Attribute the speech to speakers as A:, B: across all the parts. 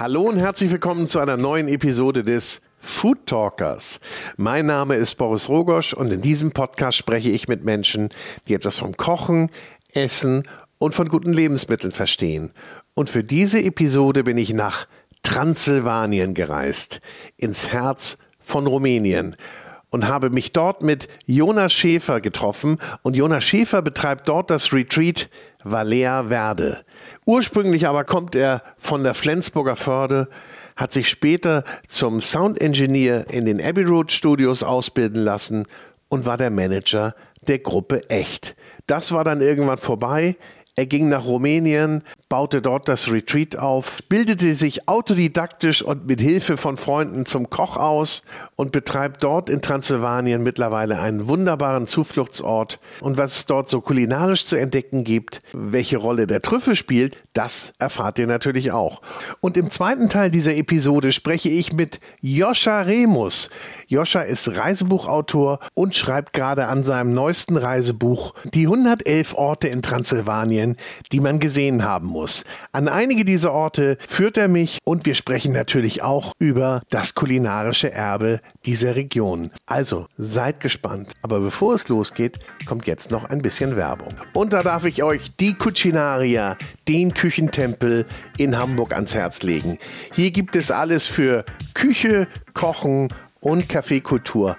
A: Hallo und herzlich willkommen zu einer neuen Episode des Food Talkers. Mein Name ist Boris Rogosch und in diesem Podcast spreche ich mit Menschen, die etwas vom Kochen, Essen und von guten Lebensmitteln verstehen. Und für diese Episode bin ich nach Transsilvanien gereist, ins Herz von Rumänien und habe mich dort mit Jonas Schäfer getroffen. Und Jonas Schäfer betreibt dort das Retreat Valea Verde. Ursprünglich aber kommt er von der Flensburger Förde, hat sich später zum Sound Engineer in den Abbey Road Studios ausbilden lassen und war der Manager der Gruppe Echt. Das war dann irgendwann vorbei. Er ging nach Rumänien, baute dort das Retreat auf, bildete sich autodidaktisch und mit Hilfe von Freunden zum Koch aus und betreibt dort in Transsilvanien mittlerweile einen wunderbaren Zufluchtsort. Und was es dort so kulinarisch zu entdecken gibt, welche Rolle der Trüffel spielt, das erfahrt ihr natürlich auch. Und im zweiten Teil dieser Episode spreche ich mit Joscha Remus. Joscha ist Reisebuchautor und schreibt gerade an seinem neuesten Reisebuch die 111 Orte in Transsilvanien, die man gesehen haben muss muss. An einige dieser Orte führt er mich und wir sprechen natürlich auch über das kulinarische Erbe dieser Region. Also seid gespannt. Aber bevor es losgeht, kommt jetzt noch ein bisschen Werbung. Und da darf ich euch die Cucinaria, den Küchentempel in Hamburg ans Herz legen. Hier gibt es alles für Küche, Kochen und Kaffeekultur.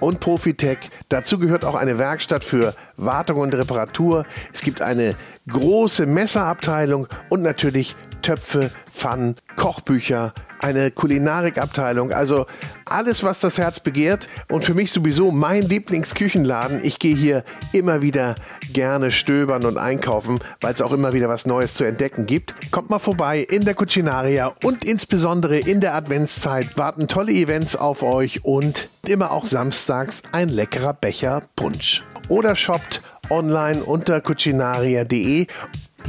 A: und Profitech. Dazu gehört auch eine Werkstatt für Wartung und Reparatur. Es gibt eine große Messerabteilung und natürlich Töpfe, Pfannen, Kochbücher, eine Kulinarikabteilung, also alles, was das Herz begehrt. Und für mich sowieso mein Lieblingsküchenladen. Ich gehe hier immer wieder gerne stöbern und einkaufen, weil es auch immer wieder was Neues zu entdecken gibt. Kommt mal vorbei in der Cucinaria und insbesondere in der Adventszeit warten tolle Events auf euch und immer auch samstags ein leckerer Becher Punsch. Oder shoppt online unter cucinaria.de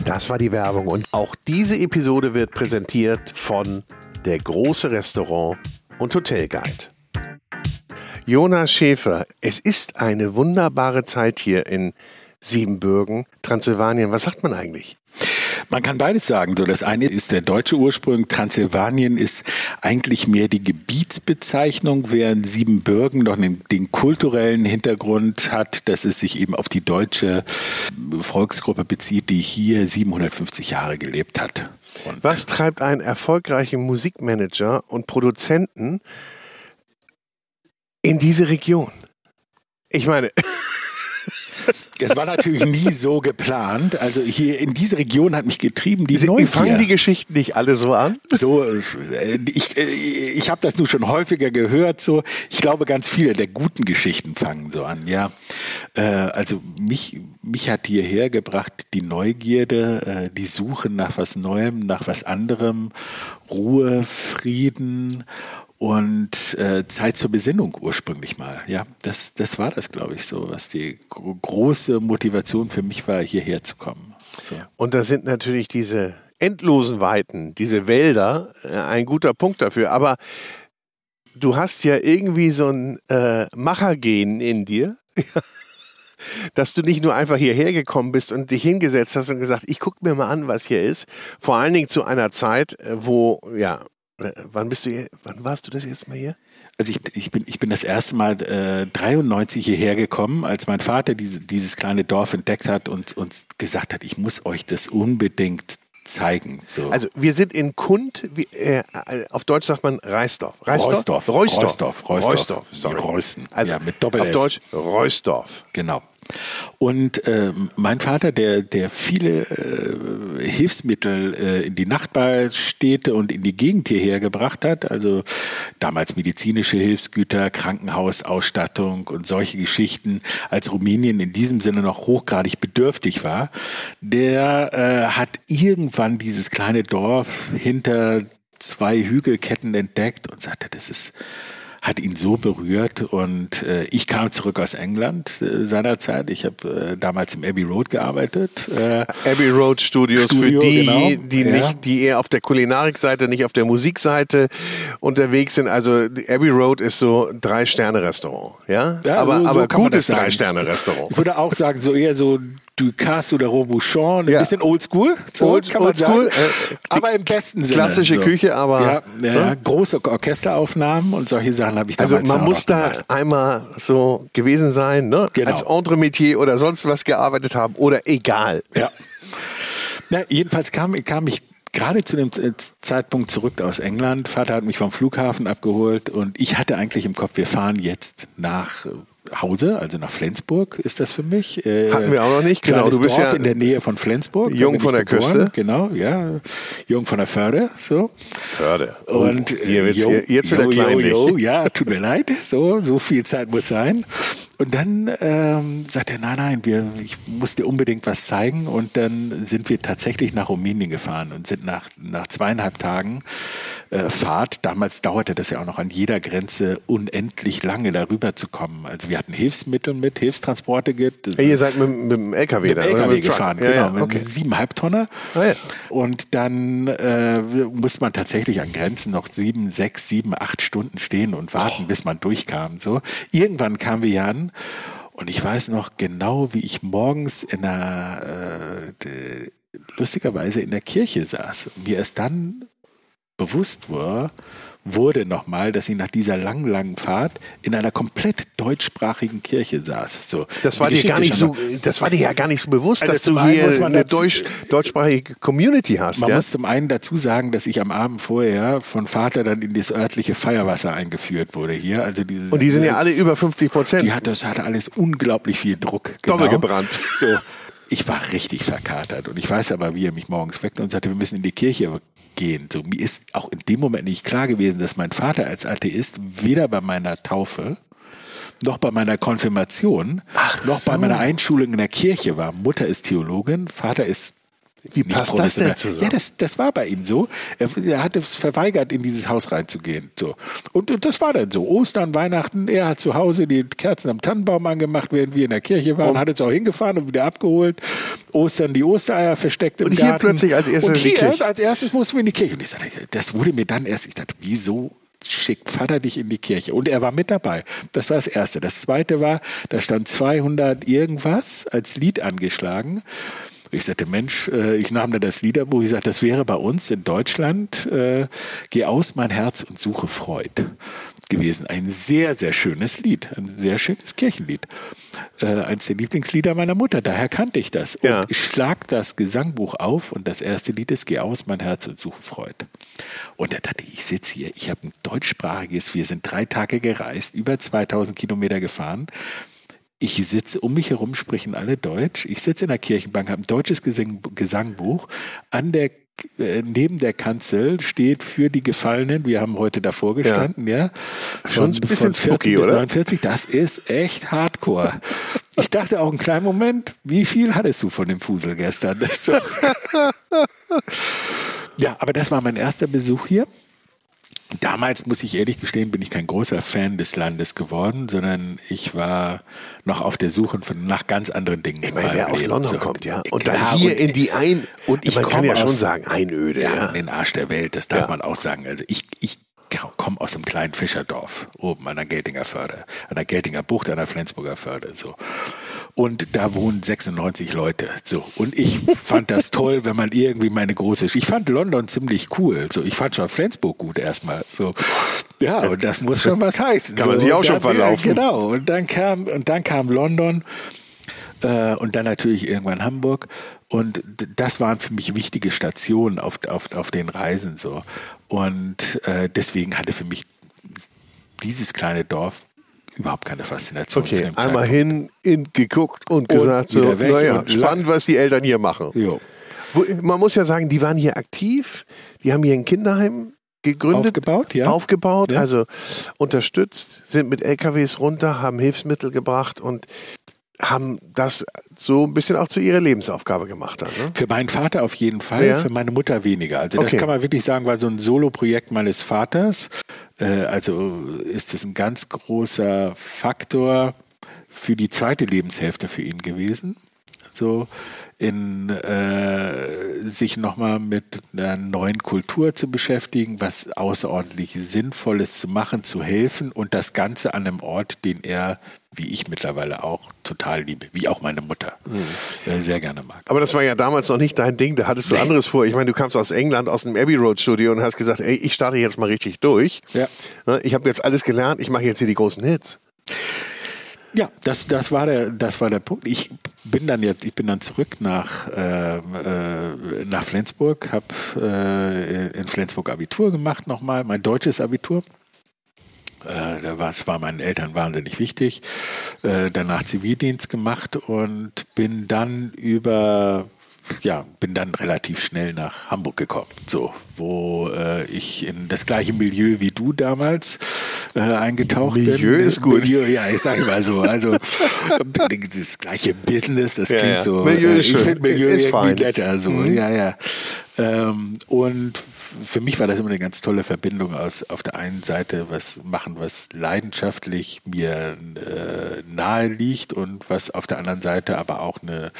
A: das war die Werbung und auch diese Episode wird präsentiert von der große Restaurant und Hotelguide. Jonas Schäfer, es ist eine wunderbare Zeit hier in Siebenbürgen, Transsilvanien. Was sagt man eigentlich?
B: Man kann beides sagen. So, das eine ist der deutsche Ursprung. Transsilvanien ist eigentlich mehr die Gebietsbezeichnung, während Siebenbürgen noch den, den kulturellen Hintergrund hat, dass es sich eben auf die deutsche Volksgruppe bezieht, die hier 750 Jahre gelebt hat.
A: Und Was treibt einen erfolgreichen Musikmanager und Produzenten in diese Region? Ich meine,
B: Es war natürlich nie so geplant. Also hier in diese Region hat mich getrieben die Sie
A: fangen die Geschichten nicht alle so an?
B: So, äh, ich, äh, ich habe das nur schon häufiger gehört. So, ich glaube, ganz viele der guten Geschichten fangen so an. Ja, äh, also mich mich hat hierher gebracht die Neugierde, die Suche nach was Neuem, nach was anderem, Ruhe, Frieden und äh, Zeit zur Besinnung ursprünglich mal. Ja, das, das war das, glaube ich, so, was die große Motivation für mich war, hierher zu kommen. So.
A: Und da sind natürlich diese endlosen Weiten, diese Wälder, äh, ein guter Punkt dafür. Aber du hast ja irgendwie so ein äh, Machergen in dir. dass du nicht nur einfach hierher gekommen bist und dich hingesetzt hast und gesagt, ich gucke mir mal an, was hier ist. Vor allen Dingen zu einer Zeit, äh, wo ja wann bist du hier, wann warst du das jetzt mal hier?
B: Also ich, ich, bin, ich bin das erste Mal äh, 93 hierher gekommen, als mein Vater diese, dieses kleine Dorf entdeckt hat und uns gesagt hat, ich muss euch das unbedingt zeigen. So.
A: Also wir sind in Kund, wie, äh, auf Deutsch sagt man Reisdorf.
B: Reisdorf?
A: Reusdorf. Reusdorf. Reusdorf. Reusdorf.
B: Sorry. Reusten.
A: Also ja, mit Doppel -S. Auf Deutsch Reusdorf.
B: Genau. Und äh, mein Vater, der, der viele äh, Hilfsmittel äh, in die Nachbarstädte und in die Gegend hierher gebracht hat, also damals medizinische Hilfsgüter, Krankenhausausstattung und solche Geschichten, als Rumänien in diesem Sinne noch hochgradig bedürftig war, der äh, hat irgendwann dieses kleine Dorf hinter zwei Hügelketten entdeckt und sagte, das ist hat ihn so berührt und äh, ich kam zurück aus England äh, seinerzeit. Ich habe äh, damals im Abbey Road gearbeitet.
A: Äh, Abbey Road Studios Studio, für die, genau. die ja. nicht, die eher auf der Kulinarikseite, nicht auf der Musikseite unterwegs sind. Also Abbey Road ist so drei Sterne Restaurant, ja,
B: ja
A: aber,
B: so, so
A: aber gutes drei Sterne Restaurant.
B: Ich würde auch sagen so eher so Ducasse oder Robuchon, ein ja. bisschen oldschool.
A: So Old, kann man oldschool,
B: äh, aber im besten Sinne.
A: Klassische so. Küche, aber.
B: Ja, ja, ja, große Orchesteraufnahmen und solche Sachen habe ich
A: also damals Also man muss da gemacht. einmal so gewesen sein, ne? Genau. als Entremetier oder sonst was gearbeitet haben oder egal.
B: Ja. Na, jedenfalls kam, kam ich gerade zu dem Zeitpunkt zurück aus England. Vater hat mich vom Flughafen abgeholt und ich hatte eigentlich im Kopf, wir fahren jetzt nach Hause, also nach Flensburg ist das für mich.
A: Äh, Hatten wir auch noch nicht,
B: genau. Du bist Dorf ja in der Nähe von Flensburg.
A: Jung von der geboren. Küste.
B: Genau, ja. Jung von der Förde, so.
A: Förde.
B: Oh, und
A: hier wird's, jo, jetzt wieder jo, jo,
B: jo, ja, tut mir leid. So, so viel Zeit muss sein. Und dann ähm, sagt er, nein, nein, wir, ich muss dir unbedingt was zeigen. Und dann sind wir tatsächlich nach Rumänien gefahren und sind nach, nach zweieinhalb Tagen äh, Fahrt, damals dauerte das ja auch noch an jeder Grenze unendlich lange darüber zu kommen. Also wir hatten Hilfsmittel mit, Hilfstransporte gibt.
A: Ja, ihr seid mit, mit dem LKW
B: mit
A: da,
B: LKW oder gefahren,
A: ja,
B: genau,
A: ja, okay.
B: mit siebeneinhalb Tonner.
A: Ah, ja.
B: Und dann äh, muss man tatsächlich an Grenzen noch sieben, sechs, sieben, acht Stunden stehen und warten, oh. bis man durchkam. So irgendwann kamen wir ja an und ich weiß noch genau, wie ich morgens in der, äh, lustigerweise in der Kirche saß. Mir erst dann bewusst war, wurde nochmal, dass ich nach dieser langen, langen Fahrt in einer komplett deutschsprachigen Kirche saß. So,
A: das war dir gar nicht so, das war dir ja gar nicht so bewusst, also dass du hier eine deutsch, deutschsprachige Community hast.
B: Man
A: ja?
B: muss zum einen dazu sagen, dass ich am Abend vorher von Vater dann in das örtliche Feierwasser eingeführt wurde hier. Also
A: diese, Und die sind ja alle über 50 Prozent.
B: Die hat, das hatte alles unglaublich viel Druck.
A: Doppel genau. gebrannt.
B: So. Ich war richtig verkatert und ich weiß aber, wie er mich morgens weckte und sagte, wir müssen in die Kirche gehen. So, mir ist auch in dem Moment nicht klar gewesen, dass mein Vater als Atheist weder bei meiner Taufe noch bei meiner Konfirmation, Ach, noch so. bei meiner Einschulung in der Kirche war. Mutter ist Theologin, Vater ist
A: wie passt das denn zusammen?
B: Ja, das, das war bei ihm so. Er, er hat es verweigert, in dieses Haus reinzugehen. So. Und, und, das war dann so. Ostern, Weihnachten, er hat zu Hause die Kerzen am Tannenbaum angemacht, während wir in der Kirche waren, und hat es auch hingefahren und wieder abgeholt. Ostern die Ostereier versteckt im
A: und
B: Garten.
A: Und hier plötzlich als erstes
B: und hier, als erstes mussten wir in die Kirche. Und ich sagte, das wurde mir dann erst, ich dachte, wieso schickt Vater dich in die Kirche. Und er war mit dabei. Das war das Erste. Das Zweite war, da stand 200 irgendwas als Lied angeschlagen. Ich sagte, Mensch, äh, ich nahm da das Liederbuch, ich sagte, das wäre bei uns in Deutschland, äh, geh aus mein Herz und suche Freud gewesen. Ein sehr, sehr schönes Lied, ein sehr schönes Kirchenlied. Äh, eins der Lieblingslieder meiner Mutter, daher kannte ich das. Und ich schlag das Gesangbuch auf und das erste Lied ist Geh aus mein Herz und suche Freud. Und da dachte ich, ich sitze hier, ich habe ein deutschsprachiges, wir sind drei Tage gereist, über 2000 Kilometer gefahren ich sitze, um mich herum sprechen alle Deutsch. Ich sitze in der Kirchenbank, habe ein deutsches Gesang, Gesangbuch. An der äh, neben der Kanzel steht für die Gefallenen, wir haben heute davor gestanden, ja. ja
A: Schon ein bisschen von 14 spooky,
B: bis
A: oder?
B: 49, das ist echt hardcore. ich dachte auch einen kleinen Moment, wie viel hattest du von dem Fusel gestern? ja, aber das war mein erster Besuch hier. Damals, muss ich ehrlich gestehen, bin ich kein großer Fan des Landes geworden, sondern ich war noch auf der Suche von, nach ganz anderen Dingen.
A: Ich meine, wer aus London so. kommt, ja. Und Klar, dann hier und, in die Ein... Und ich man kann ja schon sagen, Einöde. Ja,
B: ja. in den Arsch der Welt, das darf ja. man auch sagen. Also ich, ich komme aus einem kleinen Fischerdorf oben an der Geltinger Förde, an der Geltinger Bucht, an der Flensburger Förde. So und da wohnen 96 Leute. So. Und ich fand das toll, wenn man irgendwie meine große. Ich fand London ziemlich cool. So. Ich fand schon Flensburg gut erstmal. So. Ja, und das muss schon was heißen.
A: Kann man sich auch schon verlaufen.
B: Genau. Und dann kam, und dann kam London äh, und dann natürlich irgendwann Hamburg. Und das waren für mich wichtige Stationen auf, auf, auf den Reisen. So. Und äh, deswegen hatte für mich dieses kleine Dorf überhaupt keine Faszination.
A: Okay, einmal hin, in, geguckt und, und gesagt, so, naja, spannend, was die Eltern hier machen.
B: Jo.
A: Man muss ja sagen, die waren hier aktiv, die haben hier ein Kinderheim gegründet,
B: aufgebaut, ja.
A: aufgebaut ja. also unterstützt, sind mit LKWs runter, haben Hilfsmittel gebracht und haben das so ein bisschen auch zu ihrer Lebensaufgabe gemacht. Dann, ne?
B: Für meinen Vater auf jeden Fall, ja. für meine Mutter weniger. Also das okay. kann man wirklich sagen, war so ein Solo-Projekt meines Vaters. Äh, also ist es ein ganz großer Faktor für die zweite Lebenshälfte für ihn gewesen. So in äh, sich nochmal mit einer neuen Kultur zu beschäftigen, was außerordentlich Sinnvolles zu machen, zu helfen und das Ganze an einem Ort, den er, wie ich mittlerweile auch, total liebe, wie auch meine Mutter mhm. äh, sehr gerne mag.
A: Aber das war ja damals noch nicht dein Ding, da hattest du nee. anderes vor. Ich meine, du kamst aus England, aus dem Abbey Road Studio und hast gesagt, ey, ich starte jetzt mal richtig durch. Ja. Ne, ich habe jetzt alles gelernt, ich mache jetzt hier die großen Hits.
B: Ja, das, das, war der, das war der Punkt. Ich bin dann jetzt, ich bin dann zurück nach, äh, äh, nach Flensburg, habe äh, in Flensburg Abitur gemacht nochmal, mein deutsches Abitur. Äh, das war meinen Eltern wahnsinnig wichtig. Äh, danach Zivildienst gemacht und bin dann über ja, bin dann relativ schnell nach Hamburg gekommen, so, wo äh, ich in das gleiche Milieu wie du damals äh, eingetaucht
A: Milieu bin. Milieu ist gut. Milieu,
B: ja, ich sage mal so, also das gleiche Business, das klingt ja. so.
A: Milieu ist äh,
B: ich
A: finde
B: Milieu ist irgendwie netter, so, mhm. ja, ja. Ähm, und für mich war das immer eine ganz tolle Verbindung aus auf der einen Seite was machen, was leidenschaftlich mir äh, nahe liegt und was auf der anderen Seite aber auch eine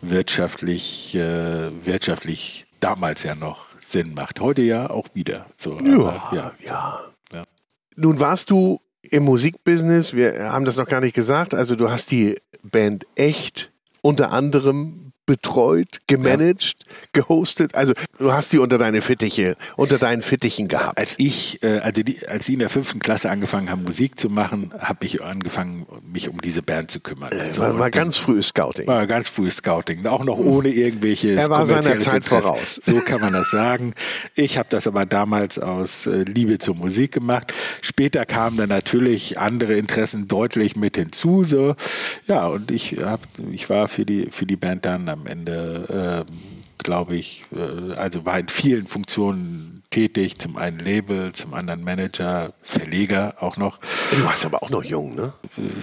B: wirtschaftlich, äh, wirtschaftlich damals ja noch Sinn macht. Heute ja auch wieder. So,
A: ja, aber, ja, ja. So, ja. Nun warst du im Musikbusiness, wir haben das noch gar nicht gesagt, also du hast die Band echt unter anderem betreut, gemanagt, ja. gehostet. Also du hast die unter deine Fittiche, unter deinen Fittichen gehabt.
B: Als ich, äh, also die, als sie in der fünften Klasse angefangen haben, Musik zu machen, habe ich angefangen, mich um diese Band zu kümmern.
A: Äh, so, war, war ganz frühes Scouting.
B: War ganz frühes Scouting, auch noch ohne irgendwelche.
A: Er war seiner Zeit Interesse. voraus.
B: So kann man das sagen. Ich habe das aber damals aus äh, Liebe zur Musik gemacht. Später kamen dann natürlich andere Interessen deutlich mit hinzu. So, ja, und ich hab, ich war für die für die Band dann am Ende, äh, glaube ich, äh, also war in vielen Funktionen tätig, zum einen Label, zum anderen Manager, Verleger auch noch.
A: Du warst aber auch noch jung, ne?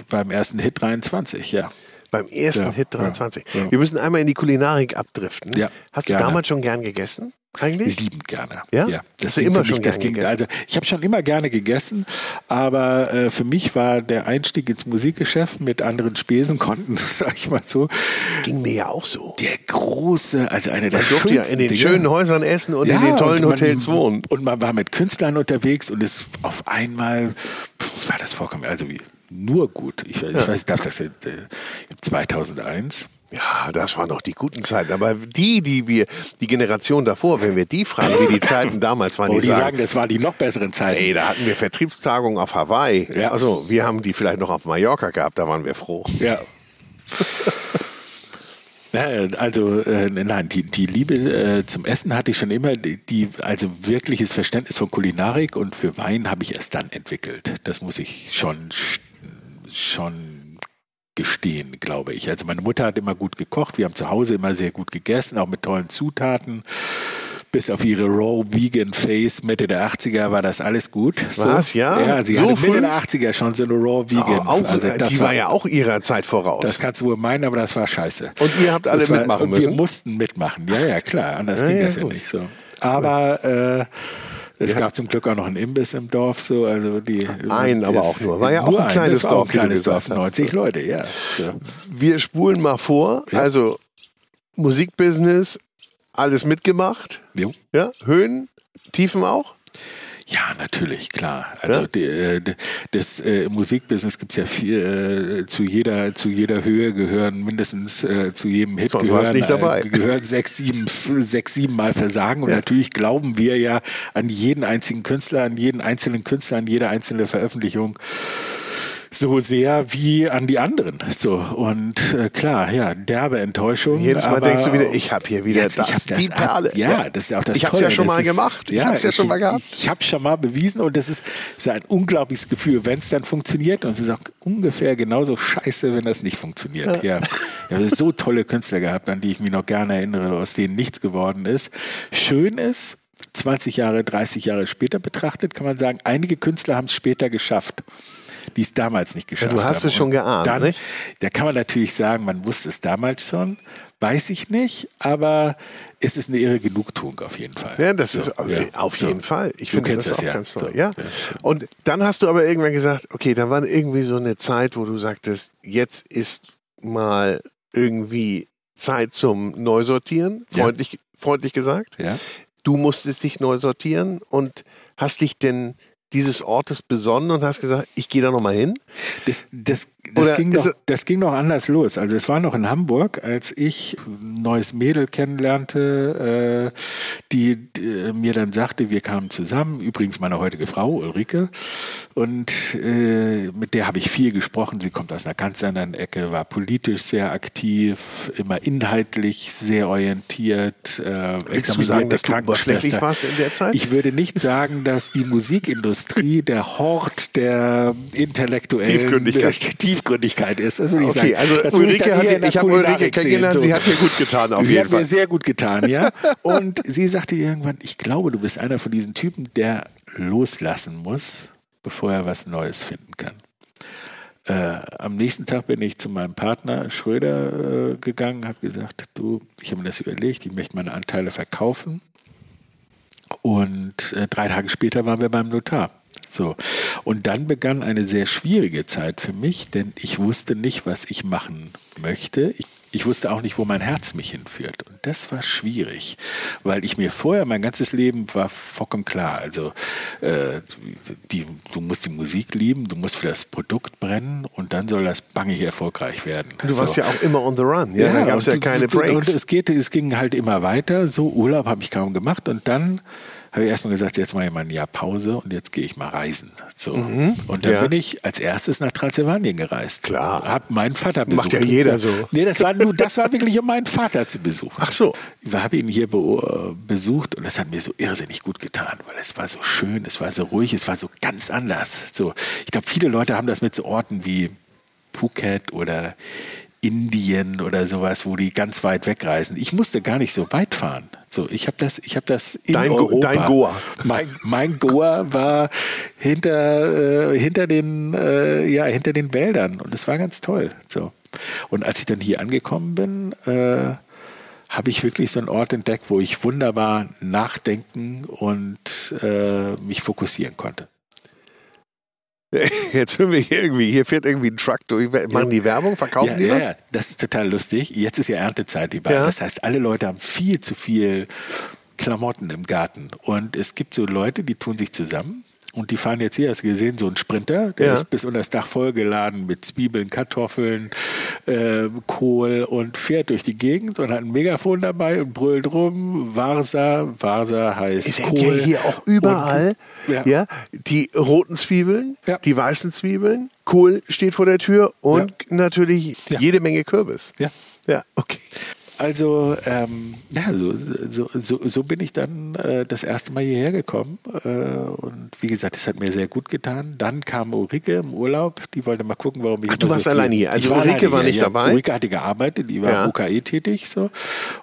B: Beim ersten Hit 23, ja.
A: Beim ersten ja, Hit 23. Ja, ja. Wir müssen einmal in die Kulinarik abdriften. Hast gerne. du damals schon gern gegessen? Eigentlich?
B: Liebend gerne.
A: Ja? ja.
B: Das du immer schon das ging, Also ich habe schon immer gerne gegessen, aber äh, für mich war der Einstieg ins Musikgeschäft mit anderen Spesenkonten, sag ich mal so.
A: Ging mir ja auch so.
B: Der große, also einer der
A: man durfte ja in den Dinge. schönen Häusern essen und ja, in den tollen man, Hotels wohnen.
B: Und man war mit Künstlern unterwegs und es auf einmal war das vollkommen, also wie nur gut. Ich, ja. ich weiß, ich darf das in, äh, 2001
A: ja, das waren noch die guten Zeiten. Aber die, die wir, die Generation davor, wenn wir die fragen, wie die Zeiten damals waren,
B: oh, die, die sagen, sagen, das waren die noch besseren Zeiten.
A: Ey, da hatten wir Vertriebstagungen auf Hawaii. Ja. Also, wir haben die vielleicht noch auf Mallorca gehabt, da waren wir froh.
B: Ja. Also äh, nein, die, die Liebe äh, zum Essen hatte ich schon immer, die, die, also wirkliches Verständnis von Kulinarik und für Wein habe ich erst dann entwickelt. Das muss ich schon schon gestehen, glaube ich. Also meine Mutter hat immer gut gekocht, wir haben zu Hause immer sehr gut gegessen, auch mit tollen Zutaten. Bis auf ihre Raw Vegan Face Mitte der 80er war das alles gut.
A: So. Was, ja?
B: Ja, sie so hatte Mitte der 80er schon so eine Raw Vegan.
A: Oh, auch, also das die war, war, ja auch ihrer Zeit voraus.
B: Das kannst du wohl meinen, aber das war scheiße.
A: Und ihr habt alle war, mitmachen müssen?
B: Wir mussten mitmachen, ja, ja, klar. Anders ja, ging ja, das ja nicht so. Aber äh, es ja. gab zum Glück auch noch einen Imbiss im Dorf, so, also die.
A: Ein, aber auch nur. War ja auch ein kleines Dorf.
B: Ein kleines Dorf, 90 Leute, ja. So.
A: Wir spulen mal vor. Ja. Also, Musikbusiness, alles mitgemacht. Jo. Ja, Höhen, Tiefen auch?
B: Ja, natürlich, klar. Also ja? die, äh, das äh, Musikbusiness gibt's ja viel, äh, zu jeder zu jeder Höhe gehören mindestens äh, zu jedem Hit
A: Sonst gehören, nicht dabei.
B: Äh, gehören sechs sieben sechs sieben Mal Versagen und ja. natürlich glauben wir ja an jeden einzigen Künstler, an jeden einzelnen Künstler, an jede einzelne Veröffentlichung so sehr wie an die anderen. So und äh, klar, ja, derbe Enttäuschung.
A: Jedes Mal denkst du wieder, ich habe hier wieder jetzt, das,
B: ich das, die Perle. Ja, ja, das ist ja auch das
A: Ich habe es ja schon mal ist, gemacht.
B: Ich ja, habe es ja schon mal gehabt. Ich, ich habe schon mal bewiesen und das ist, ist ein unglaubliches Gefühl, wenn es dann funktioniert. Und es ist auch ungefähr genauso scheiße, wenn das nicht funktioniert. Ja, ja. Habe so tolle Künstler gehabt, an die ich mich noch gerne erinnere, aus denen nichts geworden ist. Schön ist, 20 Jahre, 30 Jahre später betrachtet, kann man sagen, einige Künstler haben es später geschafft die es damals nicht geschafft
A: Ja,
B: haben.
A: du hast es schon geahnt,
B: Dann,
A: nicht?
B: Da kann man natürlich sagen, man wusste es damals schon, weiß ich nicht, aber es ist eine irre Genugtuung auf jeden Fall.
A: Ja, das
B: So,
A: ist
B: ja.
A: auf
B: So.
A: jeden Fall. Ich
B: Du
A: finde
B: kennst
A: das,
B: das
A: auch
B: ja.
A: ganz toll.
B: So.
A: Ja.
B: Ja.
A: Und dann hast du aber irgendwann gesagt, okay, da war irgendwie so eine Zeit, wo du sagtest, jetzt ist mal irgendwie Zeit zum Neusortieren,
B: Ja.
A: freundlich, freundlich gesagt.
B: Ja.
A: Du musstest dich neu sortieren und hast dich denn dieses Ortes besonnen und hast gesagt, ich gehe da nochmal hin.
B: Das, das, das, ging noch, das ging noch anders los. Also es war noch in Hamburg, als ich ein neues Mädel kennenlernte, äh, die, die mir dann sagte, wir kamen zusammen, übrigens meine heutige Frau, Ulrike, und äh, mit der habe ich viel gesprochen. Sie kommt aus einer ganz anderen Ecke, war politisch sehr aktiv, immer inhaltlich sehr orientiert. Äh,
A: Willst du sagen, dass du oberflächlich warst in der Zeit?
B: Ich würde nicht sagen, dass die Musikindustrie der Hort der intellektuellen
A: Tiefgründigkeit.
B: Tiefgründigkeit ist. Das würde ich
A: Okay,
B: sagen.
A: also Ulrike hat, ich habe Ulrike kennengelernt,
B: so.
A: sie hat dir gut getan, auf
B: Sie
A: jeden
B: hat mir
A: Fall.
B: sehr gut getan, ja. Und sie sagte irgendwann, ich glaube, du bist einer von diesen Typen, der loslassen muss, bevor er was Neues finden kann. Äh, am nächsten Tag bin ich zu meinem Partner Schröder äh, gegangen, habe gesagt, du, ich habe mir das überlegt, ich möchte meine Anteile verkaufen. Und äh, drei Tage später waren wir beim Notar. So. Und dann begann eine sehr schwierige Zeit für mich, denn ich wusste nicht, was ich machen möchte. Ich, ich wusste auch nicht, wo mein Herz mich hinführt. Und das war schwierig, weil ich mir vorher, mein ganzes Leben war vollkommen klar. Also äh, die, du musst die Musik lieben, du musst für das Produkt brennen und dann soll das bangig erfolgreich werden.
A: Du warst
B: so.
A: ja auch immer on the run. Ja, da gab es ja keine Breaks.
B: Und es, geht, es ging halt immer weiter. So Urlaub habe ich kaum gemacht. Und dann habe ich erstmal gesagt, jetzt mache ich mal ein Jahr Pause und jetzt gehe ich mal reisen. So. Und dann
A: ja.
B: bin ich als erstes nach Transsilvanien gereist.
A: Klar.
B: Hab meinen Vater besucht.
A: Macht ja jeder so.
B: Nee, das war, nur, das war wirklich, um meinen Vater zu besuchen.
A: Ach so.
B: Ich habe ihn hier be besucht und das hat mir so irrsinnig gut getan, weil es war so schön, es war so ruhig, es war so ganz anders. So, ich glaube, viele Leute haben das mit so Orten wie Phuket oder Indien oder sowas, wo die ganz weit wegreisen. Ich musste gar nicht so weit fahren. So, ich habe das, ich habe das in
A: Dein Go-
B: Europa.
A: dein Goa.
B: Mein, mein Goa war hinter, äh, hinter den, äh, ja, hinter den Wäldern und es war ganz toll. So. Und als ich dann hier angekommen bin, äh, habe ich wirklich so einen Ort entdeckt, wo ich wunderbar nachdenken und äh, mich fokussieren konnte.
A: Jetzt hören wir hier irgendwie, hier fährt irgendwie ein Truck durch. Machen die Werbung? Verkaufen
B: ja,
A: die
B: ja,
A: was?
B: ja, das ist total lustig. Jetzt ist ja Erntezeit überall.
A: Ja.
B: Das heißt, alle Leute haben viel zu viel Klamotten im Garten. Und es gibt so Leute, die tun sich zusammen. Und die fahren jetzt hier, hast du gesehen, so ein Sprinter, der
A: Ja.
B: ist bis unter das Dach vollgeladen mit Zwiebeln, Kartoffeln, äh, Kohl und fährt durch die Gegend und hat ein Megafon dabei und brüllt rum, Varsa, Varsa heißt
A: Es hängt
B: Kohl.
A: ja hier auch überall.
B: Und,
A: ja.
B: ja.
A: die roten Zwiebeln,
B: Ja.
A: die weißen Zwiebeln, Kohl steht vor der Tür und natürlich jede Menge Kürbis.
B: Ja.
A: Ja, okay.
B: Also, ähm, ja, so, so, so, so bin ich dann äh, das erste Mal hierher gekommen. Äh, und wie gesagt, das hat mir sehr gut getan. Dann kam Ulrike im Urlaub, die wollte mal gucken, warum ich
A: Ach, du warst
B: so
A: alleine hier. Also
B: Ich war
A: Ulrike war
B: hier,
A: nicht
B: ja.
A: dabei?
B: Ulrike hatte gearbeitet, die war
A: Ja.
B: UKE tätig so.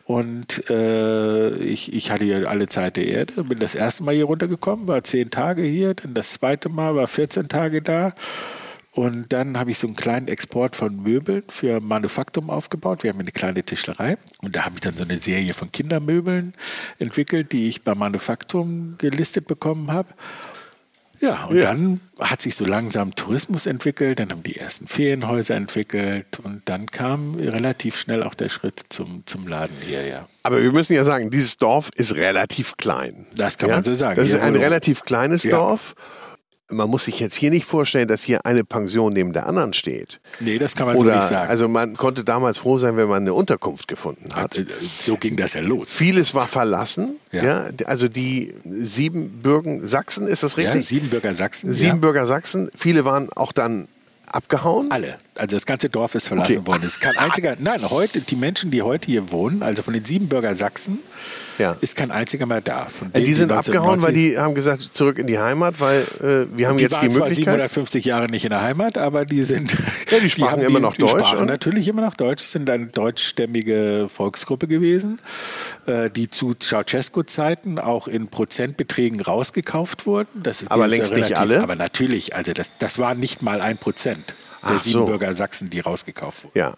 B: Und äh, ich, ich hatte hier alle Zeit der Erde. Bin das erste Mal hier runtergekommen, war zehn Tage hier. Dann das zweite Mal war 14 Tage da. Und dann habe ich so einen kleinen Export von Möbeln für Manufaktum aufgebaut. Wir haben eine kleine Tischlerei. Und da habe ich dann so eine Serie von Kindermöbeln entwickelt, die ich bei Manufaktum gelistet bekommen habe. Ja, und
A: Ja.
B: dann hat sich so langsam Tourismus entwickelt, dann haben die ersten Ferienhäuser entwickelt und dann kam relativ schnell auch der Schritt zum, zum Laden hier, ja.
A: Aber wir müssen ja sagen, dieses Dorf ist relativ klein.
B: Das kann
A: ja?
B: man so sagen.
A: Das ist ein relativ kleines
B: Ja.
A: Dorf. Man muss sich jetzt hier nicht vorstellen, dass hier eine Pension neben der anderen steht.
B: Nee, das kann man so
A: Oder,
B: nicht sagen.
A: also man konnte damals froh sein, wenn man eine Unterkunft gefunden hat.
B: Äh, so ging das ja los.
A: Vieles war verlassen. Ja.
B: Ja.
A: also die Siebenbürgen Sachsen, ist das
B: Ja,
A: richtig?
B: Siebenbürger Sachsen.
A: Siebenbürger Sachsen. Viele waren auch dann abgehauen.
B: Alle, Also das ganze Dorf ist verlassen
A: Okay.
B: worden. Es ist kein einziger, nein, heute, die Menschen, die heute hier wohnen, also von den Siebenbürger Sachsen,
A: Ja.
B: ist kein einziger mehr da.
A: Äh,
B: denen,
A: Die sind
B: 1990
A: abgehauen, weil die haben gesagt, zurück in die Heimat, weil äh, wir haben
B: die
A: jetzt
B: waren
A: die
B: zwar
A: Möglichkeit.
B: 750 Jahre nicht in der Heimat, aber die sind.
A: Ja, die sprachen
B: haben
A: immer noch
B: die
A: Deutsch,
B: Sprachen
A: und-
B: natürlich immer noch Deutsch. Sind eine deutschstämmige Volksgruppe gewesen, äh, die zu Ceausescu-Zeiten auch in Prozentbeträgen rausgekauft wurden. Das ist
A: Aber längst nicht
B: relativ-
A: alle?
B: Aber natürlich, also das, das war nicht mal ein Prozent der
A: Ach so.
B: Siebenbürger Sachsen, die rausgekauft wurden.
A: Ja.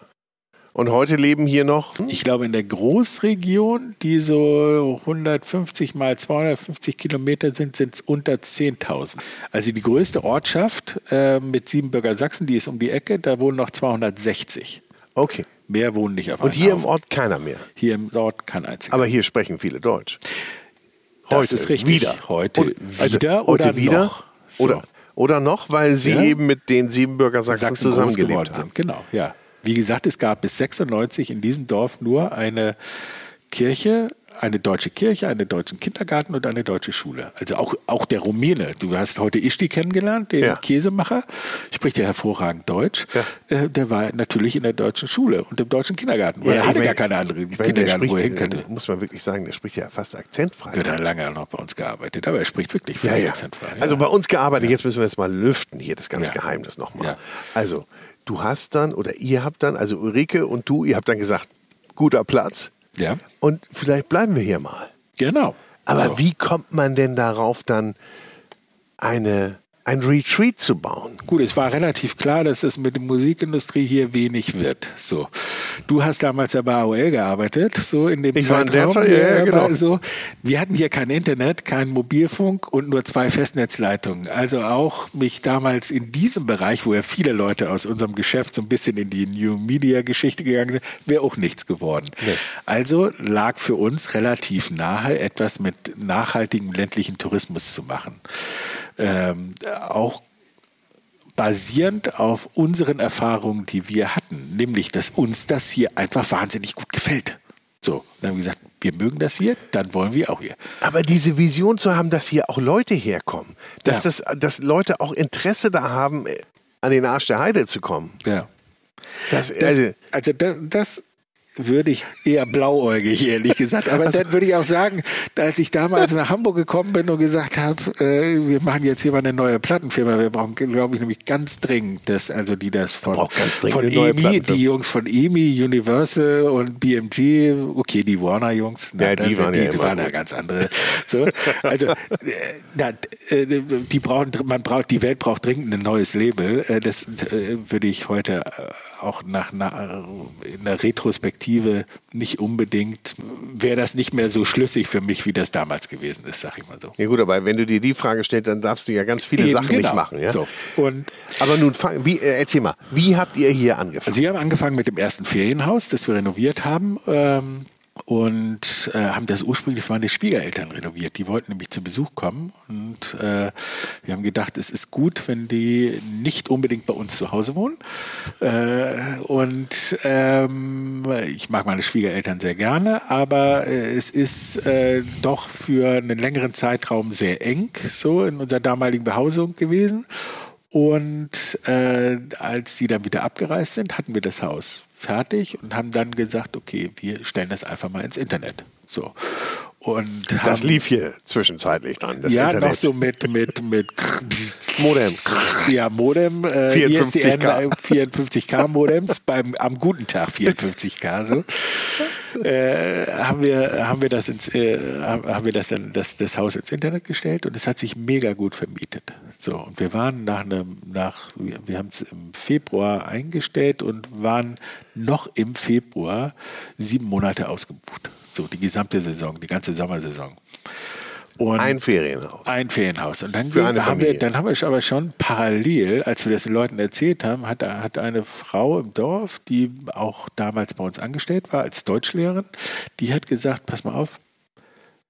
A: Und heute leben hier noch.
B: Ich glaube, in der Großregion, die so 150 mal 250 Kilometer sind, sind es unter 10.000. Also die größte Ortschaft äh, mit Siebenbürger Sachsen, die ist um die Ecke, da wohnen noch 260.
A: Okay.
B: Mehr wohnen nicht auf
A: Und
B: einem
A: hier im
B: Haufen.
A: Ort keiner mehr.
B: Hier im Ort kein einziger.
A: Aber hier sprechen viele Deutsch.
B: das ist richtig.
A: Wieder.
B: Heute
A: Und- also
B: wieder
A: heute
B: oder
A: wieder?
B: noch? So.
A: Oder, oder noch, weil sie
B: Ja.
A: eben mit den Siebenbürger Sachsen,
B: Sachsen
A: zusammengelebt haben.
B: Genau, ja. Wie gesagt, es gab bis 96 in diesem Dorf nur eine Kirche, eine deutsche Kirche, einen deutschen Kindergarten und eine deutsche Schule. Also auch, auch der Rumäne. Du hast heute Ischti kennengelernt, den
A: Ja.
B: Käsemacher, spricht ja hervorragend Deutsch.
A: Ja.
B: Äh, der war natürlich in der deutschen Schule und im deutschen Kindergarten. Oder er
A: ich
B: hatte
A: meine-
B: gar keine andere
A: der
B: Kindergarten, wo er hin könnte.
A: muss man wirklich sagen, der spricht ja fast akzentfrei.
B: Wird er lange noch bei uns gearbeitet, aber er spricht wirklich
A: Ja,
B: fast
A: ja.
B: akzentfrei. Ja.
A: Also bei uns gearbeitet, jetzt müssen wir jetzt mal lüften, hier das ganze
B: Ja.
A: Geheimnis nochmal.
B: Ja.
A: Also, du hast dann, oder ihr habt dann, also Ulrike und du, ihr habt dann gesagt, guter Platz
B: ja,
A: und vielleicht bleiben wir hier mal.
B: genau.
A: Aber
B: So.
A: wie kommt man denn darauf, dann eine, ein Retreat zu bauen?
B: Gut, es war relativ klar, dass es mit der Musikindustrie hier wenig wird. So, du hast damals ja bei AOL gearbeitet, so in dem
A: Ich war in der
B: Zeitraum.
A: Zeit, ja, ja, genau.
B: So, wir hatten hier kein Internet, kein Mobilfunk und nur zwei Festnetzleitungen. Also auch mich damals in diesem Bereich, wo ja viele Leute aus unserem Geschäft so ein bisschen in die New Media Geschichte gegangen sind, wäre auch nichts geworden. Also lag für uns relativ nahe, etwas mit nachhaltigem ländlichen Tourismus zu machen. Ähm, auch basierend auf unseren Erfahrungen, die wir hatten, nämlich, dass uns das hier einfach wahnsinnig gut gefällt. So, dann haben wir gesagt, wir mögen das hier, dann wollen wir auch hier.
A: Aber diese Vision zu haben, dass hier auch Leute herkommen, dass,
B: Ja.
A: das, dass Leute auch Interesse da haben, an den Arsch der Heide zu kommen.
B: Ja.
A: Das,
B: Das,
A: also,
B: also das, das würde ich eher blauäugig, ehrlich gesagt. Aber dann würde ich auch sagen, als ich damals nach Hamburg gekommen bin und gesagt habe, äh, wir machen jetzt hier mal eine neue Plattenfirma, wir brauchen, glaube ich, nämlich ganz dringend, das, also die das von, von EMI, die Jungs von EMI, Universal und BMG, okay, die Warner-Jungs,
A: Ja, die
B: sind
A: waren ja
B: die waren ja ganz andere. So, also, äh, na, äh, die brauchen, man braucht, die Welt braucht dringend ein neues Label. Äh, Das äh, würde ich heute äh, auch nach, nach in der Retrospektive nicht unbedingt, wäre das nicht mehr so schlüssig für mich, wie das damals gewesen ist, sag ich mal so.
A: ja gut, aber wenn du dir die Frage stellst, dann darfst du ja ganz viele
B: Eben,
A: Sachen
B: genau.
A: nicht machen. Ja?
B: So. Und
A: Aber nun, fang, wie, äh, erzähl mal, wie habt ihr hier angefangen?
B: Also wir haben angefangen mit dem ersten Ferienhaus, das wir renoviert haben. Ähm, und äh, haben das ursprünglich für meine Schwiegereltern renoviert. Die wollten nämlich zu Besuch kommen. Und äh, wir haben gedacht, es ist gut, wenn die nicht unbedingt bei uns zu Hause wohnen. Äh, und ähm, ich mag meine Schwiegereltern sehr gerne, aber äh, es ist äh, doch für einen längeren Zeitraum sehr eng so in unserer damaligen Behausung gewesen. Und äh, als sie dann wieder abgereist sind, hatten wir das Haus fertig und haben dann gesagt, okay, wir stellen das einfach mal ins Internet. So. Und
A: Das
B: haben,
A: lief hier zwischenzeitlich dran, das
B: ja,
A: Internet.
B: noch so mit, mit, mit
A: Modem.
B: Ja, Modem, äh,
A: 54K.
B: ISDN, 54K Modems, beim, am guten Tag 54K. So. Äh, haben, wir, haben wir das ins, äh, haben wir das, dann, das, das Haus ins Internet gestellt und es hat sich mega gut vermietet. So, und wir waren nach einem, nach, wir, wir haben es im Februar eingestellt und waren noch im Februar sieben Monate ausgebucht. So, die gesamte Saison, die ganze Sommersaison. Und
A: Ein Ferienhaus.
B: ein Ferienhaus. Und dann,
A: eine
B: haben wir, dann haben wir aber schon parallel, als wir das den Leuten erzählt haben, hat, hat eine Frau im Dorf, die auch damals bei uns angestellt war als Deutschlehrerin, die hat gesagt, pass mal auf,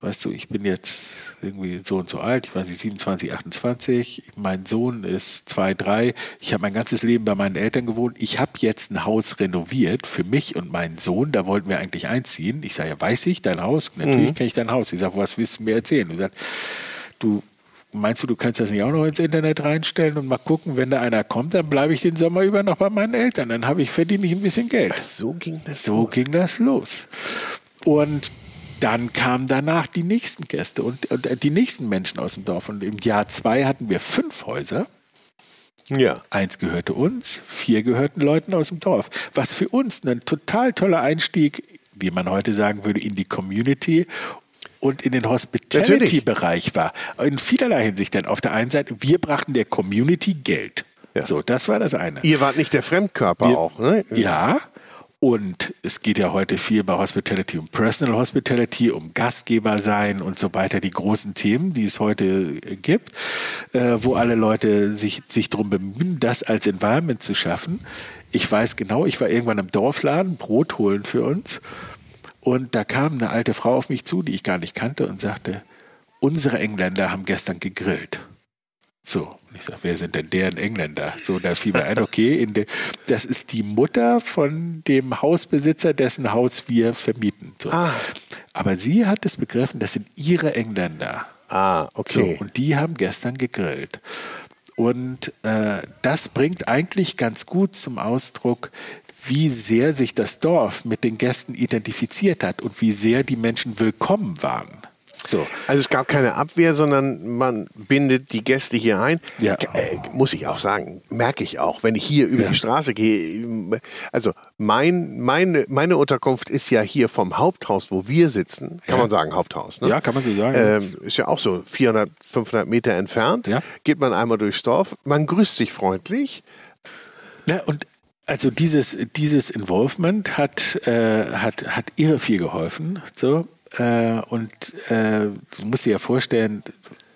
B: weißt du, ich bin jetzt irgendwie so und so alt, ich weiß nicht, 27, 28, mein Sohn ist zwei, drei, ich habe mein ganzes Leben bei meinen Eltern gewohnt, ich habe jetzt ein Haus renoviert für mich und meinen Sohn, da wollten wir eigentlich einziehen. Ich sage, ja, weiß ich, dein Haus? Natürlich kenne ich dein Haus. Ich sage, was willst du mir erzählen? Du sagst, du meinst du, du kannst das nicht auch noch ins Internet reinstellen und mal gucken, wenn da einer kommt, dann bleibe ich den Sommer über noch bei meinen Eltern. Dann habe ich verdiene ich ein bisschen Geld.
A: So ging das.
B: So los. ging das los. Und dann kamen danach die nächsten Gäste und, und äh, die nächsten Menschen aus dem Dorf. Und im Jahr zwei hatten wir fünf Häuser. Ja. Eins gehörte uns, vier gehörten Leuten aus dem Dorf. Was für uns ein total toller Einstieg, wie man heute sagen würde, in die Community und in den Hospitality-Bereich war. In vielerlei Hinsicht. Denn auf der einen Seite, wir brachten der Community Geld. Ja. So, das war das eine.
A: Ihr wart nicht der Fremdkörper wir, auch, ne?
B: Ja. Und es geht ja heute viel bei Hospitality um Personal Hospitality, um Gastgeber sein und so weiter, die großen Themen, die es heute gibt, äh, wo alle Leute sich, sich darum bemühen, das als Environment zu schaffen. Ich weiß genau, ich war irgendwann im Dorfladen, Brot holen für uns. Und da kam eine alte Frau auf mich zu, die ich gar nicht kannte, und sagte, unsere Engländer haben gestern gegrillt. So, ich sage, wer sind denn deren Engländer? So, da fiel mir ein, okay, de, das ist die Mutter von dem Hausbesitzer, dessen Haus wir vermieten. So. Ah. Aber sie hat es begriffen, das sind ihre Engländer.
A: Ah, okay.
B: So, und die haben gestern gegrillt. Und äh, das bringt eigentlich ganz gut zum Ausdruck, wie sehr sich das Dorf mit den Gästen identifiziert hat und wie sehr die Menschen willkommen waren.
A: So. Also es gab keine Abwehr, sondern man bindet die Gäste hier ein. Ja. Äh, muss ich auch sagen, merke ich auch, wenn ich hier über ja. die Straße gehe. Also mein, meine, meine Unterkunft ist ja hier vom Haupthaus, wo wir sitzen. Kann ja. man sagen, Haupthaus. Ne?
B: Ja, kann man so sagen.
A: Ähm, ist ja auch so 400, 500 Meter entfernt. Ja. Geht man einmal durchs Dorf. Man grüßt sich freundlich.
B: Ja, und also dieses, dieses Involvement hat, äh, hat, hat irre viel geholfen. So. Äh, und äh, du musst dir ja vorstellen,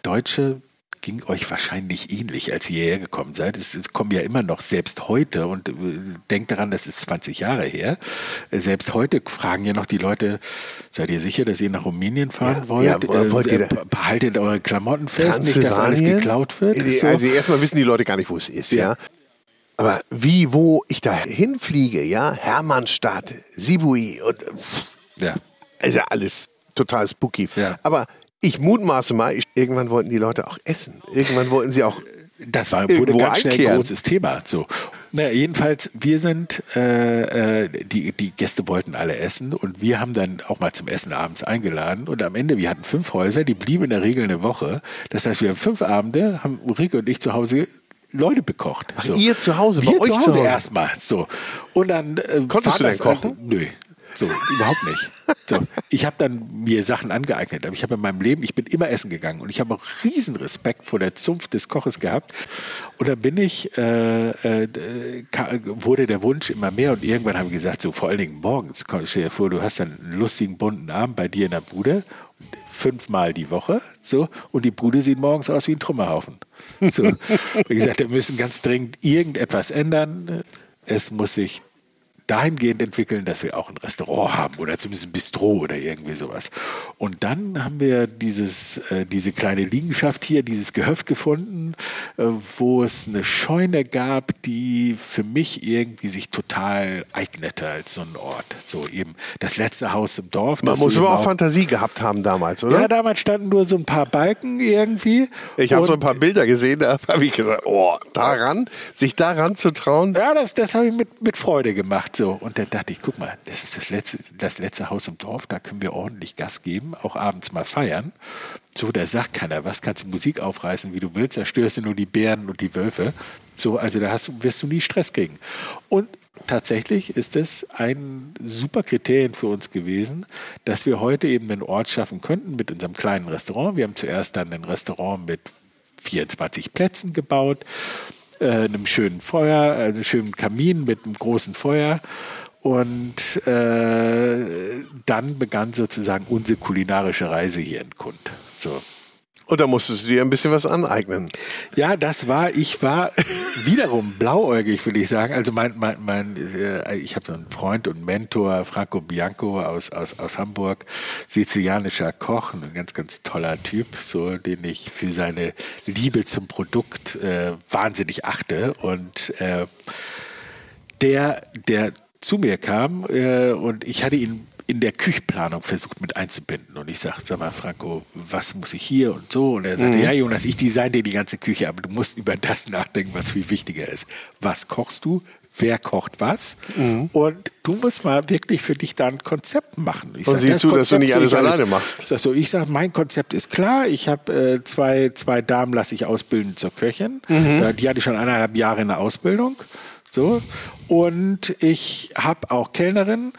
B: Deutsche ging euch wahrscheinlich ähnlich, als ihr hierher gekommen seid. Es, es, kommen ja immer noch, selbst heute, und äh, denkt daran, das ist 20 Jahre her, äh, selbst heute fragen ja noch die Leute, seid ihr sicher, dass ihr nach Rumänien fahren ja, wollt? Ja, wollt äh, ihr behaltet eure Klamotten fest, nicht, dass alles geklaut wird?
A: So. Also erstmal wissen die Leute gar nicht, wo es ist, ja. ja. Aber wie, wo ich da hinfliege, ja, Hermannstadt, Sibui und pff, ja. Ist ja alles total spooky. Ja. Aber ich mutmaße mal, ich, irgendwann wollten die Leute auch essen. Irgendwann wollten sie auch.
B: Das war wurde ganz schnell ein großes Thema. So. Naja, jedenfalls, wir sind, äh, äh, die, die Gäste wollten alle essen und wir haben dann auch mal zum Essen abends eingeladen. Und am Ende, wir hatten fünf Häuser, die blieben in der Regel eine Woche. Das heißt, wir haben fünf Abende, haben Ulrike und ich zu Hause Leute bekocht.
A: Ach, so. ihr zu Hause,
B: Wir bei euch zu Hause, Hause erstmal. So. Und dann äh,
A: konntest du denn kochen?
B: Nö. So, überhaupt nicht. So, ich habe dann mir Sachen angeeignet, aber ich habe in meinem Leben, ich bin immer essen gegangen und ich habe auch riesen Respekt vor der Zunft des Koches gehabt. Und dann bin ich, äh, äh, wurde der Wunsch immer mehr und irgendwann habe ich gesagt, so vor allen Dingen morgens, stell dir vor, du hast einen lustigen bunten Abend bei dir in der Bude fünfmal die Woche. So, und die Bude sieht morgens aus wie ein Trümmerhaufen. So. Wie gesagt, wir müssen ganz dringend irgendetwas ändern. Es muss sich dahingehend entwickeln, dass wir auch ein Restaurant haben oder zumindest ein Bistro oder irgendwie sowas. Und dann haben wir dieses, äh, diese kleine Liegenschaft hier, dieses Gehöft gefunden, äh, wo es eine Scheune gab, die für mich irgendwie sich total eignete als so ein Ort. So eben das letzte Haus im Dorf.
A: Man muss aber auch Fantasie gehabt haben damals, oder?
B: Ja, damals standen nur so ein paar Balken irgendwie.
A: Ich habe so ein paar Bilder gesehen, da habe ich gesagt, oh, daran, sich daran zu trauen.
B: Ja, das, das habe ich mit, mit Freude gemacht. So. Und da dachte ich, guck mal, das ist das letzte, das letzte Haus im Dorf, da können wir ordentlich Gas geben, auch abends mal feiern. So, da sagt keiner, was kannst du Musik aufreißen, wie du willst, da störst du nur die Bären und die Wölfe. So, also da hast, wirst du nie Stress kriegen. Und tatsächlich ist es ein super Kriterium für uns gewesen, dass wir heute eben einen Ort schaffen könnten mit unserem kleinen Restaurant. Wir haben zuerst dann ein Restaurant mit 24 Plätzen gebaut äh, einem schönen Feuer, äh, einem schönen Kamin mit einem großen Feuer. Und äh, dann begann sozusagen unsere kulinarische Reise hier in Kund. So.
A: Und da musstest du dir ein bisschen was aneignen.
B: Ja, das war, ich war wiederum blauäugig, würde ich sagen. Also mein, mein, mein äh, ich habe so einen Freund und Mentor, Franco Bianco aus, aus, aus Hamburg, sizilianischer Koch, ein ganz, ganz toller Typ, so, den ich für seine Liebe zum Produkt äh, wahnsinnig achte. Und äh, der, der zu mir kam äh, und ich hatte ihn in der Küchenplanung versucht mit einzubinden. Und ich sage, sag mal, Franco, was muss ich hier und so? Und er sagte, mhm. ja, Jonas, ich design dir die ganze Küche, aber du musst über das nachdenken, was viel wichtiger ist. Was kochst du? wer kocht was. Mhm. Und du musst mal wirklich für dich da ein Konzept machen.
A: Ich und sag, siehst das du, Konzept dass du nicht alles alleine machst.
B: Sag so, ich sage, mein Konzept ist klar. Ich habe äh, zwei, zwei Damen, lasse ich ausbilden zur Köchin. Mhm. Äh, die hatte ich schon eineinhalb Jahre in der Ausbildung. So. Und ich habe auch Kellnerin.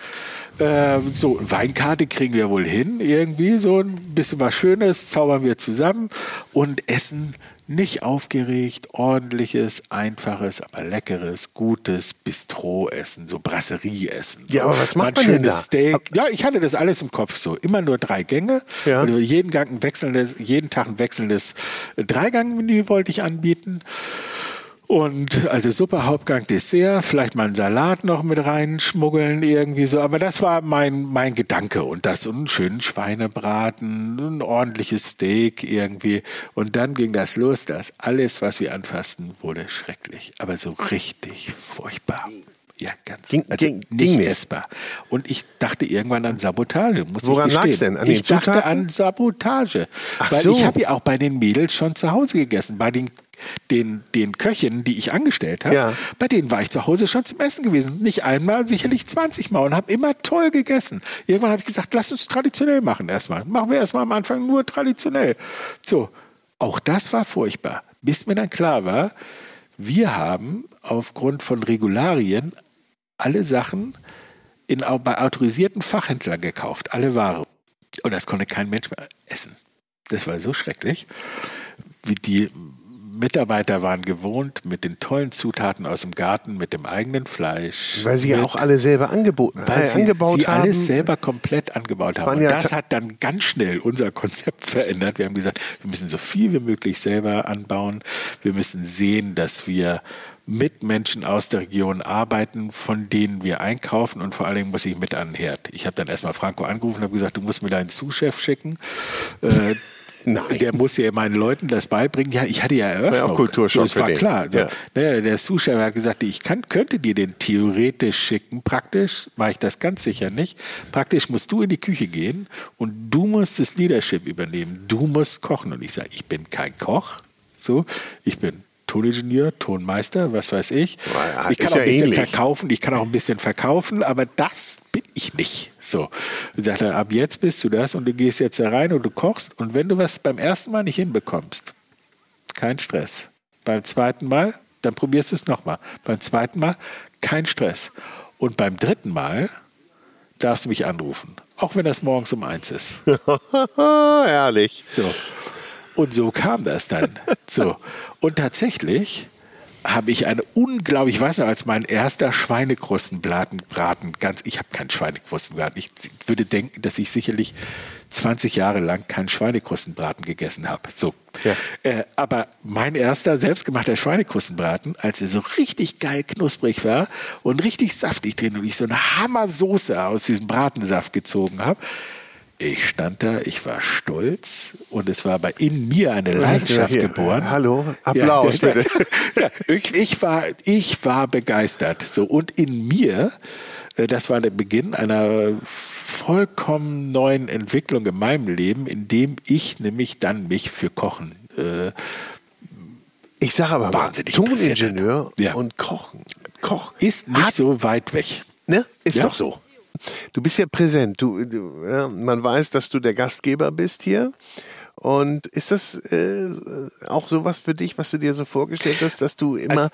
B: Äh, so, Weinkarte kriegen wir wohl hin, irgendwie. So ein bisschen was Schönes zaubern wir zusammen. Und Essen nicht aufgeregt, ordentliches, einfaches, aber leckeres, gutes Bistro-Essen, so Brasserie-Essen.
A: Ja, aber was macht man denn da?
B: Steak. Ja, ich hatte das alles im Kopf so. Immer nur drei Gänge. Ja. Und jeden, Gang ein wechselndes, jeden Tag ein wechselndes Dreigang-Menü wollte ich anbieten. Und also Suppe, Hauptgang, Dessert, vielleicht mal einen Salat noch mit reinschmuggeln, irgendwie so. Aber das war mein, mein Gedanke. Und das und einen schönen Schweinebraten, ein ordentliches Steak irgendwie. Und dann ging das los, dass alles, was wir anfassten, wurde schrecklich. Aber so richtig furchtbar. Ja, ganz.
A: Ging, also ging, nicht ging essbar.
B: Und ich dachte irgendwann an Sabotage. Muss
A: Woran lag denn?
B: An ich dachte an Sabotage. Ach weil so. ich habe ja auch bei den Mädels schon zu Hause gegessen. Bei den den, den Köchinnen, die ich angestellt habe, ja. bei denen war ich zu Hause schon zum Essen gewesen. Nicht einmal, sicherlich 20 Mal und habe immer toll gegessen. Irgendwann habe ich gesagt, lass uns traditionell machen erstmal. Machen wir erstmal am Anfang nur traditionell. So, auch das war furchtbar, bis mir dann klar war, wir haben aufgrund von Regularien alle Sachen in, bei autorisierten Fachhändlern gekauft, alle Ware. Und das konnte kein Mensch mehr essen. Das war so schrecklich. Wie die Mitarbeiter waren gewohnt mit den tollen Zutaten aus dem Garten, mit dem eigenen Fleisch.
A: Weil sie ja auch alle selber angeboten
B: weil äh, sie, angebaut sie haben. alles selber komplett angebaut haben. Und ja das hat dann ganz schnell unser Konzept verändert. Wir haben gesagt, wir müssen so viel wie möglich selber anbauen. Wir müssen sehen, dass wir mit Menschen aus der Region arbeiten, von denen wir einkaufen und vor allen Dingen muss ich mit an den Herd. Ich habe dann erstmal Franco angerufen und habe gesagt, du musst mir deinen Zuschef schicken. Äh, Nein. Der muss ja meinen Leuten das beibringen. Ja, ich hatte ja Eröffnung.
A: War Kulturschock
B: das war klar. Ja. Naja, der Zuschauer hat gesagt, ich kann, könnte dir den theoretisch schicken. Praktisch mache ich das ganz sicher nicht. Praktisch musst du in die Küche gehen und du musst das Leadership übernehmen. Du musst kochen. Und ich sage, ich bin kein Koch. So, ich bin Toningenieur, Tonmeister, was weiß ich. Ja, ich kann auch ein bisschen ähnlich. verkaufen, ich kann auch ein bisschen verkaufen, aber das bin ich nicht. So. Und sagt er, ab jetzt bist du das und du gehst jetzt da rein und du kochst und wenn du was beim ersten Mal nicht hinbekommst, kein Stress. Beim zweiten Mal, dann probierst du es nochmal. Beim zweiten Mal, kein Stress. Und beim dritten Mal darfst du mich anrufen, auch wenn das morgens um eins ist.
A: Herrlich.
B: So. Und so kam das dann. So. Und tatsächlich habe ich eine unglaublich, ich als mein erster Schweinekrustenbraten, ganz, ich habe keinen Schweinekrustenbraten. Ich würde denken, dass ich sicherlich 20 Jahre lang keinen Schweinekrustenbraten gegessen habe. So. Ja. Äh, aber mein erster selbstgemachter Schweinekrustenbraten, als er so richtig geil knusprig war und richtig saftig drin und ich so eine Hammersoße aus diesem Bratensaft gezogen habe, ich stand da, ich war stolz und es war aber in mir eine Leidenschaft ja, geboren.
A: Hallo, Applaus ja, bitte.
B: Ja, ich, ich, war, ich war begeistert. So, und in mir, äh, das war der Beginn einer vollkommen neuen Entwicklung in meinem Leben, in dem ich nämlich dann mich für Kochen äh,
A: ich sage aber
B: wahnsinnig
A: Toningenieur ja. und Kochen.
B: Koch ist nicht so weit weg.
A: Ne? Ist doch so. Du bist ja präsent. Du, du ja, man weiß, dass du der Gastgeber bist hier. Und ist das äh, auch sowas für dich, was du dir so vorgestellt hast, dass du immer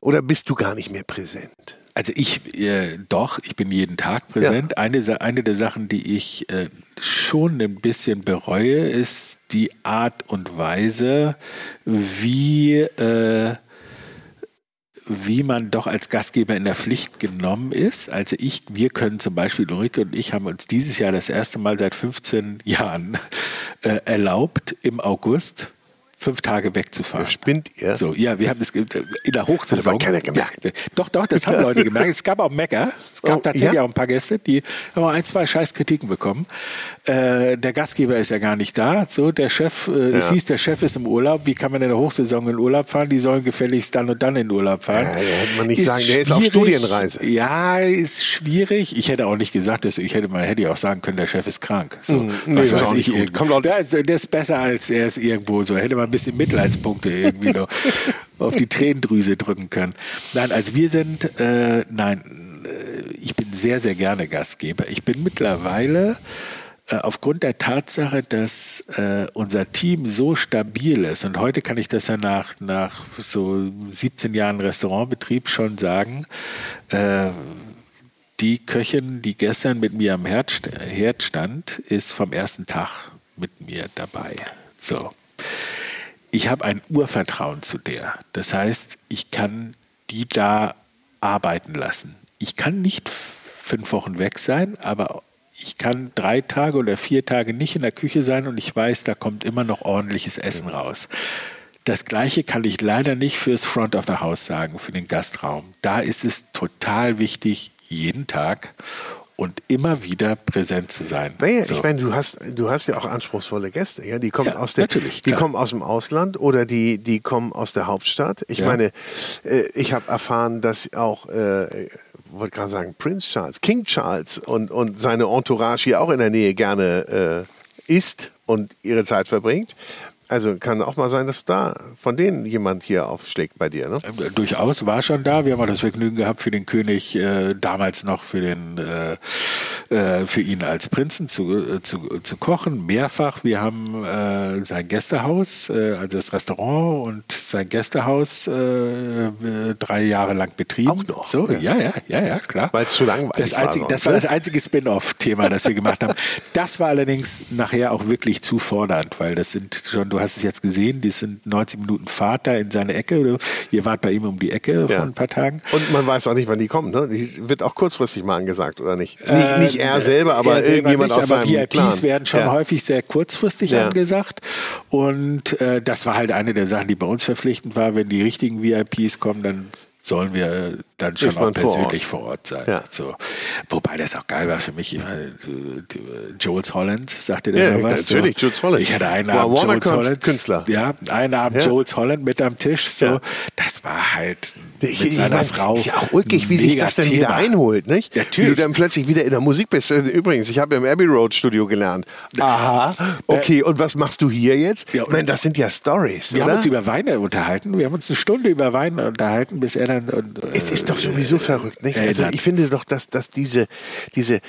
A: oder bist du gar nicht mehr präsent?
B: Also ich äh, doch, ich bin jeden Tag präsent. Ja. Eine, eine der Sachen, die ich äh, schon ein bisschen bereue, ist die Art und Weise, wie äh, wie man doch als Gastgeber in der Pflicht genommen ist. Also ich, wir können zum Beispiel, Ulrike und ich haben uns dieses Jahr das erste Mal seit 15 Jahren äh, erlaubt, im August fünf Tage wegzufahren.
A: Spinnt ihr?
B: So, ja, wir haben das in der Hochsaison.
A: Hat aber keiner gemerkt.
B: Ja, doch, doch, das haben Leute gemerkt. Es gab auch Mecker. Es gab
A: Oh,
B: tatsächlich
A: ja?
B: auch ein paar Gäste, die haben ein, zwei scheiß Kritiken bekommen. Äh, der Gastgeber ist ja gar nicht da. So, der Chef, äh, es
A: Ja.
B: hieß, der Chef ist im Urlaub. Wie kann man in der Hochsaison in Urlaub fahren? Die sollen gefälligst dann und dann in Urlaub fahren.
A: Ja, hätte man nicht sagen, der ist auf Studienreise.
B: Ja, ist schwierig. Ich hätte auch nicht gesagt, dass ich hätte, man hätte ja auch sagen können, der Chef ist krank. So,
A: Hm, nee, das ist
B: weiß ich.
A: Kommt auch-
B: der, ist, der ist besser als er ist irgendwo so. Hätte man bisschen Mitleidspunkte irgendwie noch auf die Tränendrüse drücken können. Nein, als wir sind, äh, nein, äh, ich bin sehr, sehr gerne Gastgeber. Ich bin mittlerweile äh, aufgrund der Tatsache, dass äh, unser Team so stabil ist und heute kann ich das ja nach, nach so 17 Jahren Restaurantbetrieb schon sagen, äh, die Köchin, die gestern mit mir am Herd, Herd stand, ist vom ersten Tag mit mir dabei. So. Ich habe ein Urvertrauen zu der. Das heißt, ich kann die da arbeiten lassen. Ich kann nicht fünf Wochen weg sein, aber ich kann drei Tage oder vier Tage nicht in der Küche sein und ich weiß, da kommt immer noch ordentliches Essen raus. Das Gleiche kann ich leider nicht fürs Front of the House sagen, für den Gastraum. Da ist es total wichtig, jeden Tag und immer wieder präsent zu sein.
A: Naja,
B: So.
A: ich meine, du hast, du hast ja auch anspruchsvolle Gäste. Ja? Die kommen
B: Ja,
A: aus der,
B: natürlich,
A: die
B: klar.
A: kommen aus dem Ausland oder die, die kommen aus der Hauptstadt. Ich
B: Ja.
A: meine, äh, ich habe erfahren, dass auch, äh, wollte gerade sagen, Prince Charles, King Charles und, und seine Entourage hier auch in der Nähe gerne äh, isst und ihre Zeit verbringt. Also kann auch mal sein, dass da von denen jemand hier aufschlägt bei dir. Ne?
B: Äh, Durchaus war schon da. Wir haben auch das Vergnügen gehabt, für den König äh, damals noch für den äh, äh, für ihn als Prinzen zu, äh, zu, zu kochen. Mehrfach. Wir haben sein Gästehaus, also das Restaurant und sein Gästehaus drei Jahre lang betrieben.
A: Auch noch?
B: So, ja, ja, ja, ja, klar.
A: Weil es zu langweilig
B: das
A: war
B: einzige,
A: sonst,
B: Das war
A: ne?
B: das einzige Spin-off-Thema, das wir gemacht haben. Das war allerdings nachher auch wirklich zu fordernd, weil das sind schon, du hast es jetzt gesehen, die sind 90 Minuten Fahrt da in seine Ecke. Ihr wart bei ihm um die Ecke
A: Ja.
B: vor ein paar Tagen.
A: Und man weiß auch nicht, wann die kommen. Ne? Die wird auch kurzfristig mal angesagt, oder nicht? Nicht, nicht er
B: Äh,
A: selber, aber
B: er selber
A: irgendjemand
B: nicht,
A: aus
B: aber
A: seinem
B: VIPs
A: Clan.
B: werden schon
A: Ja.
B: häufig sehr kurzfristig
A: Ja.
B: angesagt. Und äh, das war halt eine der Sachen, die bei uns verpflichtend war. Wenn die richtigen VIPs kommen, dann sollen wir dann schon auch
A: man vor
B: persönlich vor Ort, sein.
A: Ja.
B: So. Wobei das auch geil war für mich. Ich meine, Jules Holland, sagte der
A: Ja,
B: was?
A: natürlich,
B: so.
A: Jules Holland.
B: Ich hatte einen Abend
A: Warner
B: Jules Holland.
A: Künstler.
B: Ja, einen Abend
A: Ja.
B: Jules Holland mit am Tisch. So.
A: Ja.
B: Das war halt
A: Ich,
B: mit
A: ich
B: seiner
A: mein,
B: Frau.
A: Ist ja auch ulkig, wie sich das dann wieder einholt, nicht?
B: Natürlich.
A: Wie du dann plötzlich wieder in der Musik bist. Äh, Übrigens, ich habe im Abbey Road Studio gelernt. Aha, okay, und was machst du hier jetzt?
B: Ja,
A: ich meine, das sind ja Stories,
B: Wir haben
A: oder?
B: uns über Weine unterhalten. Wir haben uns eine Stunde über Weine unterhalten, bis er dann. Und,
A: Es ist doch sowieso verrückt, nicht?
B: äh,
A: Also ich finde doch, dass, dass diese, diese,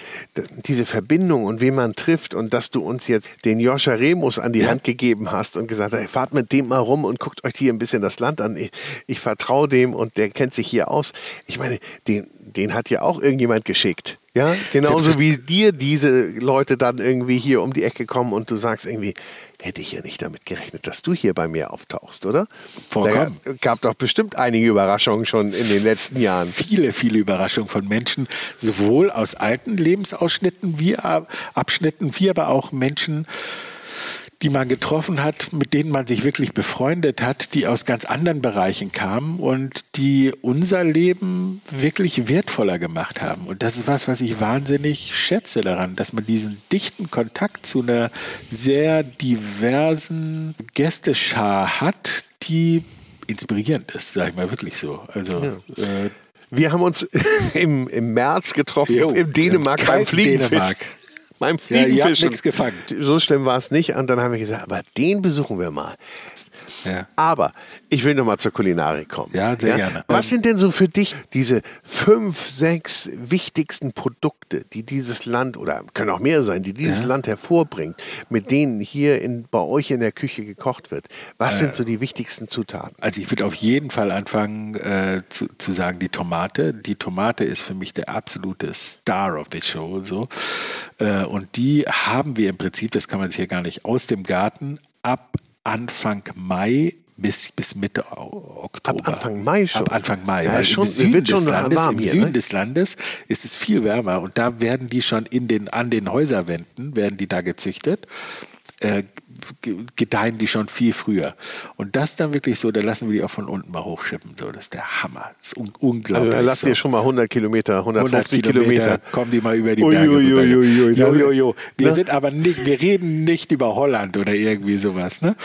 A: diese Verbindung und wen man trifft und dass du uns jetzt den Joscha Remus an die
B: Ja.
A: Hand gegeben hast und gesagt hast, fahrt mit dem mal rum und guckt euch hier ein bisschen das Land an. Ich, ich vertraue dem und der kennt sich hier aus. Ich meine, den, den hat ja auch irgendjemand geschickt. Ja, genauso wie dir diese Leute dann irgendwie hier um die Ecke kommen und du sagst irgendwie, hätte ich ja nicht damit gerechnet, dass du hier bei mir auftauchst, oder?
B: Vollkommen.
A: Da gab doch bestimmt einige Überraschungen schon in den letzten Jahren.
B: viele, viele Überraschungen von Menschen, sowohl aus alten Lebensausschnitten wie Ab- Abschnitten, wie aber auch Menschen, die man getroffen hat, mit denen man sich wirklich befreundet hat, die aus ganz anderen Bereichen kamen und die unser Leben wirklich wertvoller gemacht haben. Und das ist was, was ich wahnsinnig schätze daran, dass man diesen dichten Kontakt zu einer sehr diversen Gästeschar hat, die inspirierend ist, sage ich mal wirklich so. Also äh,
A: Wir haben uns im, im März getroffen,
B: Jo,
A: im Dänemark
B: im
A: beim Fliegenfisch.
B: Dänemark.
A: Beim
B: Ja, ihr habt
A: Fliegenfischen.
B: nichts gefangen.
A: So schlimm war es nicht. Und dann haben wir gesagt, aber den besuchen wir mal.
B: Ja.
A: Aber ich will noch mal zur Kulinarik kommen.
B: Ja, sehr gerne.
A: Was sind denn so für dich diese fünf, sechs wichtigsten Produkte, die dieses Land oder können auch mehr sein, die dieses Land hervorbringt, mit denen hier in, bei euch in der Küche gekocht wird? Was sind so die wichtigsten Zutaten?
B: Also ich würde auf jeden Fall anfangen äh, zu, zu sagen, die Tomate. Die Tomate ist für mich der absolute Star of the Show. So. Äh, und die haben wir im Prinzip, das kann man sich hier gar nicht, aus dem Garten ab Anfang Mai bis, bis Mitte Oktober.
A: Ab Anfang Mai schon?
B: Ab Anfang Mai.
A: Ja, schon-
B: im Süden, des Landes, im
A: hier,
B: Süden
A: ne?
B: des Landes ist es viel wärmer und da werden die schon in den, an den Häuserwänden, werden die da gezüchtet. Äh, gedeihen die schon viel früher. Und das dann wirklich so, da lassen wir die auch von unten mal hochschippen. So, das ist der Hammer. Das ist un unglaublich. Also,
A: dann lasst
B: so.
A: ihr schon mal 100 Kilometer, 150 100 Kilometer, Kilometer.
B: Kommen die mal über die Berge. Ui, ui, ui, jo, jo, jo. Wir sind aber nicht, wir reden nicht über Holland oder irgendwie sowas. Ne?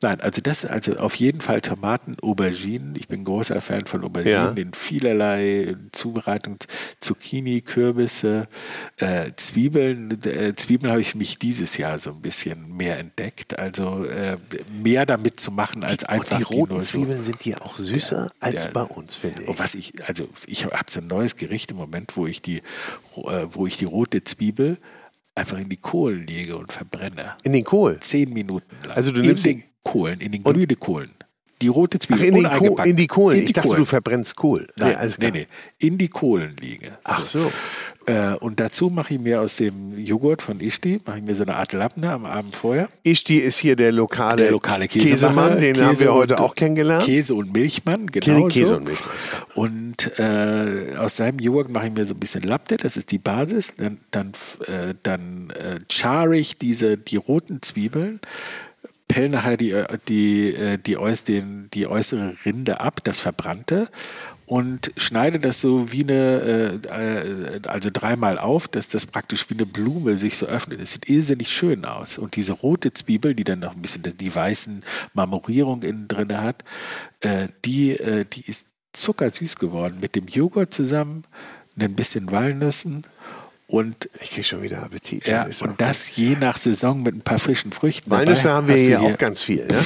B: Nein, also das, also auf jeden Fall Tomaten, Auberginen. Ich bin großer Fan von Auberginen ja. in vielerlei Zubereitung. Zucchini, Kürbisse, äh, Zwiebeln. Äh, Zwiebeln habe ich mich dieses Jahr so ein bisschen mehr entdeckt. Also äh, mehr damit zu machen als einfach
A: die roten die Zwiebeln sind die auch süßer ja, als ja, bei uns, finde ich.
B: Was ich, also ich habe so ein neues Gericht im Moment, wo ich die, äh, wo ich die rote Zwiebel einfach in die Kohlen lege und verbrenne.
A: In den Kohl?
B: Zehn Minuten
A: lang. Also du nimmst
B: in den Kohlen, in den glühende Kohlen. Die rote Zwiebel. Ach,
A: in, den in die Kohlen. In die ich dachte,
B: Kohlen.
A: du verbrennst Kohl.
B: Nein, nee, nee, nee. In die Kohlen liege.
A: Ach so.
B: Äh, und dazu mache ich mir aus dem Joghurt von Ishti, mache ich mir so eine Art Lappner am Abend vorher.
A: Ishti ist hier der lokale,
B: der lokale Käsemann,
A: den Käse haben wir heute auch kennengelernt.
B: Käse und Milchmann, genau
A: Käse
B: so.
A: und Milchmann.
B: Und äh, aus seinem Joghurt mache ich mir so ein bisschen Latte, das ist die Basis. Dann, dann, äh, dann äh, char ich diese, die roten Zwiebeln pell nachher die, äh, die, die, die, die äußere Rinde ab, das Verbrannte, und schneide das so wie eine, äh, also dreimal auf, dass das praktisch wie eine Blume sich so öffnet. Es sieht irrsinnig schön aus. Und diese rote Zwiebel, die dann noch ein bisschen die weißen Marmorierung innen drin hat, die, die ist zuckersüß geworden mit dem Joghurt zusammen, ein bisschen Walnüssen und
A: ich kriege schon wieder Appetit.
B: Ja, und das je nach Saison mit ein paar frischen Früchten.
A: Walnüsse haben wir hier, hier auch ganz viel. Ja?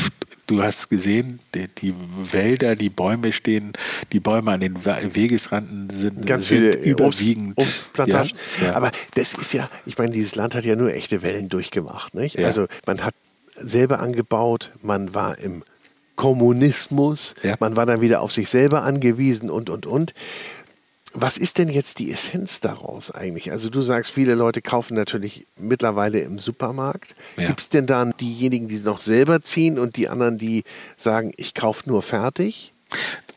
B: Du hast gesehen, die, die, Wälder, die Bäume stehen, die Bäume an den Wegesranden sind,
A: ganz
B: sind
A: viele
B: überwiegend.
A: Obstplantagen. Ja, ja. Aber das ist ja, ich meine, dieses Land hat ja nur echte Wellen durchgemacht. Nicht? Ja. Also man hat selber angebaut, man war im Kommunismus, man war dann wieder auf sich selber angewiesen und, und, und. Was ist denn jetzt die Essenz daraus eigentlich? Also du sagst, viele Leute kaufen natürlich mittlerweile im Supermarkt. Ja. Gibt es denn dann diejenigen, die noch selber ziehen und die anderen, die sagen, ich kaufe nur fertig?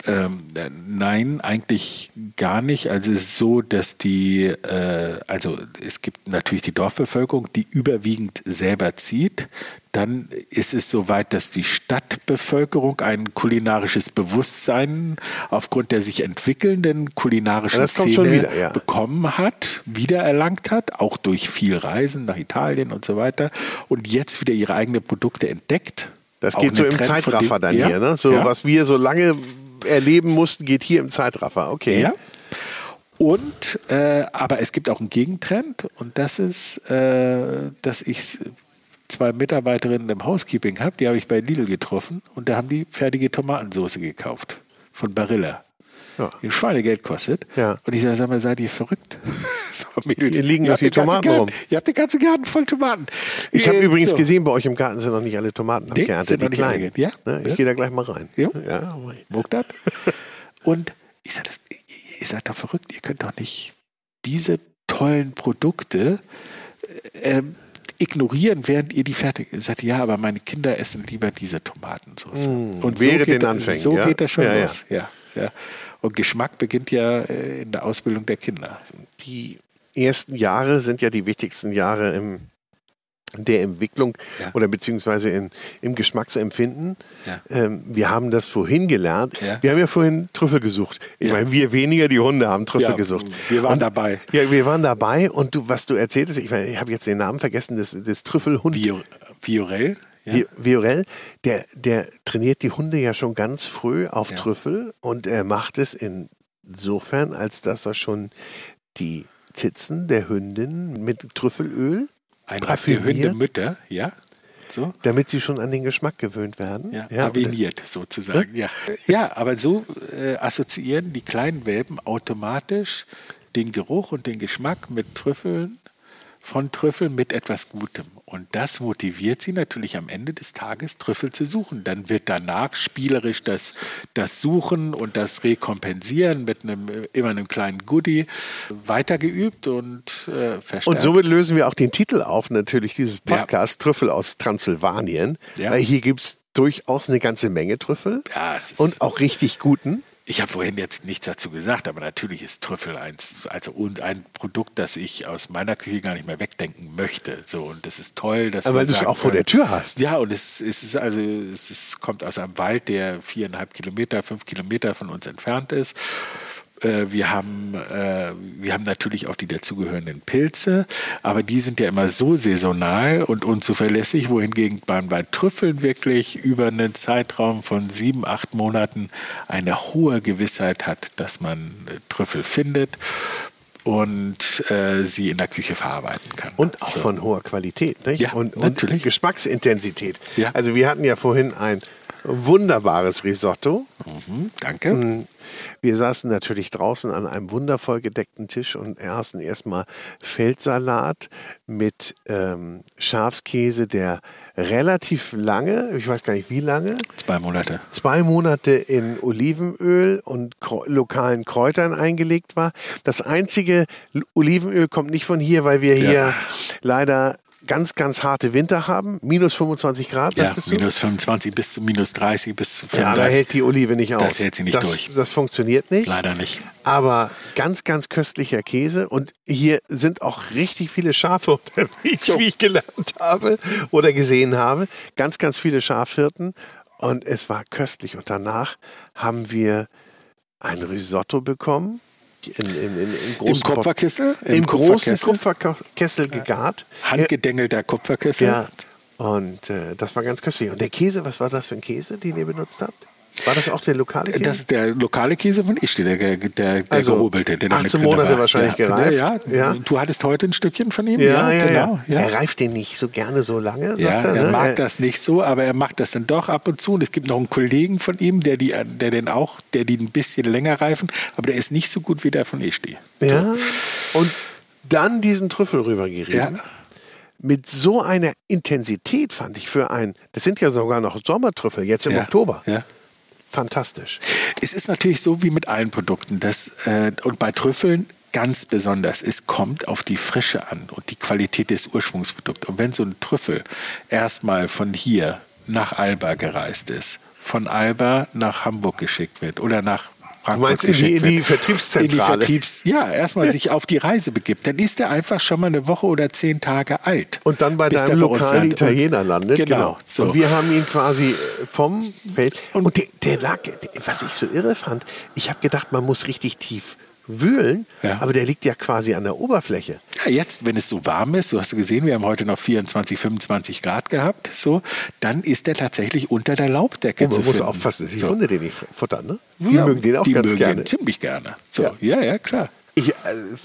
B: Ähm, nein, eigentlich gar nicht. Also es ist so, dass die, äh, also es gibt natürlich die Dorfbevölkerung, die überwiegend selber zieht. Dann ist es so weit, dass die Stadtbevölkerung ein kulinarisches Bewusstsein aufgrund der sich entwickelnden kulinarischen ja, Szene wieder, ja. bekommen hat, wiedererlangt hat, auch durch viel Reisen nach Italien und so weiter und jetzt wieder ihre eigenen Produkte entdeckt.
A: Das geht so im Trend Zeitraffer dann ja, hier, ne? So was wir so lange erleben mussten, geht hier im Zeitraffer. Okay.
B: Ja. Und, äh, aber es gibt auch einen Gegentrend und das ist, äh, dass ich zwei Mitarbeiterinnen im Housekeeping habe, die habe ich bei Lidl getroffen und da haben die fertige Tomatensauce gekauft von Barilla. Ja. Die Schweinegeld kostet.
A: Ja.
B: Und ich sage, sag mal, seid ihr verrückt?
A: so, Mädels, Hier liegen noch die Tomaten rum.
B: Ihr habt den ganzen Garten voll Tomaten.
A: Ich habe äh, übrigens so. gesehen, bei euch im Garten sind noch nicht alle Tomaten abgeerntet,
B: die kleinen.
A: Ja? Ne? Ich ja. gehe da gleich mal rein.
B: Ja. ja. das? Und ich sage, ihr seid doch verrückt. Ihr könnt doch nicht diese tollen Produkte äh, ignorieren, während ihr die fertig sagt, ja, aber meine Kinder essen lieber diese Tomatensauce.
A: Mm, und so
B: geht,
A: den Anfängen,
B: so
A: ja?
B: geht das schon ja, los. Ja. Ja, Und Geschmack beginnt ja äh, in der Ausbildung der Kinder.
A: Die ersten Jahre sind ja die wichtigsten Jahre im der Entwicklung ja. oder beziehungsweise in, im Geschmacksempfinden. Ja. Ähm, wir haben das vorhin gelernt. Ja. Wir haben ja vorhin Trüffel gesucht. Ich meine, wir weniger, die Hunde haben Trüffel gesucht.
B: Wir waren und, dabei.
A: Ja, wir waren dabei und du, was du erzähltest, ich, mein, ich habe jetzt den Namen vergessen, des, des Trüffelhundes.
B: Viorel?
A: Ja. Viorel, der, der trainiert die Hunde ja schon ganz früh auf ja. Trüffel und er macht es insofern, als dass er schon die Zitzen der Hündin mit Trüffelöl
B: Einreift Hundemütter, ja. So.
A: Damit sie schon an den Geschmack gewöhnt werden.
B: Ja, ja aveniert sozusagen. Ja, ja aber so äh, assoziieren die kleinen Welpen automatisch den Geruch und den Geschmack mit Trüffeln, von Trüffeln mit etwas Gutem. Und das motiviert sie natürlich am Ende des Tages, Trüffel zu suchen. Dann wird danach spielerisch das, das Suchen und das Rekompensieren mit einem immer einem kleinen Goodie weitergeübt und äh, verstärkt.
A: Und somit lösen wir auch den Titel auf, natürlich, dieses Podcast ja. Trüffel aus Transsilvanien. Ja. Weil hier gibt es durchaus eine ganze Menge Trüffel
B: ja,
A: und auch richtig guten.
B: Ich habe vorhin jetzt nichts dazu gesagt, aber natürlich ist Trüffel eins, also und ein Produkt, das ich aus meiner Küche gar nicht mehr wegdenken möchte. So und das ist toll, dass
A: aber du es auch vor der Tür hast.
B: Ja, und es, es ist also es ist, kommt aus einem Wald, der viereinhalb Kilometer, fünf Kilometer von uns entfernt ist. Äh, wir haben, äh, wir haben natürlich auch die dazugehörenden Pilze, aber die sind ja immer so saisonal und unzuverlässig, wohingegen man bei Trüffeln wirklich über einen Zeitraum von sieben, acht Monaten eine hohe Gewissheit hat, dass man äh, Trüffel findet und äh, sie in der Küche verarbeiten kann.
A: Und auch so. von hoher Qualität, nicht?
B: Ja,
A: und,
B: natürlich.
A: Und Geschmacksintensität.
B: Ja.
A: Also wir hatten ja vorhin ein wunderbares Risotto.
B: Mhm, danke.
A: Wir saßen natürlich draußen an einem wundervoll gedeckten Tisch und aßen erstmal Feldsalat mit ähm, Schafskäse, der relativ lange, ich weiß gar nicht wie lange.
B: Zwei Monate.
A: Zwei Monate in Olivenöl und lokalen Kräutern eingelegt war. Das einzige Olivenöl kommt nicht von hier, weil wir hier ja. leider ganz, ganz harte Winter haben. Minus 25 Grad,
B: ja, minus 25 bis zu minus 30 bis 35.
A: Ja, da hält die Olive nicht aus.
B: Das hält sie nicht
A: das,
B: durch.
A: Das funktioniert nicht.
B: Leider nicht.
A: Aber ganz, ganz köstlicher Käse. Und hier sind auch richtig viele Schafe unterwegs, wie ich gelernt habe oder gesehen habe. Ganz, ganz viele Schafhirten. Und es war köstlich. Und danach haben wir ein Risotto bekommen in, in, in,
B: im, großen Im Kupferkessel?
A: Im, Im großen Kupferkessel gegart.
B: Handgedengelter Kupferkessel.
A: Ja, und äh, das war ganz köstlich. Und der Käse, was war das für ein Käse, den ihr benutzt habt? War das auch der lokale Käse?
B: Das ist der lokale Käse von Ischli, der, der, der
A: also,
B: gehobelte. Der
A: 18 Monate war. wahrscheinlich
B: ja,
A: gereift.
B: Ja, ja, Du hattest heute ein Stückchen von ihm?
A: Ja, ja, genau. Er reift den nicht so gerne so lange,
B: ja,
A: er.
B: Er ne? mag das nicht so, aber er macht das dann doch ab und zu. Und es gibt noch einen Kollegen von ihm, der, die, der den auch, der die ein bisschen länger reifen, aber der ist nicht so gut wie der von Ischli.
A: Ja, und dann diesen Trüffel rübergerieben. Ja mit so einer Intensität fand ich für ein, das sind ja sogar noch Sommertrüffel, jetzt im
B: ja,
A: Oktober.
B: Ja
A: fantastisch.
B: Es ist natürlich so wie mit allen Produkten. Dass, äh, und bei Trüffeln ganz besonders. Es kommt auf die Frische an und die Qualität des Ursprungsprodukts. Und wenn so ein Trüffel erstmal von hier nach Alba gereist ist, von Alba nach Hamburg geschickt wird oder nach
A: Frankfurt du meinst in die, in die Vertriebszentrale? In die Vertriebs,
B: ja, erstmal sich auf die Reise begibt. Dann ist er einfach schon mal eine Woche oder zehn Tage alt.
A: Und dann bei deinem lokalen Italiener landet.
B: Genau. genau.
A: So. Und wir haben ihn quasi äh, vom Feld. Und, und der, der lag, was ich so irre fand, ich habe gedacht, man muss richtig tief wühlen, ja. aber der liegt ja quasi an der Oberfläche.
B: Ja, jetzt, wenn es so warm ist, du hast gesehen, wir haben heute noch 24, 25 Grad gehabt, so, dann ist der tatsächlich unter der Laubdecke
A: oh, man
B: zu
A: muss
B: finden.
A: aufpassen, dass die so. Hunde den nicht futtern, ne?
B: Die ja, mögen den auch die ganz mögen gerne. Den ziemlich gerne. So, ja, ja klar.
A: Ich äh,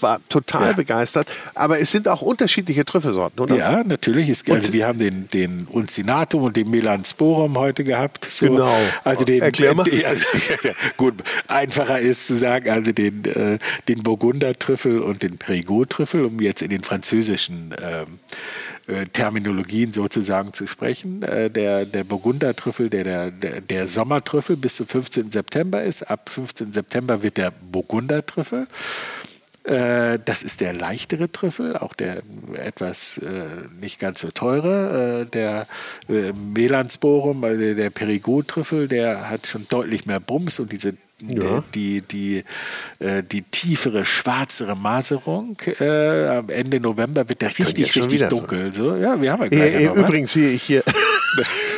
A: war total ja. begeistert. Aber es sind auch unterschiedliche Trüffelsorten, oder?
B: Ja, natürlich. Es, also wir haben den, den Uncinatum und den Melansporum heute gehabt.
A: So. Genau.
B: Also den,
A: Erklär mal.
B: Den, also, gut, einfacher ist zu sagen, also den, äh, den Burgundertrüffel und den Perigot-Trüffel, um jetzt in den französischen ähm, äh, Terminologien sozusagen zu sprechen. Äh, der, der Burgundertrüffel, der, der, der Sommertrüffel bis zum 15. September ist. Ab 15. September wird der Burgundertrüffel. Äh, das ist der leichtere Trüffel, auch der etwas äh, nicht ganz so teure. Äh, der Melansporum, also der Perigot-Trüffel, der hat schon deutlich mehr Bums und diese ja. die, die, äh, die tiefere, schwarzere Maserung. Äh, am Ende November wird der richtig, richtig dunkel. So. Ja, wir haben ja
A: gleich äh, Übrigens, hier, hier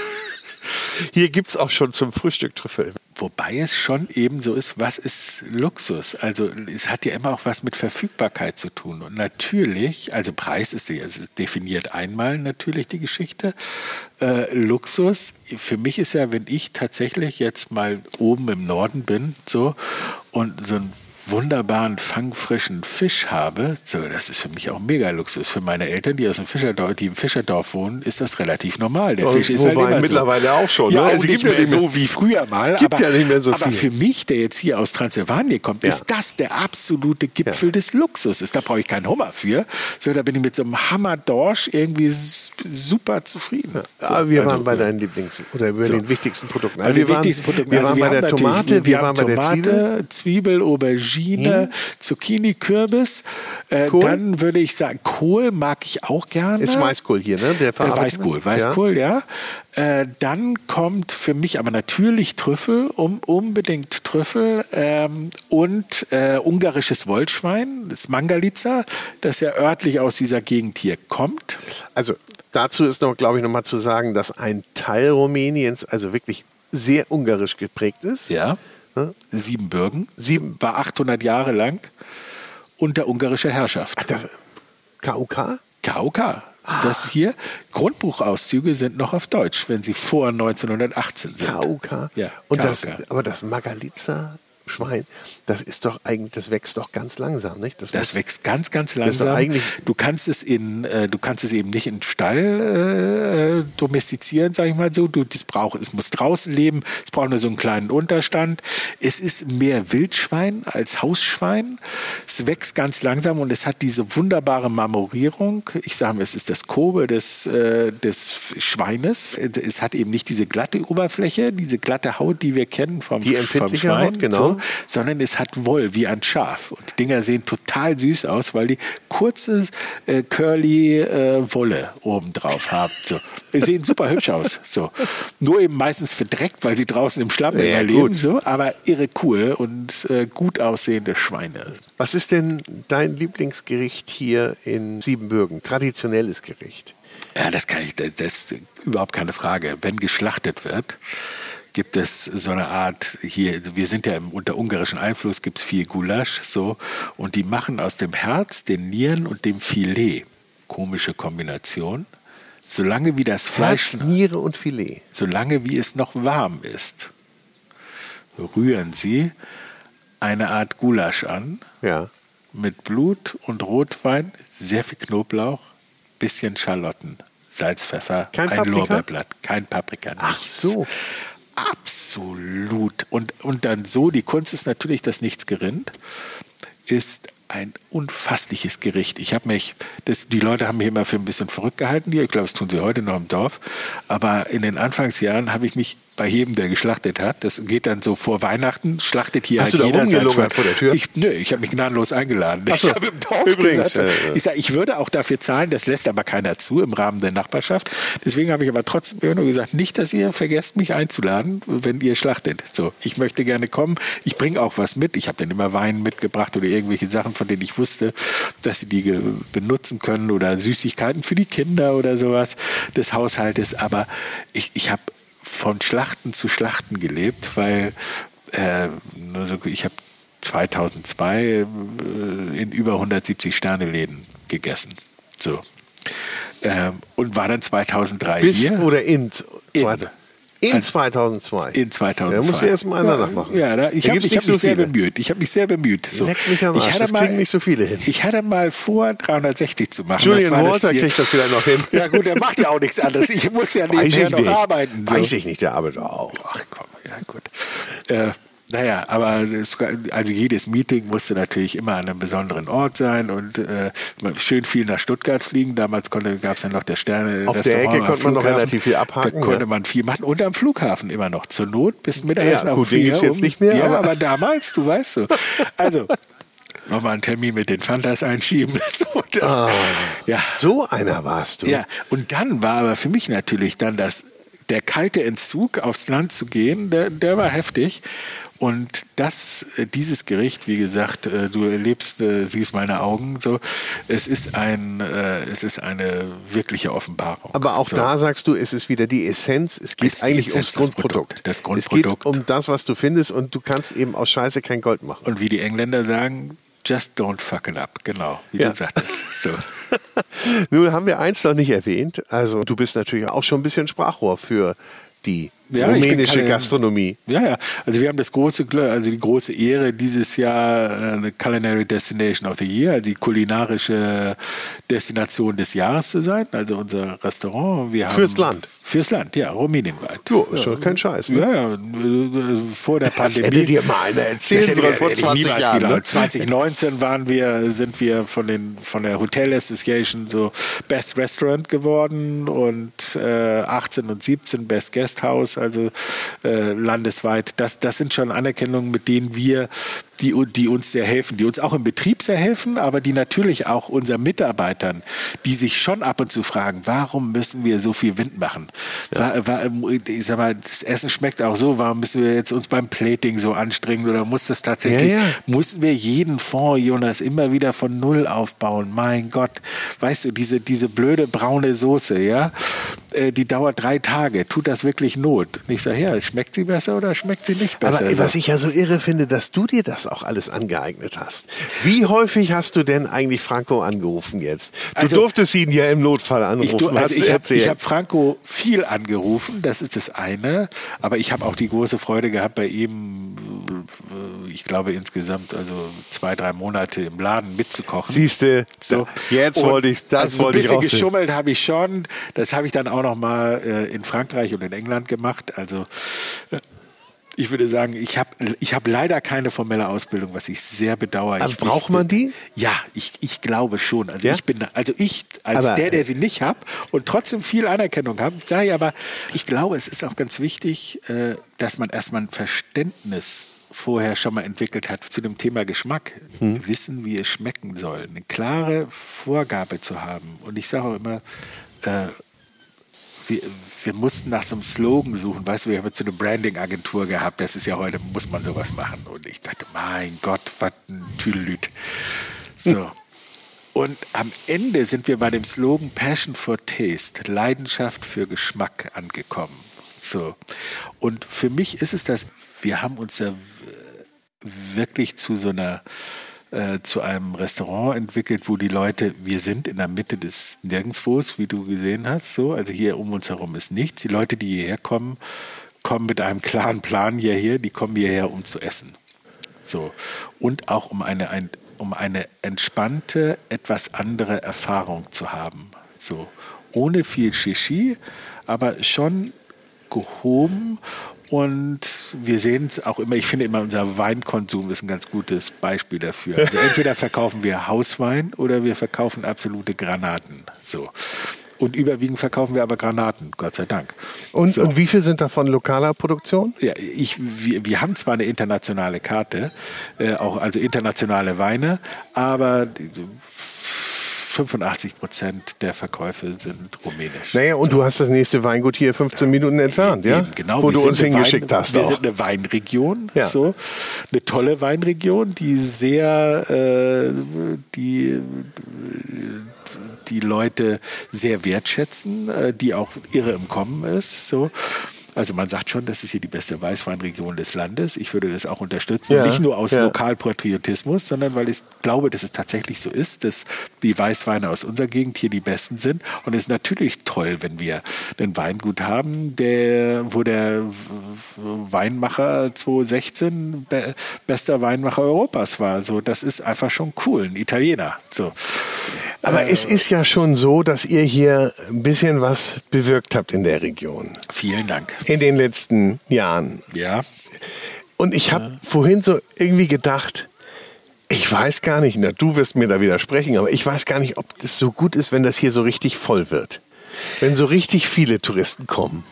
A: Hier gibt es auch schon zum Frühstück Trüffel.
B: Wobei es schon eben so ist, was ist Luxus? Also es hat ja immer auch was mit Verfügbarkeit zu tun. Und natürlich, also Preis ist, also definiert einmal natürlich die Geschichte. Äh, Luxus, für mich ist ja, wenn ich tatsächlich jetzt mal oben im Norden bin, so und so ein wunderbaren, fangfrischen Fisch habe, so, das ist für mich auch mega Luxus. Für meine Eltern, die aus dem Fischerdorf, die im Fischerdorf wohnen, ist das relativ normal. Der Fisch ist halt immer
A: mittlerweile
B: so.
A: auch schon.
B: Ja, ne? also nicht mehr so wie früher mal.
A: Gibt aber, ja nicht mehr so
B: aber für mich, der jetzt hier aus Transsilvanien kommt, ja. ist das der absolute Gipfel ja. des Luxuses. Da brauche ich keinen Hummer für. So, da bin ich mit so einem Hammer-Dorsch irgendwie super zufrieden.
A: So, wir also, waren bei deinen Lieblings- oder über so. den wichtigsten Produkten.
B: Also wir, waren, wichtigsten Produkten.
A: wir also waren bei der Tomate,
B: wir, waren bei der Zwiebel. Zwiebel, Aubergine, Aubergine, Zucchini, Kürbis. Äh, dann würde ich sagen, Kohl mag ich auch gerne.
A: Ist Weißkohl hier, ne? Der
B: Äh? Weißkohl, Weißkohl, ja. Äh, dann kommt für mich aber natürlich Trüffel, um, unbedingt Trüffel ähm, und äh, ungarisches Wollschwein, das Mangalitza, das ja örtlich aus dieser Gegend hier kommt.
A: Also dazu ist noch, glaube ich, noch mal zu sagen, dass ein Teil Rumäniens also wirklich sehr ungarisch geprägt ist.
B: Ja.
A: Ne?
B: Siebenbürgen.
A: Sieben-
B: War 800 Jahre lang unter ungarischer Herrschaft.
A: Das, KUK?
B: KOK. Das hier, Grundbuchauszüge sind noch auf Deutsch, wenn sie vor 1918 sind.
A: KUK.
B: Ja,
A: Und das,
B: KUK.
A: aber das Magalitza Schwein, das ist doch eigentlich, das wächst doch ganz langsam, nicht?
B: Das
A: muss-
B: wächst ganz, ganz langsam. du kannst es in, äh, du kannst es eben nicht in Stall äh, domestizieren, sage ich mal so. Du, das braucht, es muss draußen leben. Es braucht nur so einen kleinen Unterstand. Es ist mehr Wildschwein als Hausschwein. Es wächst ganz langsam und es hat diese wunderbare Marmorierung. Ich sage mal, es ist das Kobe des, äh, des Schweines. Es hat eben nicht diese glatte Oberfläche, diese glatte Haut, die wir kennen vom,
A: Die
B: vom
A: empfindliche
B: Schwein,
A: Haut, genau.
B: so, sondern es hat Woll wie ein Schaf. Und die Dinger sehen total süß aus, weil die kurze, äh, curly äh, Wolle oben drauf haben. So. Die sehen super hübsch aus. So. Nur eben meistens verdreckt, weil sie draußen im Schlamm
A: Ja,
B: leben. So. Aber irre cool und äh, gut aussehende Schweine.
A: Was ist denn dein Lieblingsgericht hier in Siebenbürgen? Traditionelles Gericht.
B: Ja, das kann ich, das ist überhaupt keine Frage. Wenn geschlachtet wird, gibt es so eine Art, hier, wir sind ja im, unter ungarischen Einfluss, gibt es viel Gulasch, so, und die machen aus dem Herz, den Nieren und dem Filet, komische Kombination, solange wie das Fleisch,
A: Fleisch, Niere und Filet.
B: solange wie es noch warm ist, rühren sie eine Art Gulasch an,
A: Ja.
B: mit Blut und Rotwein, sehr viel Knoblauch, bisschen Schalotten, Salz, Pfeffer,
A: Kein
B: ein
A: Paprika?
B: Lorbeerblatt, kein Paprika.
A: Ach
B: nichts.
A: so.
B: Absolut. Und, und dann so, die Kunst ist natürlich, dass nichts gerinnt, ist ein unfassliches Gericht. Ich habe mich, das, die Leute haben mich immer für ein bisschen verrückt gehalten hier. Ich glaube, das tun sie heute noch im Dorf. Aber in den Anfangsjahren habe ich mich bei jedem, der geschlachtet hat, das geht dann so vor Weihnachten, schlachtet hier
A: Hast
B: halt
A: du da
B: jeder sein
A: vor der Tür?
B: Ich, nö, ich habe mich gnadenlos eingeladen.
A: So.
B: Ich habe im Dorf
A: Übrigens,
B: gesagt,
A: äh,
B: ich sage, ich würde auch dafür zahlen, das lässt aber keiner zu im Rahmen der Nachbarschaft. Deswegen habe ich aber trotzdem nur gesagt, nicht, dass ihr vergesst, mich einzuladen, wenn ihr schlachtet. So, ich möchte gerne kommen. Ich bringe auch was mit. Ich habe dann immer Wein mitgebracht oder irgendwelche Sachen, von denen ich wusste, dass sie die benutzen können oder Süßigkeiten für die Kinder oder sowas des Haushaltes. Aber ich, ich habe von Schlachten zu Schlachten gelebt, weil äh, ich habe 2002 äh, in über 170 Sterne-Läden gegessen. So. Ähm, und war dann 2003
A: Bis
B: hier.
A: oder in,
B: In.
A: zweite- in
B: Also
A: 2002.
B: in 2002.
A: Da musst du erst mal einer nachmachen.
B: Ja, da, ich habe
A: gibt's
B: ich hab
A: nicht
B: mich
A: so
B: sehr bemüht. Ich habe mich sehr bemüht. So.
A: Leck mich am Arsch,
B: Ich hatte
A: das
B: mal,
A: kriegen nicht so viele hin.
B: Ich hatte mal vor, 360 zu machen.
A: Julian Walter kriegt das vielleicht noch hin.
B: Ja gut, der macht ja auch nichts anderes. Ich muss ja nebenher noch
A: nicht.
B: arbeiten. So.
A: Weiß ich nicht, der arbeitet auch.
B: Ach komm, ja gut. Äh, naja, aber es, also jedes Meeting musste natürlich immer an einem besonderen Ort sein und äh, schön viel nach Stuttgart fliegen. Damals gab es ja noch der Sterne.
A: Auf der Ecke konnte man noch relativ viel abhaken,
B: Da konnte
A: ja.
B: man viel machen und am Flughafen immer noch. Zur Not bis Mittagessen
A: Ja,
B: auf
A: gut,
B: dem
A: den gibt's jetzt
B: um-
A: nicht mehr,
B: Ja,
A: aber-
B: aber, damals, du weißt so. Also, nochmal einen Termin mit den Fantas einschieben. So, das,
A: Ah.
B: ja,
A: So einer warst du.
B: ja, und dann war aber für mich natürlich dann das, der kalte Entzug aufs Land zu gehen, der, der war heftig. Und das, äh, dieses Gericht, wie gesagt, äh, du erlebst, äh, siehst meine Augen so, es ist ein, es ist eine wirkliche Offenbarung.
A: Aber auch
B: so.
A: da sagst du, es ist wieder die Essenz. Es geht
B: die
A: eigentlich
B: Essenz,
A: ums
B: das
A: Grundprodukt.
B: Produkt, das
A: Es
B: Grundprodukt.
A: geht um das, was du findest und du kannst eben aus Scheiße kein Gold machen.
B: Und wie die Engländer sagen, just don't fuck it up. Genau, wie
A: Ja.
B: du sagtest. So.
A: Nun haben wir eins noch nicht erwähnt. Also du bist natürlich auch schon ein bisschen Sprachrohr für die
B: Ja,
A: rumänische
B: keine-
A: Gastronomie.
B: Ja, ja. Also wir haben das große, Glück- also die große Ehre, dieses Jahr äh, the Culinary Destination of the Year, also die kulinarische Destination des Jahres zu sein. Also unser Restaurant. Wir haben,
A: Fürs Land.
B: Fürs Land, ja, Rumänienwald.
A: Jo, ist doch kein Scheiß. Ne?
B: Ja, ja, vor der
A: Das
B: Pandemie.
A: hätte dir mal einer erzählen
B: Das hätte
A: sollen vor
B: hätte ich
A: 20
B: niemals
A: Jahren. Ne?
B: 2019 waren wir, sind wir von, den, von der Hotel Association so Best Restaurant geworden und äh, 18 und 17 Best Guest House, also äh, landesweit. Das, das sind schon Anerkennungen, mit denen wir die, die uns sehr helfen, die uns auch im Betrieb sehr helfen, aber die natürlich auch unseren Mitarbeitern, die sich schon ab und zu fragen, warum müssen wir so viel Wind machen? Wa- wa- Ich sag mal, das Essen schmeckt auch so, warum müssen wir jetzt uns beim Plating so anstrengen oder muss das tatsächlich,
A: Ja, ja.
B: müssen wir jeden Fond, Jonas, immer wieder von Null aufbauen? Mein Gott, weißt du, diese, diese blöde braune Soße, ja, äh, die dauert drei Tage, tut das wirklich Not? Und ich sage, ja, schmeckt sie besser oder schmeckt sie nicht besser?
A: Aber was ich ja so irre finde, dass du dir das auch alles angeeignet hast. Wie häufig hast du denn eigentlich Franco angerufen jetzt? Du
B: Also-
A: durftest ihn ja im Notfall anrufen,
B: Ich, du,
A: hast
B: also ich habe hab Franco viel angerufen, das ist das eine. Aber ich habe auch die große Freude gehabt, bei ihm, äh, ich glaube insgesamt also zwei, drei Monate im Laden mitzukochen.
A: Siehste,
B: So.
A: jetzt
B: Und
A: wollte ich, das
B: also so
A: wollte
B: ein
A: ich
B: bisschen geschummelt habe ich schon. Das habe ich dann auch noch mal äh, in Frankreich und in England gemacht. Also ich würde sagen, ich habe ich hab leider keine formelle Ausbildung, was ich sehr bedauere.
A: Aber
B: ich,
A: braucht
B: ich,
A: man die?
B: Ja, ich, ich glaube schon. Also
A: Ja?
B: ich bin, also ich als
A: Aber,
B: der,
A: äh,
B: der sie nicht habe und trotzdem viel Anerkennung habe, sage ich aber, ich glaube, es ist auch ganz wichtig, äh, dass man erstmal ein Verständnis vorher schon mal entwickelt hat zu dem Thema Geschmack.
A: Hm.
B: Wissen, wie es schmecken soll. Eine klare Vorgabe zu haben. Und ich sage auch immer, äh, wir, wir mussten nach so einem Slogan suchen. Weißt du, wir haben jetzt so eine Branding-Agentur gehabt. Das ist ja heute, muss man sowas machen. Und ich dachte, mein Gott, was ein Tüdelüt. So. Und am Ende sind wir bei dem Slogan Passion for Taste, Leidenschaft für Geschmack angekommen. So. Und für mich ist es das, wir haben uns ja wirklich zu so einer äh, zu einem Restaurant entwickelt, wo die Leute, wir sind in der Mitte des Nirgendwos, wie du gesehen hast, so, also hier um uns herum ist nichts. Die Leute, die hierher kommen, kommen mit einem klaren Plan hierher, die kommen hierher, um zu essen. So. Und auch um eine, ein, um eine entspannte, etwas andere Erfahrung zu haben. So. Ohne viel Shishi, aber schon gehoben. Und wir sehen es auch immer, ich finde immer, unser Weinkonsum ist ein ganz gutes Beispiel dafür. Also entweder verkaufen wir Hauswein oder wir verkaufen absolute Granaten. So. Und überwiegend verkaufen wir aber Granaten, Gott sei Dank.
A: Und,
B: so.
A: und wie viel sind davon lokaler Produktion?
B: Ja, ich, wir, wir haben zwar eine internationale Karte, äh, auch also internationale Weine, aber 85 Prozent der Verkäufe sind rumänisch.
A: Naja, und du hast das nächste Weingut hier 15 Minuten entfernt, ja?
B: Eben, genau,
A: Wo du uns hingeschickt
B: Wein,
A: hast.
B: Wir
A: auch.
B: sind eine Weinregion,
A: Ja.
B: so eine tolle Weinregion, die sehr äh, die die Leute sehr wertschätzen, äh, die auch irre im Kommen ist. So. Also man sagt schon, das ist hier die beste Weißweinregion des Landes. Ich würde das auch unterstützen.
A: Ja,
B: Nicht nur aus
A: ja.
B: Lokalpatriotismus, sondern weil ich glaube, dass es tatsächlich so ist, dass die Weißweine aus unserer Gegend hier die besten sind. Und es ist natürlich toll, wenn wir ein Weingut haben, der, wo der Weinmacher 2016 be bester Weinmacher Europas war. So, das ist einfach schon cool, ein Italiener. So.
A: Aber es ist ja schon so, dass ihr hier ein bisschen was bewirkt habt in der Region.
B: Vielen Dank.
A: In den letzten Jahren.
B: Ja.
A: Und ich habe vorhin so irgendwie gedacht, ich weiß gar nicht, na, du wirst mir da widersprechen, aber ich weiß gar nicht, ob das so gut ist, wenn das hier so richtig voll wird. Wenn so richtig viele Touristen kommen.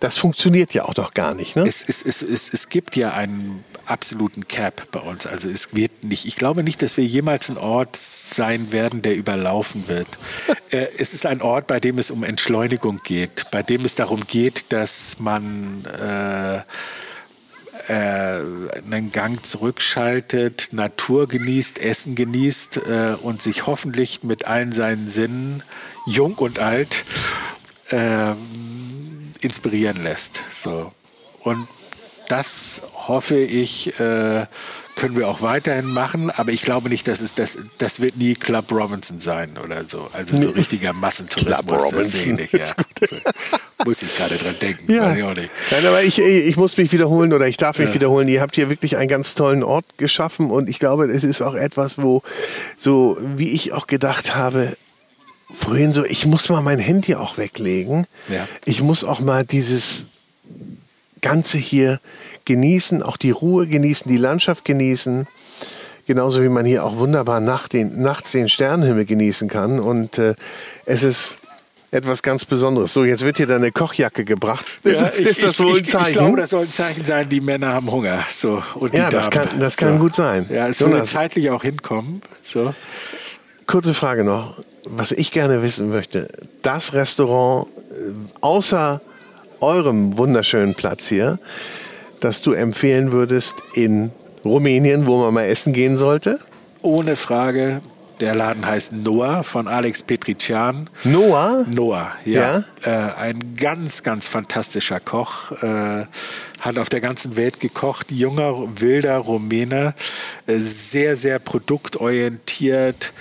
A: Das funktioniert ja auch doch gar nicht, ne?
B: Es, es, es, es, es gibt ja einen absoluten Cap bei uns. Also es wird nicht, ich glaube nicht, dass wir jemals ein Ort sein werden, der überlaufen wird. äh, es ist ein Ort, bei dem es um Entschleunigung geht, bei dem es darum geht, dass man äh, äh, einen Gang zurückschaltet, Natur genießt, Essen genießt äh, und sich hoffentlich mit allen seinen Sinnen, jung und alt, ähm, inspirieren lässt. So. Und das hoffe ich, äh, können wir auch weiterhin machen, aber ich glaube nicht, dass es das, das wird nie Club Robinson sein oder so. Also so richtiger Massentourismus.
A: Club
B: das
A: Robinson.
B: sehe ich nicht. Ja. Muss ich gerade dran denken.
A: Ja.
B: Ich.
A: Nein, aber ich, ich muss mich wiederholen oder ich darf mich wiederholen. Ihr habt hier wirklich einen ganz tollen Ort geschaffen und ich glaube, es ist auch etwas, wo, so wie ich auch gedacht habe, vorhin so, ich muss mal mein Handy auch weglegen.
B: Ja.
A: Ich muss auch mal dieses Ganze hier genießen, auch die Ruhe genießen, die Landschaft genießen. Genauso wie man hier auch wunderbar nacht den, nachts den Sternenhimmel genießen kann. Und äh, es ist etwas ganz Besonderes. So, jetzt wird hier deine Kochjacke gebracht. Ist,
B: Ja, ich,
A: ist das
B: ich,
A: wohl ein
B: ich,
A: Zeichen?
B: Ich glaube, das soll ein Zeichen sein, die Männer haben Hunger. So, und die
A: Ja, das
B: Damen.
A: kann- das kann
B: so.
A: gut sein.
B: Ja, es
A: Jonas.
B: zeitlich auch hinkommen. So.
A: Kurze Frage noch. Was ich gerne wissen möchte, das Restaurant äh, außer eurem wunderschönen Platz hier, das du empfehlen würdest in Rumänien, wo man mal essen gehen sollte?
B: Ohne Frage, der Laden heißt Noah von Alex Petrician.
A: Noah?
B: Noah, ja. Äh, ein ganz, ganz fantastischer Koch. Äh, hat auf der ganzen Welt gekocht. Junger, wilder Rumäne. Äh, sehr, sehr produktorientiert.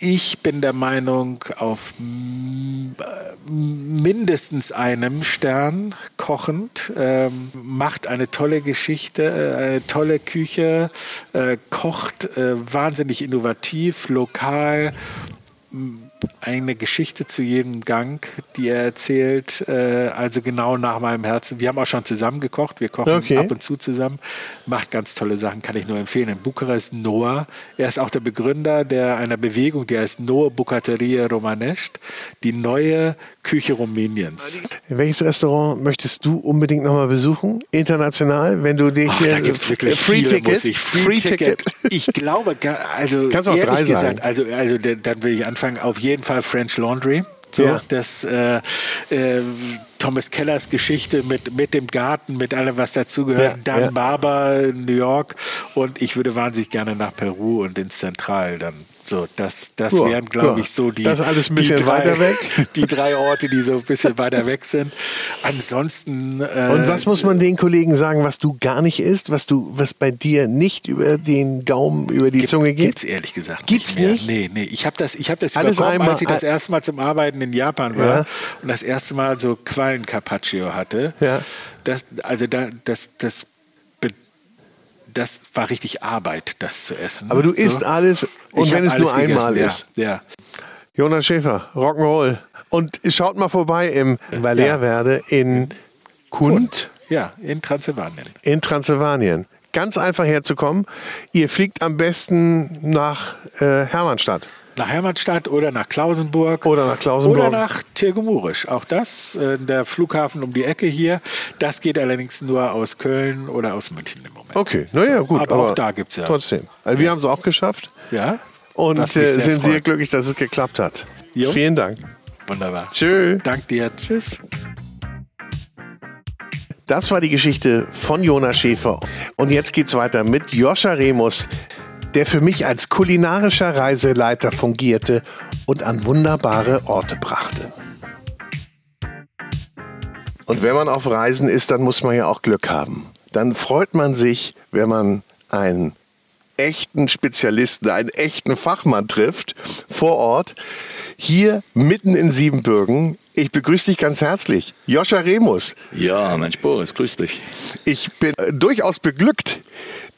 B: Ich bin der Meinung, auf äh, mindestens einem Stern kochend, ähm, macht eine tolle Geschichte, äh, eine tolle Küche, äh, kocht äh, wahnsinnig innovativ, lokal, eine Geschichte zu jedem Gang, die er erzählt, äh, also genau nach meinem Herzen. Wir haben auch schon zusammen gekocht, wir kochen
A: Okay.
B: ab und zu zusammen, macht ganz tolle Sachen, kann ich nur empfehlen. In Bukarest Noah, er ist auch der Begründer der, einer Bewegung, die heißt Noah Bucătărie Romanești, die neue Küche Rumäniens.
A: Welches Restaurant möchtest du unbedingt nochmal besuchen? International, wenn du dich
B: Ach,
A: hier
B: da gibt es wirklich
A: Free
B: viele,
A: Ticket,
B: muss ich. Free, Ticket. Ich glaube, also
A: Kannst auch
B: ehrlich
A: drei
B: gesagt,
A: sagen.
B: also, also da- dann will ich anfangen. Auf jeden Fall French Laundry. So,
A: Ja.
B: das äh, äh, Thomas Kellers Geschichte mit, mit dem Garten, mit allem, was dazugehört.
A: Ja,
B: dann
A: ja.
B: Barber, New York. Und ich würde wahnsinnig gerne nach Peru und ins Zentral dann. So, das, das
A: Ja,
B: wären, glaube
A: ja.
B: ich, so die,
A: Das alles ein
B: die
A: bisschen
B: drei,
A: weiter weg.
B: Die drei Orte, die so ein bisschen weiter weg sind. Ansonsten. Äh,
A: Und was muss man den Kollegen sagen, was du gar nicht isst, was du, was bei dir nicht über den Gaumen, über die Zunge geht?
B: Gibt's ehrlich gesagt
A: Gibt's
B: mehr.
A: nicht?
B: Nee, nee. Ich habe das, ich hab das
A: Alles
B: überkommen,
A: einmal-
B: als ich das erste Mal zum Arbeiten in Japan war
A: Ja.
B: und das erste Mal so Quallen-Carpaccio hatte.
A: Ja.
B: Das, also da, das, das, das war richtig Arbeit, das zu essen.
A: Aber du isst alles und
B: Ich
A: wenn es nur
B: alles
A: einmal
B: gegessen,
A: ist.
B: Ja, ja.
A: Jonas Schäfer, Rock'n'Roll. Und schaut mal vorbei im Valerwerde in Kund
B: ja, in Transsilvanien.
A: in Transsilvanien. Ganz einfach herzukommen. Ihr fliegt am besten nach äh, Hermannstadt.
B: Nach Hermannstadt oder nach Klausenburg.
A: Oder nach Klausenburg.
B: Oder nach Tirgumurisch. Auch das, äh, der Flughafen um die Ecke hier. Das geht allerdings nur aus Köln oder aus München im Moment.
A: Okay, naja, gut.
B: aber auch da gibt's ja-
A: Trotzdem. Also wir haben es auch geschafft.
B: Ja?
A: Und äh, sind
B: freut.
A: sehr glücklich, dass es geklappt hat.
B: Jo.
A: Vielen Dank.
B: Wunderbar.
A: Tschö.
B: Dank dir. Tschüss.
A: Das war die Geschichte von Jonas Schäfer. Und jetzt geht's weiter mit Joscha Remus, der für mich als kulinarischer Reiseleiter fungierte und an wunderbare Orte brachte. Und wenn man auf Reisen ist, dann muss man ja auch Glück haben. Dann freut man sich, wenn man einen echten Spezialisten, einen echten Fachmann trifft vor Ort, hier mitten in Siebenbürgen. Ich begrüße dich ganz herzlich, Joscha Remus.
C: Ja, Mensch Boris, grüß dich.
A: Ich bin äh, durchaus beglückt,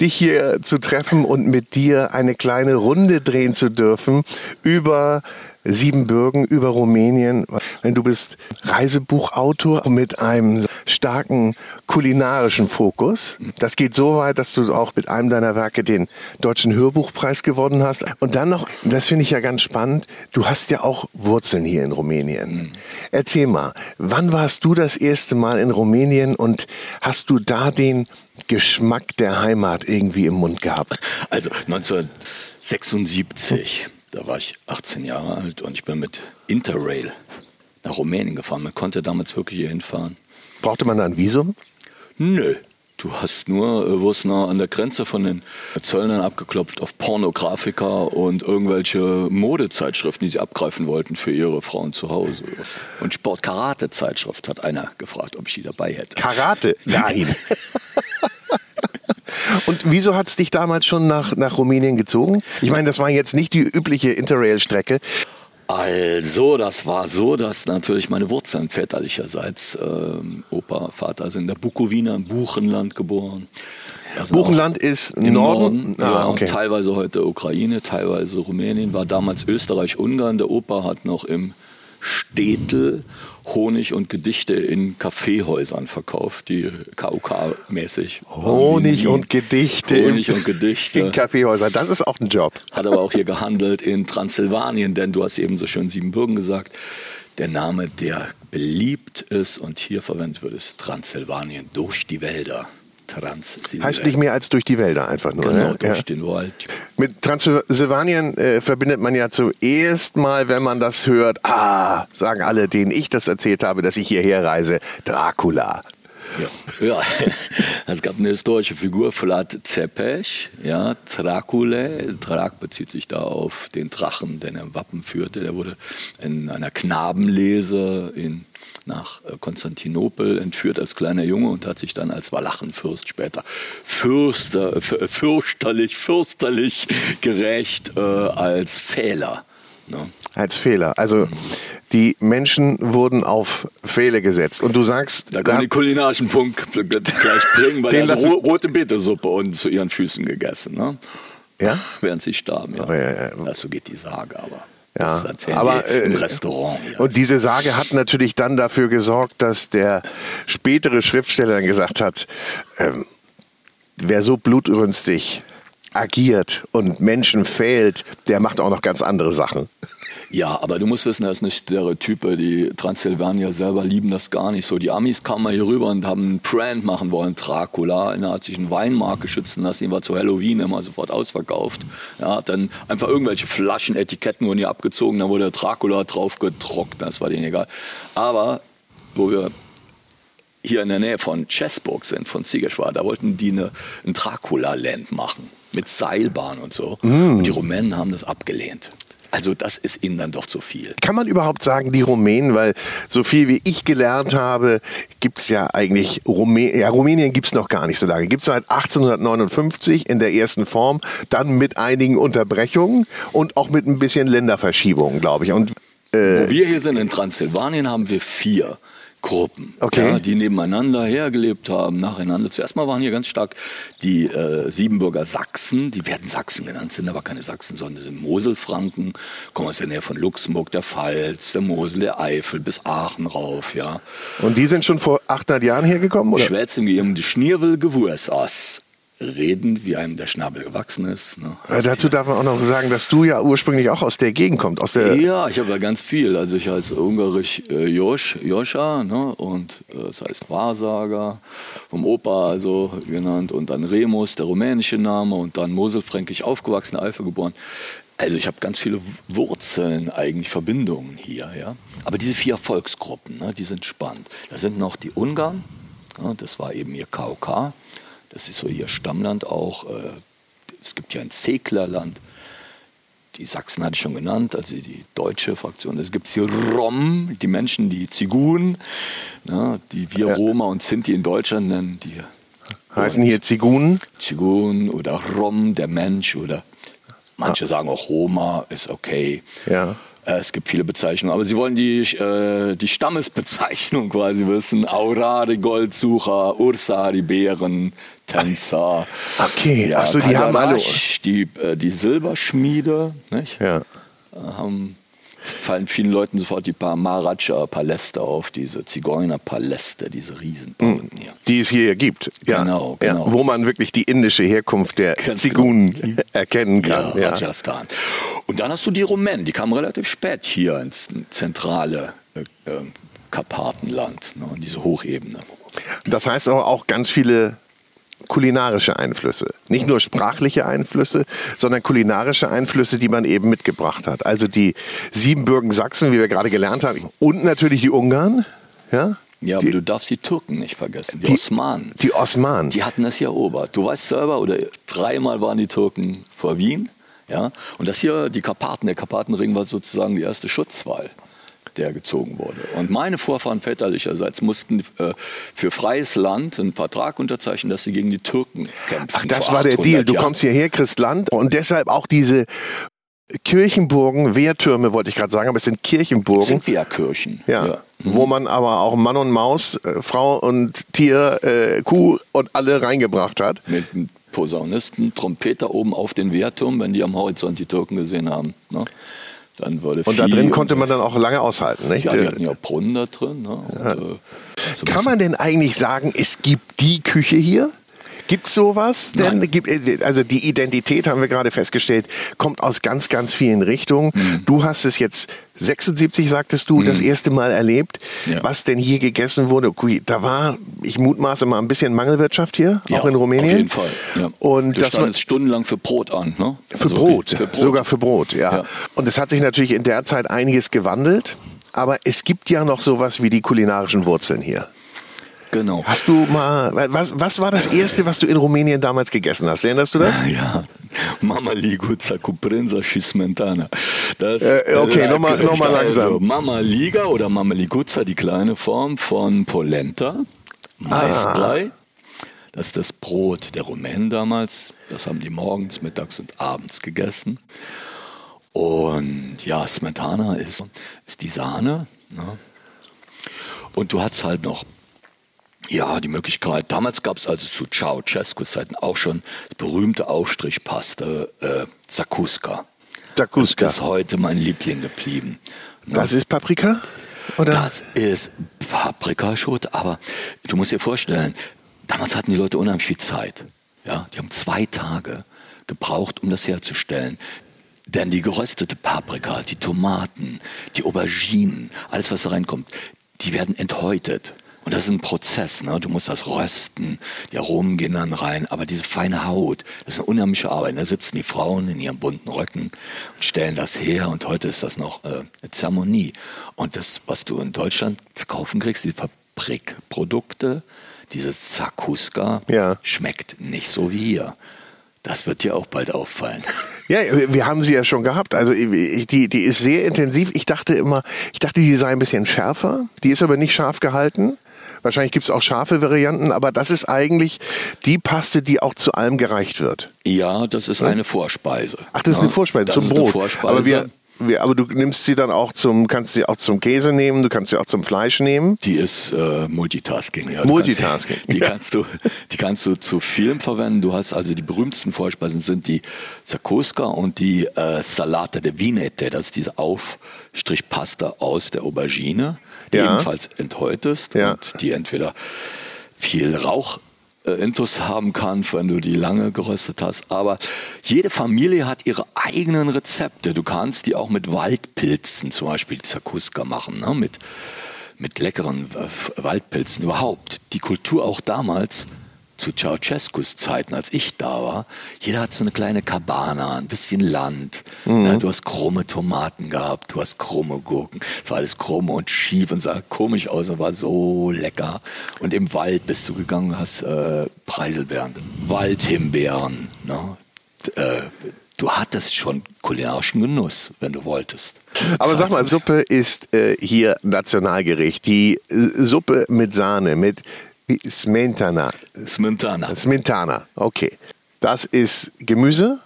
A: dich hier zu treffen und mit dir eine kleine Runde drehen zu dürfen über Siebenbürgen, über Rumänien. Denn du bist Reisebuchautor mit einem starken kulinarischen Fokus. Das geht so weit, dass du auch mit einem deiner Werke den Deutschen Hörbuchpreis gewonnen hast. Und dann noch, das finde ich ja ganz spannend, du hast ja auch Wurzeln hier in Rumänien. Erzähl mal, wann warst du das erste Mal in Rumänien und hast du da den Geschmack der Heimat irgendwie im Mund gehabt?
C: Also 1976, da war ich 18 Jahre alt und ich bin mit Interrail nach Rumänien gefahren. Man konnte damals wirklich hier hinfahren.
A: Brauchte man da ein Visum?
C: Nö. Du hast nur, äh, wurdest an der Grenze von den Zöllnern abgeklopft auf Pornografiker und irgendwelche Modezeitschriften, die sie abgreifen wollten für ihre Frauen zu Hause. Und Sport-Karate-Zeitschrift hat einer gefragt, ob ich die dabei hätte.
A: Karate? Nein. Und wieso hat es dich damals schon nach, nach Rumänien gezogen? Ich meine, das war jetzt nicht die übliche Interrail-Strecke.
C: Also, das war so, dass natürlich meine Wurzeln väterlicherseits, ähm, Opa, Vater sind in der Bukowina im Buchenland geboren. Also
A: Buchenland ist
C: Im
A: Norden.
C: Norden, ja,
A: ah, okay.
C: teilweise heute Ukraine, teilweise Rumänien, war damals Österreich-Ungarn. Der Opa hat noch im Städtel Honig und Gedichte in Kaffeehäusern verkauft, die KUK-mäßig.
A: Honig und Gedichte
C: Honig und Gedichte.
A: in Kaffeehäusern. Das ist auch ein Job.
C: Hat aber auch hier gehandelt in Transsilvanien, denn du hast eben so schön Siebenbürgen gesagt. Der Name, der beliebt ist und hier verwendet wird, ist Transsilvanien durch die Wälder. Transsilvanien.
A: Heißt nicht mehr als durch die Wälder einfach nur.
C: Genau,
A: ne?
C: durch
A: ja.
C: den Wald.
A: Mit Transsilvanien äh, verbindet man ja zuerst mal, wenn man das hört, ah, sagen alle, denen ich das erzählt habe, dass ich hierher reise, Dracula.
C: Ja. ja, es gab eine historische Figur, Vlad Zepes, ja, Dracula. Drak bezieht sich da auf den Drachen, den er im Wappen führte. Der wurde in einer Knabenlese in, nach äh, Konstantinopel entführt als kleiner Junge und hat sich dann als Walachenfürst später fürster, f- fürchterlich, fürsterlich gerecht äh, als Fehler. Ne?
A: Als Fehler. Also die Menschen wurden auf Pfähle gesetzt. Und du sagst,
C: Da kann man den kulinarischen Punkt gleich bringen, weil
A: lassen-
C: ro rote Betesuppe und zu ihren Füßen gegessen. Ne?
A: Ja?
C: Während sie starben, ja.
A: Oh, ja, ja.
C: ja. So geht die Sage, aber
A: Ja, aber,
C: die im
A: äh,
C: Restaurant. Hier.
A: Und diese Sage hat natürlich dann dafür gesorgt, dass der spätere Schriftsteller dann gesagt hat, ähm, wer so blutrünstig agiert und Menschen fehlt, der macht auch noch ganz andere Sachen.
C: Ja, aber du musst wissen, das ist eine Stereotype. Die Transsilvanier selber lieben das gar nicht so. Die Amis kamen mal hier rüber und haben einen Brand machen wollen, Dracula. Er hat sich einen Weinmarke schützen lassen, die war zu Halloween immer sofort ausverkauft. Ja, hat dann einfach irgendwelche Flaschen, Etiketten wurden hier abgezogen, dann wurde Dracula drauf getrocknet, das war denen egal. Aber wo wir hier in der Nähe von Chessburg sind, von Ziegerschwar, da wollten die eine, ein Dracula-Land machen. Mit Seilbahn und so. Und die Rumänen haben das abgelehnt. Also das ist ihnen dann doch zu viel.
A: Kann man überhaupt sagen, die Rumänen, weil so viel wie ich gelernt habe, gibt's ja eigentlich, Rumä ja, Rumänien gibt's noch gar nicht so lange. Gibt's seit 1859 in der ersten Form, dann mit einigen Unterbrechungen und auch mit ein bisschen Länderverschiebungen, glaube ich. Und
C: Wo wir hier sind in Transsilvanien, haben wir vier Gruppen,
A: Okay.
C: ja, die nebeneinander hergelebt haben, nacheinander. Zuerst mal waren hier ganz stark die äh, Siebenbürger Sachsen, die werden Sachsen genannt, sind aber keine Sachsen, sondern sind Moselfranken, kommen aus der Nähe von Luxemburg, der Pfalz, der Mosel, der Eifel bis Aachen rauf, ja.
A: Und die sind schon vor 800 Jahren hergekommen? Oder?
C: Schwätzen wie ihm die Schnierwel gewurs aus. Reden, wie einem der Schnabel gewachsen ist. Ne?
A: Äh, dazu darf man auch noch sagen, dass du ja ursprünglich auch aus der Gegend kommst. Aus der
C: Ja, ich habe ja ganz viel. Also ich heiße ungarisch äh, Josch, Joscha ne? und äh, das heißt Wahrsager, vom Opa also genannt und dann Remus, der rumänische Name und dann Moselfränkisch aufgewachsen, Eifel geboren. Also ich habe ganz viele Wurzeln, eigentlich Verbindungen hier. Ja? Aber diese vier Volksgruppen, ne, die sind spannend. Da sind noch die Ungarn, ja, das war eben ihr KOK, das ist so ihr Stammland auch. Äh, es gibt ja ein Zeklerland. Die Sachsen hatte ich schon genannt, also die deutsche Fraktion. Es gibt hier Rom, die Menschen, die Zigun, ne, die wir Roma und Sinti in Deutschland nennen, die
A: heißen hier Zigunen.
C: Zigun oder Rom, der Mensch oder manche sagen auch Roma, ist okay.
A: Ja.
C: Äh, Es gibt viele Bezeichnungen, aber sie wollen die, äh, die Stammesbezeichnung quasi wissen. Aura, die Goldsucher, Ursa, die Bären, Tänzer.
A: Okay, ach so, die haben alle-
C: Die, äh, die Silberschmiede, nicht?
A: Ja.
C: Äh, haben, fallen vielen Leuten sofort die paar Maharaja-Paläste auf, diese Zigeuner-Paläste, diese Riesenbauten hier.
A: Die es hier gibt. Ja.
C: Genau,
A: Ja,
C: genau.
A: wo man wirklich die indische Herkunft der
C: Ganz
A: Zigunen erkennen kann.
C: Ja,
A: Ja.
C: Rajasthan. Und dann hast du die Rumänen, die kamen relativ spät hier ins zentrale äh, äh, Karpatenland, ne, in diese Hochebene.
A: Das heißt aber auch ganz viele kulinarische Einflüsse. Nicht nur sprachliche Einflüsse, sondern kulinarische Einflüsse, die man eben mitgebracht hat. Also die Siebenbürgen Sachsen, wie wir gerade gelernt haben, und natürlich die Ungarn. Ja,
C: Ja, aber du darfst die Türken nicht vergessen, die,
A: Die-
C: Osmanen.
A: die Osmanen.
C: Die hatten das hier erobert. Du weißt selber, oder dreimal waren die Türken vor Wien. Ja? Und das hier, die Karpaten, der Karpatenring war sozusagen die erste Schutzwall, der gezogen wurde. Und meine Vorfahren väterlicherseits mussten äh, für freies Land einen Vertrag unterzeichnen, dass sie gegen die Türken kämpfen.
A: Ach, das war der
C: 800
A: Deal. Du
C: Jahren.
A: kommst hierher, kriegst Land und deshalb auch diese Kirchenburgen, Wehrtürme wollte ich gerade sagen, aber es sind Kirchenburgen.
C: Sind wir ja.
A: Ja. wo man aber auch Mann und Maus, äh, Frau und Tier, äh, Kuh und alle reingebracht hat.
C: Mit Posaunisten, Trompeter oben auf den Wehrturm, wenn die am Horizont die Türken gesehen haben. Ne? Dann wurde
A: Und da drin konnte man dann auch lange aushalten, nicht?
C: Ja, die
A: Äh,
C: hatten ja Brunnen da drin. Ne? Und, äh, so
A: Kann man denn eigentlich sagen, es gibt die Küche hier? Gibt es sowas? Denn äh, also die Identität haben wir gerade festgestellt, kommt aus ganz, ganz vielen Richtungen.
C: Mhm.
A: Du hast es jetzt 76, sagtest du, das erste Mal erlebt.
C: Ja.
A: Was denn hier gegessen wurde? Da war, ich mutmaße mal, ein bisschen Mangelwirtschaft hier,
C: Ja,
A: auch in Rumänien.
C: Auf jeden Fall. Ja.
A: Und
C: du
A: das war,
C: standest stundenlang für Brot an. Ne?
A: für,
C: Also
A: Brot,
C: Für Brot.
A: sogar für Brot, ja.
C: Ja.
A: Und es hat sich natürlich in der Zeit einiges gewandelt. Aber es gibt ja noch sowas wie die kulinarischen Wurzeln hier.
C: Genau.
A: Hast du mal, was, was war das erste, was du in Rumänien damals gegessen hast? Erinnerst du das?
C: Ja, Mama brânză și smetana. Das
A: Äh, okay,
C: äh,
A: nochmal-
C: Gericht,
A: nochmal langsam.
C: Also Mama Liga oder Mama Liguța, die kleine Form von Polenta, Maisbrei. Das ist das Brot der Rumänen damals. Das haben die morgens, mittags und abends gegessen. Und ja, Smetana ist, ist die Sahne. Ne? Und du hast halt noch ja, die Möglichkeit. Damals gab es also zu Ceausescu-Zeiten auch schon das berühmte Aufstrichpasta äh, Zakuska.
A: Zakuska.
C: Das ist heute mein Liebling geblieben. Ne?
A: Das ist Paprika? Oder?
C: Das ist Paprikaschote, aber du musst dir vorstellen, damals hatten die Leute unheimlich viel Zeit. Ja, die haben zwei Tage gebraucht, um das herzustellen. Denn die geröstete Paprika, die Tomaten, die Auberginen, alles was da reinkommt, die werden enthäutet. Und das ist ein Prozess, ne? Du musst das rösten, die Aromen gehen dann rein, aber diese feine Haut, das ist eine unheimliche Arbeit. Da sitzen die Frauen in ihren bunten Röcken und stellen das her und heute ist das noch äh, eine Zeremonie. Und das, was du in Deutschland zu kaufen kriegst, die Fabrikprodukte, dieses Zakuska,
A: Ja.
C: schmeckt nicht so wie hier. Das wird dir auch bald auffallen.
A: Ja, wir haben sie ja schon gehabt. Also ich- die, die ist sehr intensiv. Ich dachte immer, ich dachte, die sei ein bisschen schärfer. Die ist aber nicht scharf gehalten. Wahrscheinlich gibt es auch scharfe Varianten, aber das ist eigentlich die Paste, die auch zu allem gereicht wird.
C: Ja, das ist eine Vorspeise.
A: Ach, das ist eine Vorspeise
C: das
A: zum
C: ist
A: Brot.
C: Eine Vorspeise.
A: Aber, wir, aber du nimmst sie dann auch zum, kannst sie auch zum Käse nehmen, du kannst sie auch zum Fleisch nehmen.
C: Die ist äh, Multitasking. Ja.
A: Multitasking,
C: Kannst, die,
A: ja.
C: kannst du, die kannst du zu vielem verwenden. Du hast also die berühmtesten Vorspeisen sind die Zakuska und die äh, Salata de Vinete. Das ist diese Aufstrichpasta aus der Aubergine,
A: Ja.
C: ebenfalls enthäutest
A: Ja.
C: und die entweder viel Rauch äh, Intus haben kann, wenn du die lange geröstet hast. Aber jede Familie hat ihre eigenen Rezepte. Du kannst die auch mit Waldpilzen, zum Beispiel die Zakuska machen, ne? mit, mit leckeren äh, Waldpilzen überhaupt. Die Kultur auch damals, zu Ceausescus Zeiten, als ich da war, jeder hat so eine kleine Cabana, ein bisschen Land. Ne? Du hast krumme Tomaten gehabt, du hast krumme Gurken. Es war alles krumm und schief und sah komisch aus und war so lecker. Und im Wald bist du gegangen, hast äh, Preiselbeeren, Waldhimbeeren. Ne? Äh, du hattest schon kulinarischen Genuss, wenn du wolltest.
A: Aber sag mal, Suppe ist äh, hier Nationalgericht. Die äh, Suppe mit Sahne, mit Smetana.
C: Smetana.
A: Smetana, okay. Das ist Gemüse.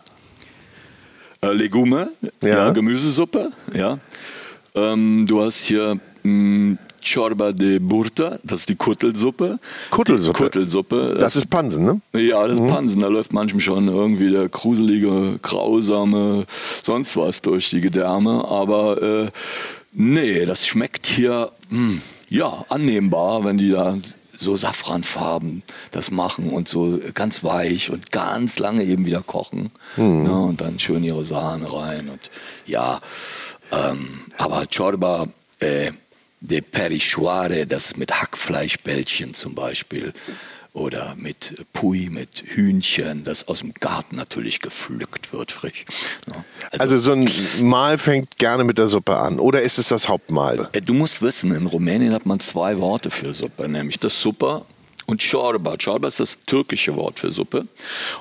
C: Äh, Legume,
A: Ja.
C: ja. Gemüsesuppe, ja. Ähm, du hast hier mh, Ciorba de Burta, das ist die Kuttelsuppe.
A: Kuttelsuppe?
C: Die Kuttelsuppe.
A: Das ist Pansen, ne?
C: ja, das ist Pansen. Da läuft manchem schon irgendwie der gruselige, grausame, sonst was durch die Gedärme. Aber äh, nee, das schmeckt hier, mh, ja, annehmbar, wenn die da so Safranfarben das machen und so ganz weich und ganz lange eben wieder kochen. Ne, und dann schön ihre Sahne rein. Und ja, ähm, aber Ciorba äh, de Perichoire, das mit Hackfleischbällchen zum Beispiel oder mit Pui, mit Hühnchen, das aus dem Garten natürlich gepflückt wird, frisch. Ne?
A: Also so ein Mahl fängt gerne mit der Suppe an. Oder ist es das Hauptmahl?
C: Äh, Du musst wissen, in Rumänien hat man zwei Worte für Suppe, nämlich das Supper und Ciorba. Ciorba ist das türkische Wort für Suppe.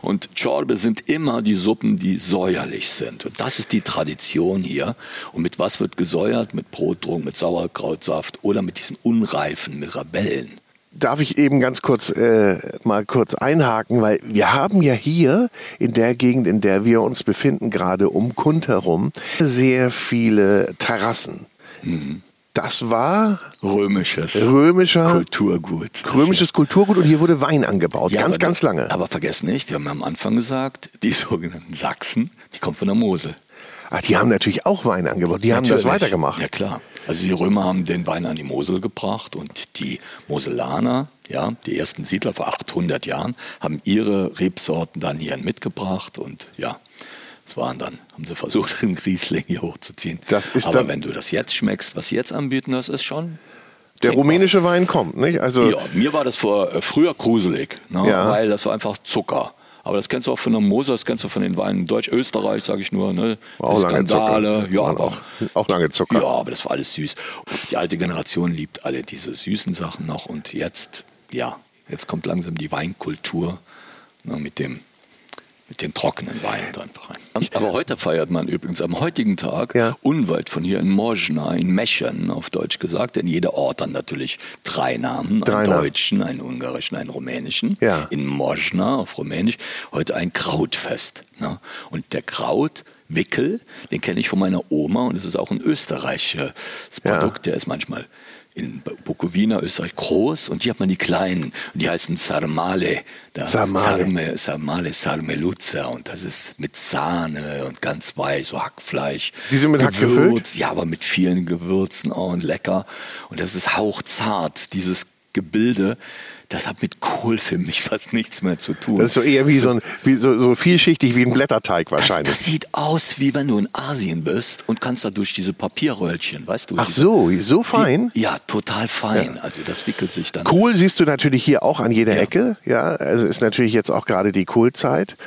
C: Und Ciorbe sind immer die Suppen, die säuerlich sind. Und das ist die Tradition hier. Und mit was wird gesäuert? Mit Brotdrunk, mit Sauerkrautsaft oder mit diesen unreifen Mirabellen.
A: Darf ich eben ganz kurz äh, mal kurz einhaken, weil wir haben ja hier in der Gegend, in der wir uns befinden, gerade um Kund herum, sehr viele Terrassen. Das war
C: Römisches.
A: römischer
C: Kulturgut.
A: römisches Kulturgut und hier wurde Wein angebaut.
C: Ja,
A: ganz, ganz lange.
C: Aber vergiss nicht, wir haben am Anfang gesagt, die sogenannten Sachsen, die kommen von der Mosel.
A: Ach, die haben natürlich auch Wein angebaut. Die haben das
C: Natürlich.
A: weitergemacht.
C: Ja klar. Also die Römer haben den Wein an die Mosel gebracht und die Moselaner, ja, die ersten Siedler vor 800 Jahren, haben ihre Rebsorten dann hier mitgebracht und ja, es waren dann, haben sie versucht, den Riesling hier hochzuziehen.
A: Das ist
C: Aber wenn du das jetzt schmeckst, was sie jetzt anbieten, das ist schon
A: Der rumänische Wein kommt, nicht? Also
C: Ja, mir war das vor, äh, früher gruselig, ne?
A: Ja.
C: weil das war einfach Zucker. Aber das kennst du auch von der Mosel, das kennst du von den Weinen Deutsch, Österreich, sage ich nur. Ne?
A: War auch lange
C: Skandale,
A: Zucker.
C: ja, aber
A: auch- auch lange Zucker.
C: Ja, aber das war alles süß. Die alte Generation liebt alle diese süßen Sachen noch und jetzt, ja, jetzt kommt langsam die Weinkultur ne, mit dem mit den trockenen Weinen dann rein. Aber heute feiert man übrigens am heutigen Tag
A: Ja.
C: unweit von hier in Morzna, in Meschen auf Deutsch gesagt, denn jeder Ort hat natürlich drei Namen,
A: Drei
C: einen
A: Namen.
C: deutschen, einen ungarischen, einen rumänischen.
A: Ja.
C: In Morzna auf Rumänisch heute ein Krautfest. Ne? Und der Krautwickel, den kenne ich von meiner Oma und es ist auch ein österreichisches
A: Ja.
C: Produkt, der ist manchmal in Bukowina, Österreich, groß und hier hat man die kleinen und die heißen Sarmale. Da,
A: Sarmale.
C: Sarme, Sarmale, Sarmeluzza und das ist mit Sahne und ganz weich, so Hackfleisch.
A: Die sind mit Hack
C: Gewürz,
A: gefüllt?
C: Ja, aber mit vielen Gewürzen auch und lecker. Und das ist hauchzart, dieses Gebilde. Das hat mit Kohl für mich fast nichts mehr zu tun.
A: das ist so eher wie so, ein, wie so, so vielschichtig wie ein Blätterteig
C: das,
A: wahrscheinlich.
C: das sieht aus, wie wenn du in Asien bist und kannst da durch diese Papierröllchen, weißt du?
A: Ach so, so fein.
C: Die, ja, total fein. Also das wickelt sich dann.
A: Kohl siehst du natürlich hier auch an jeder Ecke. Ja, also ist natürlich jetzt auch gerade die Kohlzeit.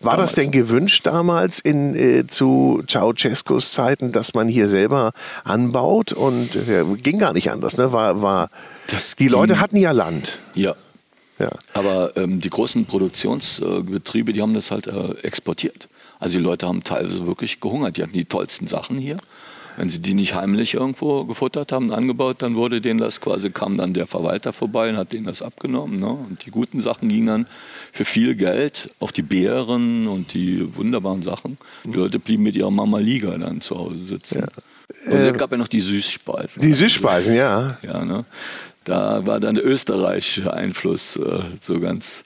A: War das
C: Damals.
A: denn gewünscht damals in, äh, zu Ceausescus Zeiten, dass man hier selber anbaut? Und äh, ging gar nicht anders. Ne? War, war,
C: Das
A: die Leute hatten ja Land.
C: Ja.
A: Ja.
C: Aber ähm, die großen Produktionsbetriebe, die haben das halt äh, exportiert. Also die Leute haben teilweise wirklich gehungert. Die hatten die tollsten Sachen hier. Wenn sie die nicht heimlich irgendwo gefuttert haben, angebaut, dann wurde denen das quasi, kam dann der Verwalter vorbei und hat denen das abgenommen. Ne? Und die guten Sachen gingen dann für viel Geld, auch die Beeren und die wunderbaren Sachen. Die Leute blieben mit ihrer Mama Liga dann zu Hause sitzen. Und es gab ja noch die Süßspeisen.
A: Die Süßspeisen, ja.
C: Ja, ne? Da war dann der österreichische Einfluss äh, so ganz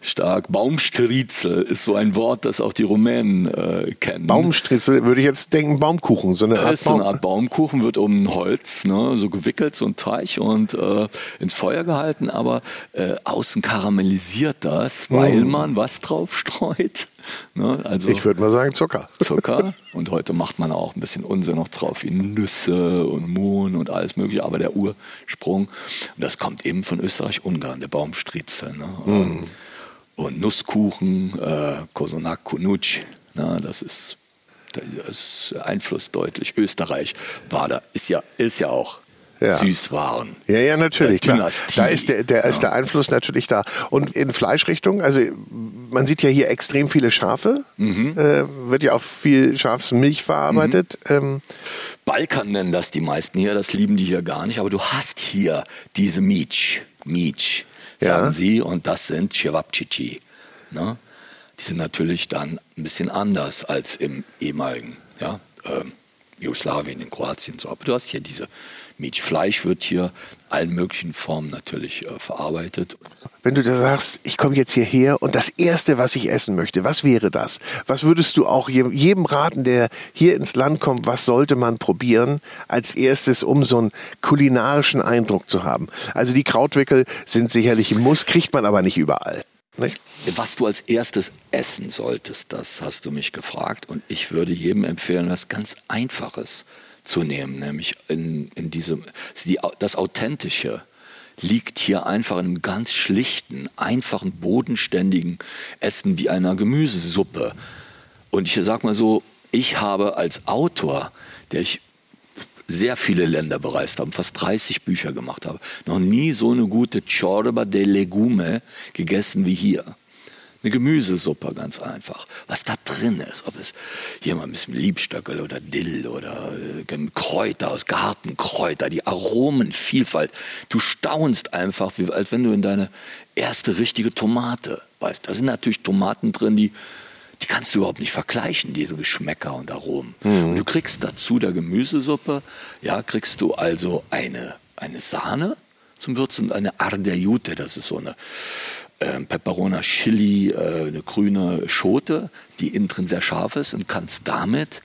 C: stark. Baumstriezel ist so ein Wort, das auch die Rumänen äh, kennen.
A: Baumstritzel würde ich jetzt denken, Baumkuchen. So eine Art
C: ist so eine. Art Baumkuchen, wird um ein Holz, ne, so gewickelt, so ein Teich und äh, ins Feuer gehalten, aber äh, außen karamellisiert das, weil man was drauf streut. Ne? Also
A: Ich würde mal sagen Zucker.
C: Zucker. Und heute macht man auch ein bisschen Unsinn noch drauf, wie Nüsse und Mohn und alles mögliche. Aber der Ursprung, und das kommt eben von Österreich-Ungarn, der Baumstriezel. Ne? Und, und Nusskuchen, äh, Kosonak Kunuc, ne? das ist da ist Einfluss deutlich. Österreich war da, ist ja, ist ja auch
A: Ja.
C: Süßwaren.
A: Ja, ja, natürlich. Da ist der, der, ist der Einfluss natürlich da. Und in Fleischrichtung, also man sieht ja hier extrem viele Schafe.
C: Mhm.
A: Äh, wird ja auch viel Schafsmilch verarbeitet. Ähm,
C: Balkan nennen das die meisten hier, das lieben die hier gar nicht, aber du hast hier diese Mietsch, Mietsch, sagen
A: Ja.
C: sie, und das sind Cevapcici. Ne? Die sind natürlich dann ein bisschen anders als im ehemaligen ja, ähm, Jugoslawien, in Kroatien. So. Aber du hast hier diese Mietsch. Fleisch wird hier in allen möglichen Formen natürlich äh, verarbeitet.
A: wenn du da sagst, ich komme jetzt hierher und das Erste, was ich essen möchte, was wäre das? Was würdest du auch je- jedem raten, der hier ins Land kommt, was sollte man probieren als erstes, um so einen kulinarischen Eindruck zu haben? Also die Krautwickel sind sicherlich ein Muss, kriegt man aber nicht überall. Nicht?
C: Was du als erstes essen solltest, das hast du mich gefragt. Und ich würde jedem empfehlen, was ganz Einfaches zu nehmen, nämlich in, in diesem, die, das Authentische liegt hier einfach in einem ganz schlichten, einfachen, bodenständigen Essen wie einer Gemüsesuppe. Und ich sag mal so, ich habe als Autor, der ich sehr viele Länder bereist habe, fast 30 Bücher gemacht habe, noch nie so eine gute Ciorba de Legume gegessen wie hier. Eine Gemüsesuppe, ganz einfach. Was da drin ist, ob es hier mal ein bisschen Liebstöckel oder Dill oder äh, Kräuter aus Gartenkräuter, die Aromenvielfalt. Du staunst einfach, wie, als wenn du in deine erste richtige Tomate weißt. Da sind natürlich Tomaten drin, die die kannst du überhaupt nicht vergleichen, diese Geschmäcker und Aromen. Mhm. Und du kriegst dazu der Gemüsesuppe, ja, kriegst du also eine, eine Sahne zum Würzen und eine Ardeiute, das ist so eine äh, Peperona Chili, äh, eine grüne Schote, die innen drin sehr scharf ist und kannst damit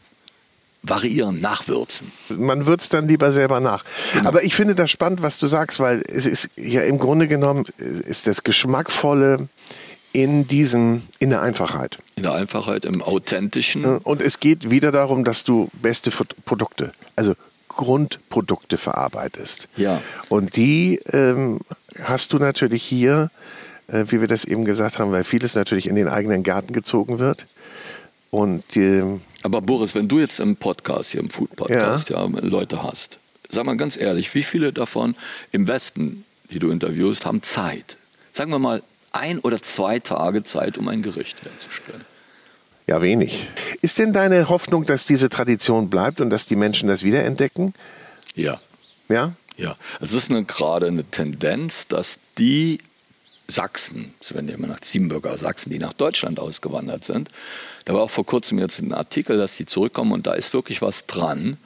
C: variieren, nachwürzen.
A: Man würzt dann lieber selber nach. Genau. Aber ich finde das spannend, was du sagst, weil es ist ja im Grunde genommen ist das Geschmackvolle in diesem, in der Einfachheit.
C: In der Einfachheit, im Authentischen.
A: Und es geht wieder darum, dass du beste Produkte, also Grundprodukte verarbeitest.
C: Ja.
A: Und die ähm, hast du natürlich hier, äh, wie wir das eben gesagt haben, weil vieles natürlich in den eigenen Garten gezogen wird. Und
C: aber Boris, wenn du jetzt im Podcast, hier im Food Podcast, ja. ja, Leute hast, sag mal ganz ehrlich, wie viele davon im Westen, die du interviewst, haben Zeit? Sagen wir mal ein oder zwei Tage Zeit, um ein Gericht herzustellen.
A: Ja, wenig. Ist denn deine Hoffnung, dass diese Tradition bleibt und dass die Menschen das wiederentdecken?
C: Ja.
A: Ja?
C: Ja. Es ist eine, gerade eine Tendenz, dass die Sachsen, es werden ja immer nach Siebenbürger Sachsen, die nach Deutschland ausgewandert sind. Da war auch vor kurzem jetzt ein Artikel, dass die zurückkommen und da ist wirklich was dran.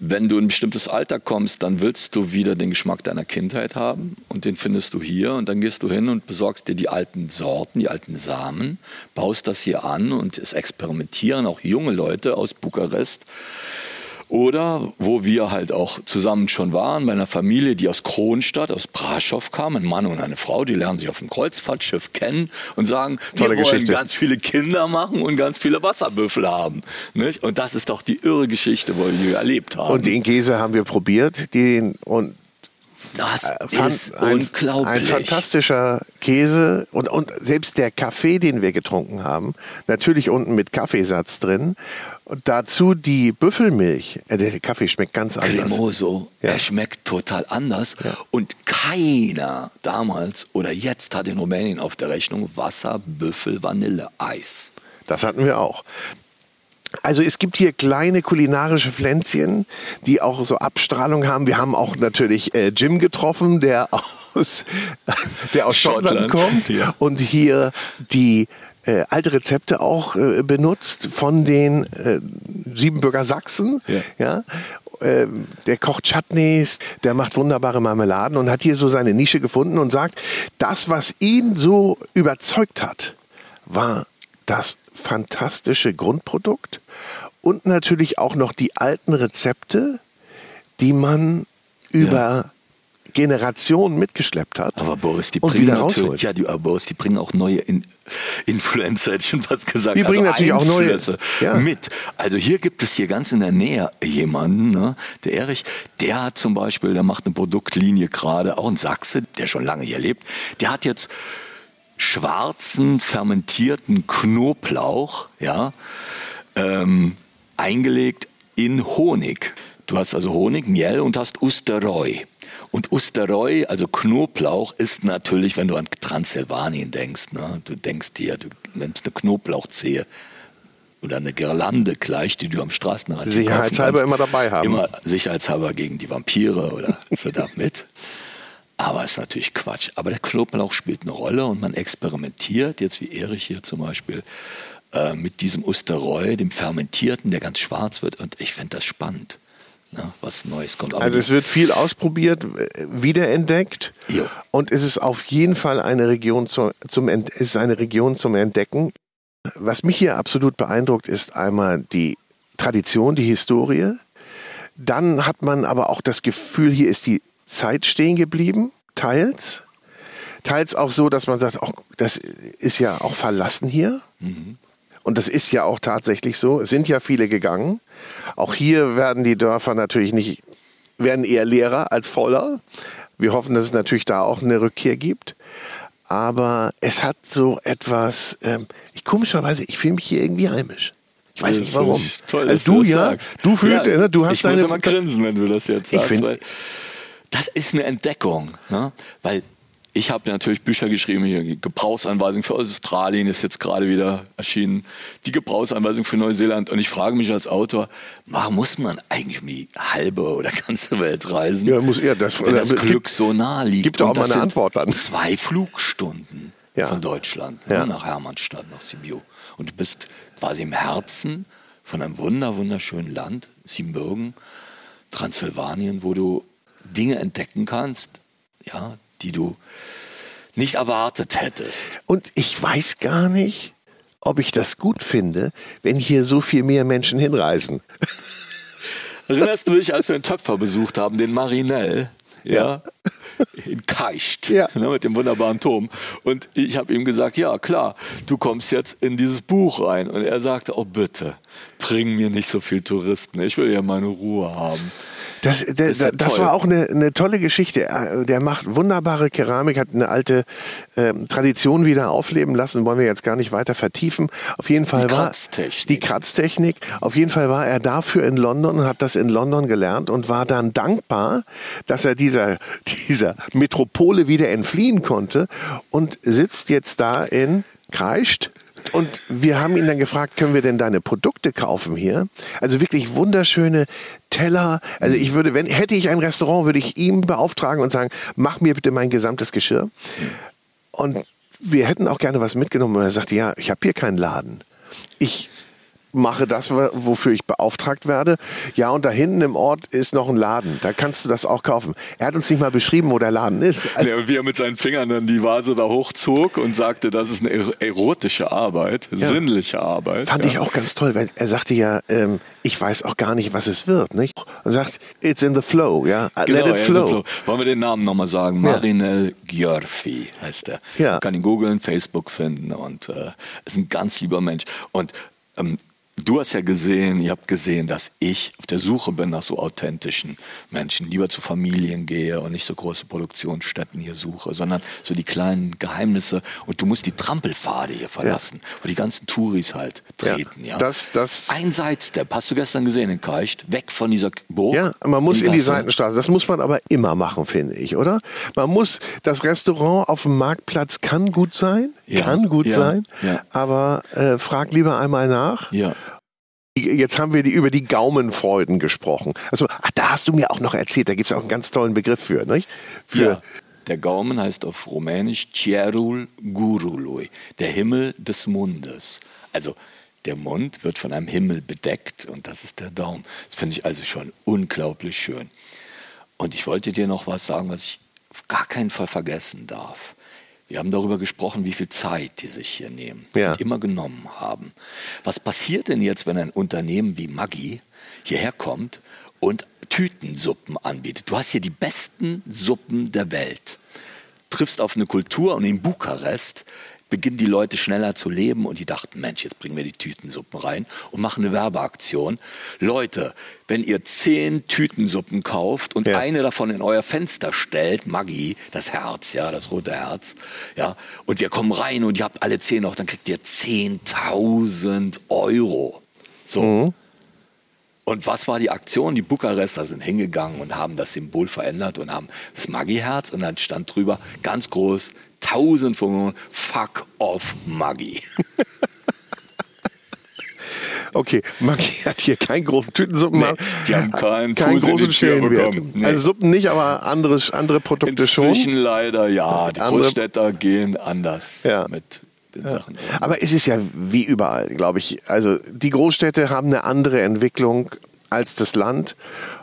C: Wenn du in ein bestimmtes Alter kommst, dann willst du wieder den Geschmack deiner Kindheit haben und den findest du hier und dann gehst du hin und besorgst dir die alten Sorten, die alten Samen, baust das hier an und es experimentieren auch junge Leute aus Bukarest oder wo wir halt auch zusammen schon waren, bei einer Familie, die aus Kronstadt, aus Braschow kam, ein Mann und eine Frau, die lernen sich auf dem Kreuzfahrtschiff kennen und sagen, Tolle wir wollen Geschichte. ganz viele Kinder machen und ganz viele Wasserbüffel haben. Nicht? Und das ist doch die irre Geschichte, die wir erlebt haben.
A: Und den Käse haben wir probiert, den, und
C: das äh, ist ein, unglaublich.
A: Ein fantastischer Käse und, und selbst der Kaffee, den wir getrunken haben, natürlich unten mit Kaffeesatz drin. Und dazu die Büffelmilch. Äh, der Kaffee schmeckt ganz anders.
C: Cremoso. Ja. Er schmeckt total anders. Ja. Und keiner damals oder jetzt hat in Rumänien auf der Rechnung Wasser, Büffel, Vanille, Eis.
A: Das hatten wir auch. Also es gibt hier kleine kulinarische Pflänzchen, die auch so Abstrahlung haben. Wir haben auch natürlich äh, Jim getroffen, der aus, der aus Schottland, Schottland kommt ja. und hier die äh, alte Rezepte auch äh, benutzt von den äh, Siebenbürger Sachsen. Ja. ja? Ähm, der kocht Chutneys, der macht wunderbare Marmeladen und hat hier so seine Nische gefunden und sagt, das, was ihn so überzeugt hat, war das fantastische Grundprodukt und natürlich auch noch die alten Rezepte, die man über ja. Generationen mitgeschleppt hat.
C: Aber Boris, die bringen natürlich, ja, die, Boris, die bringen auch neue in, Influencer, hätte ich schon fast gesagt.
A: Die bringen also natürlich auch neue
C: ja. mit. Also hier gibt es hier ganz in der Nähe jemanden, ne? der Erich, der hat zum Beispiel, der macht eine Produktlinie gerade, auch ein Sachse, der schon lange hier lebt, der hat jetzt schwarzen fermentierten Knoblauch, ja, ähm, eingelegt in Honig. Du hast also Honig, Miel und hast Usteroi. Und Usteroi, also Knoblauch, ist natürlich, wenn du an Transsilvanien denkst, ne, du denkst dir, du nimmst eine Knoblauchzehe oder eine Girlande gleich, die du am Straßenrand
A: Sicherheitshalber immer dabei haben.
C: Immer sicherheitshalber gegen die Vampire oder so damit. Aber ist natürlich Quatsch. Aber der Knoblauch spielt eine Rolle und man experimentiert, jetzt wie Erich hier zum Beispiel, äh, mit diesem Usteroi, dem Fermentierten, der ganz schwarz wird. Und ich finde das spannend ne, was Neues kommt.
A: Aber also es wird viel ausprobiert, wiederentdeckt jo. und es ist auf jeden Fall eine Region zum, zum, ist eine Region zum Entdecken. Was mich hier absolut beeindruckt, ist einmal die Tradition, die Historie. Dann hat man aber auch das Gefühl, hier ist die Zeit stehen geblieben, teils. Teils auch so, dass man sagt, oh, das ist ja auch verlassen hier. Mhm. Und das ist ja auch tatsächlich so. Es sind ja viele gegangen. Auch hier werden die Dörfer natürlich nicht, werden eher leerer als voller. Wir hoffen, dass es natürlich da auch eine Rückkehr gibt. Aber es hat so etwas, ähm, ich komischerweise, ich fühle mich hier irgendwie heimisch. Ich weiß nicht warum.
C: Toll, also du, du ja,
A: sagst. du fühlst, ja, ne, du hast
C: ich
A: deine.
C: Ich muss immer grinsen, wenn du das jetzt sagst. Find, das ist eine Entdeckung, ne? weil ich habe natürlich Bücher geschrieben, hier Gebrauchsanweisung für Australien ist jetzt gerade wieder erschienen, die Gebrauchsanweisung für Neuseeland und ich frage mich als Autor, warum muss man eigentlich um die halbe oder ganze Welt reisen?
A: Ja, muss eher das,
C: wenn das Glück so nah liegt.
A: Gibt doch auch mal eine Antwort dann.
C: Zwei Flugstunden.
A: Ja.
C: von Deutschland,
A: Ja.
C: nach Hermannstadt, nach Sibiu. Und du bist quasi im Herzen von einem wunder, wunderschönen Land, Siebenbürgen, Transsilvanien, wo du Dinge entdecken kannst, ja, die du nicht erwartet hättest.
A: Und ich weiß gar nicht, ob ich das gut finde, wenn hier so viel mehr Menschen hinreisen.
C: Erinnerst du dich, als wir einen Töpfer besucht haben, den Marinell? Ja. In Keicht,
A: Ja.
C: ne, mit dem wunderbaren Turm. Und ich habe ihm gesagt, ja klar, du kommst jetzt in dieses Buch rein. Und er sagte, oh bitte, bring mir nicht so viel Touristen. Ich will ja meine Ruhe haben.
A: Das, der,
C: Ist ja
A: das war auch eine, eine tolle Geschichte. Äh, Der macht wunderbare Keramik, hat eine alte ähm, Tradition wieder aufleben lassen, wollen wir jetzt gar nicht weiter vertiefen. Auf jeden Fall
C: Die
A: war
C: Kratztechnik.
A: die Kratztechnik. Auf jeden Fall war er dafür in London und hat das in London gelernt und war dann dankbar, dass er dieser, dieser Metropole wieder entfliehen konnte und sitzt jetzt da in Kreischt. Und wir haben ihn dann gefragt, können wir denn deine Produkte kaufen hier? Also wirklich wunderschöne Teller. Also ich würde, wenn, hätte ich ein Restaurant, würde ich ihm beauftragen und sagen, mach mir bitte mein gesamtes Geschirr. Und wir hätten auch gerne was mitgenommen. Und er sagte, ja, ich habe hier keinen Laden. Ich mache das, wofür ich beauftragt werde. Ja, und da hinten im Ort ist noch ein Laden. Da kannst du das auch kaufen. Er hat uns nicht mal beschrieben, wo der Laden ist. Also,
C: Ja, wie er mit seinen Fingern dann die Vase da hochzog und sagte, das ist eine er- erotische Arbeit, sinnliche Arbeit.
A: Fand
C: ja.
A: ich auch ganz toll, weil er sagte ja, ähm, ich weiß auch gar nicht, was es wird. Nicht? Und sagt, it's in the flow, ja,
C: Genau,
A: let it
C: ja,
A: flow.
C: flow. Wollen wir den Namen nochmal sagen? Marinel Gjörfi heißt er.
A: Ja.
C: Man kann ihn googeln, Facebook finden und äh, ist ein ganz lieber Mensch. Und ähm, du hast ja gesehen, ihr habt gesehen, dass ich auf der Suche bin nach so authentischen Menschen, lieber zu Familien gehe und nicht so große Produktionsstätten hier suche, sondern so die kleinen Geheimnisse. Und du musst die Trampelpfade hier verlassen, wo die ganzen Touris halt
A: Ja,
C: treten. Ja,
A: das- das-
C: Ein Sidestep, hast du gestern gesehen in Keicht, weg von dieser Burg.
A: Ja, man muss in die
C: Gasse.
A: Seitenstraße. Das muss man aber immer machen, finde ich, oder? Man muss, das Restaurant auf dem Marktplatz kann gut sein,
C: Ja,
A: kann gut
C: ja,
A: sein,
C: ja.
A: aber äh, frag lieber einmal nach.
C: Ja.
A: Jetzt haben wir die, über die Gaumenfreuden gesprochen. Also, ach, da hast du mir auch noch erzählt, da gibt es auch einen ganz tollen Begriff für, nicht? Für,
C: Ja. Der Gaumen heißt auf Rumänisch Cerul Gurului, der Himmel des Mundes. Also der Mund wird von einem Himmel bedeckt und das ist der Daumen. Das finde ich also schon unglaublich schön. Und ich wollte dir noch was sagen, was ich auf gar keinen Fall vergessen darf. Wir haben darüber gesprochen, wie viel Zeit die sich hier nehmen
A: Ja.
C: und immer genommen haben. Was passiert denn jetzt, wenn ein Unternehmen wie Maggi hierher kommt und Tütensuppen anbietet? Du hast hier die besten Suppen der Welt. Triffst auf eine Kultur und in Bukarest beginnen die Leute schneller zu leben und die dachten, Mensch, jetzt bringen wir die Tütensuppen rein und machen eine Werbeaktion. Leute, wenn ihr zehn Tütensuppen kauft und
A: Ja.
C: eine davon in euer Fenster stellt, Maggi, das Herz, ja, das rote Herz, ja, und wir kommen rein und ihr habt alle zehn noch, dann kriegt ihr 10.000 Euro. So. Und was war die Aktion? Die Bukarester sind hingegangen und haben das Symbol verändert und haben das Maggi-Herz und dann stand drüber ganz groß 1000 Funktionen, fuck off Maggi.
A: okay, Maggi hat hier keinen großen Tütensuppen.
C: Nee, die haben keinen
A: keinen
C: Fuß in die
A: großen
C: Tür bekommen. Nee.
A: Also Suppen nicht, aber andere, andere Produkte schon.
C: Inzwischen leider ja. Die
A: Andere-
C: Großstädter gehen anders
A: Ja.
C: mit den Sachen. um.
A: Aber es ist ja wie überall, glaube ich. Also die Großstädte haben eine andere Entwicklung als das Land.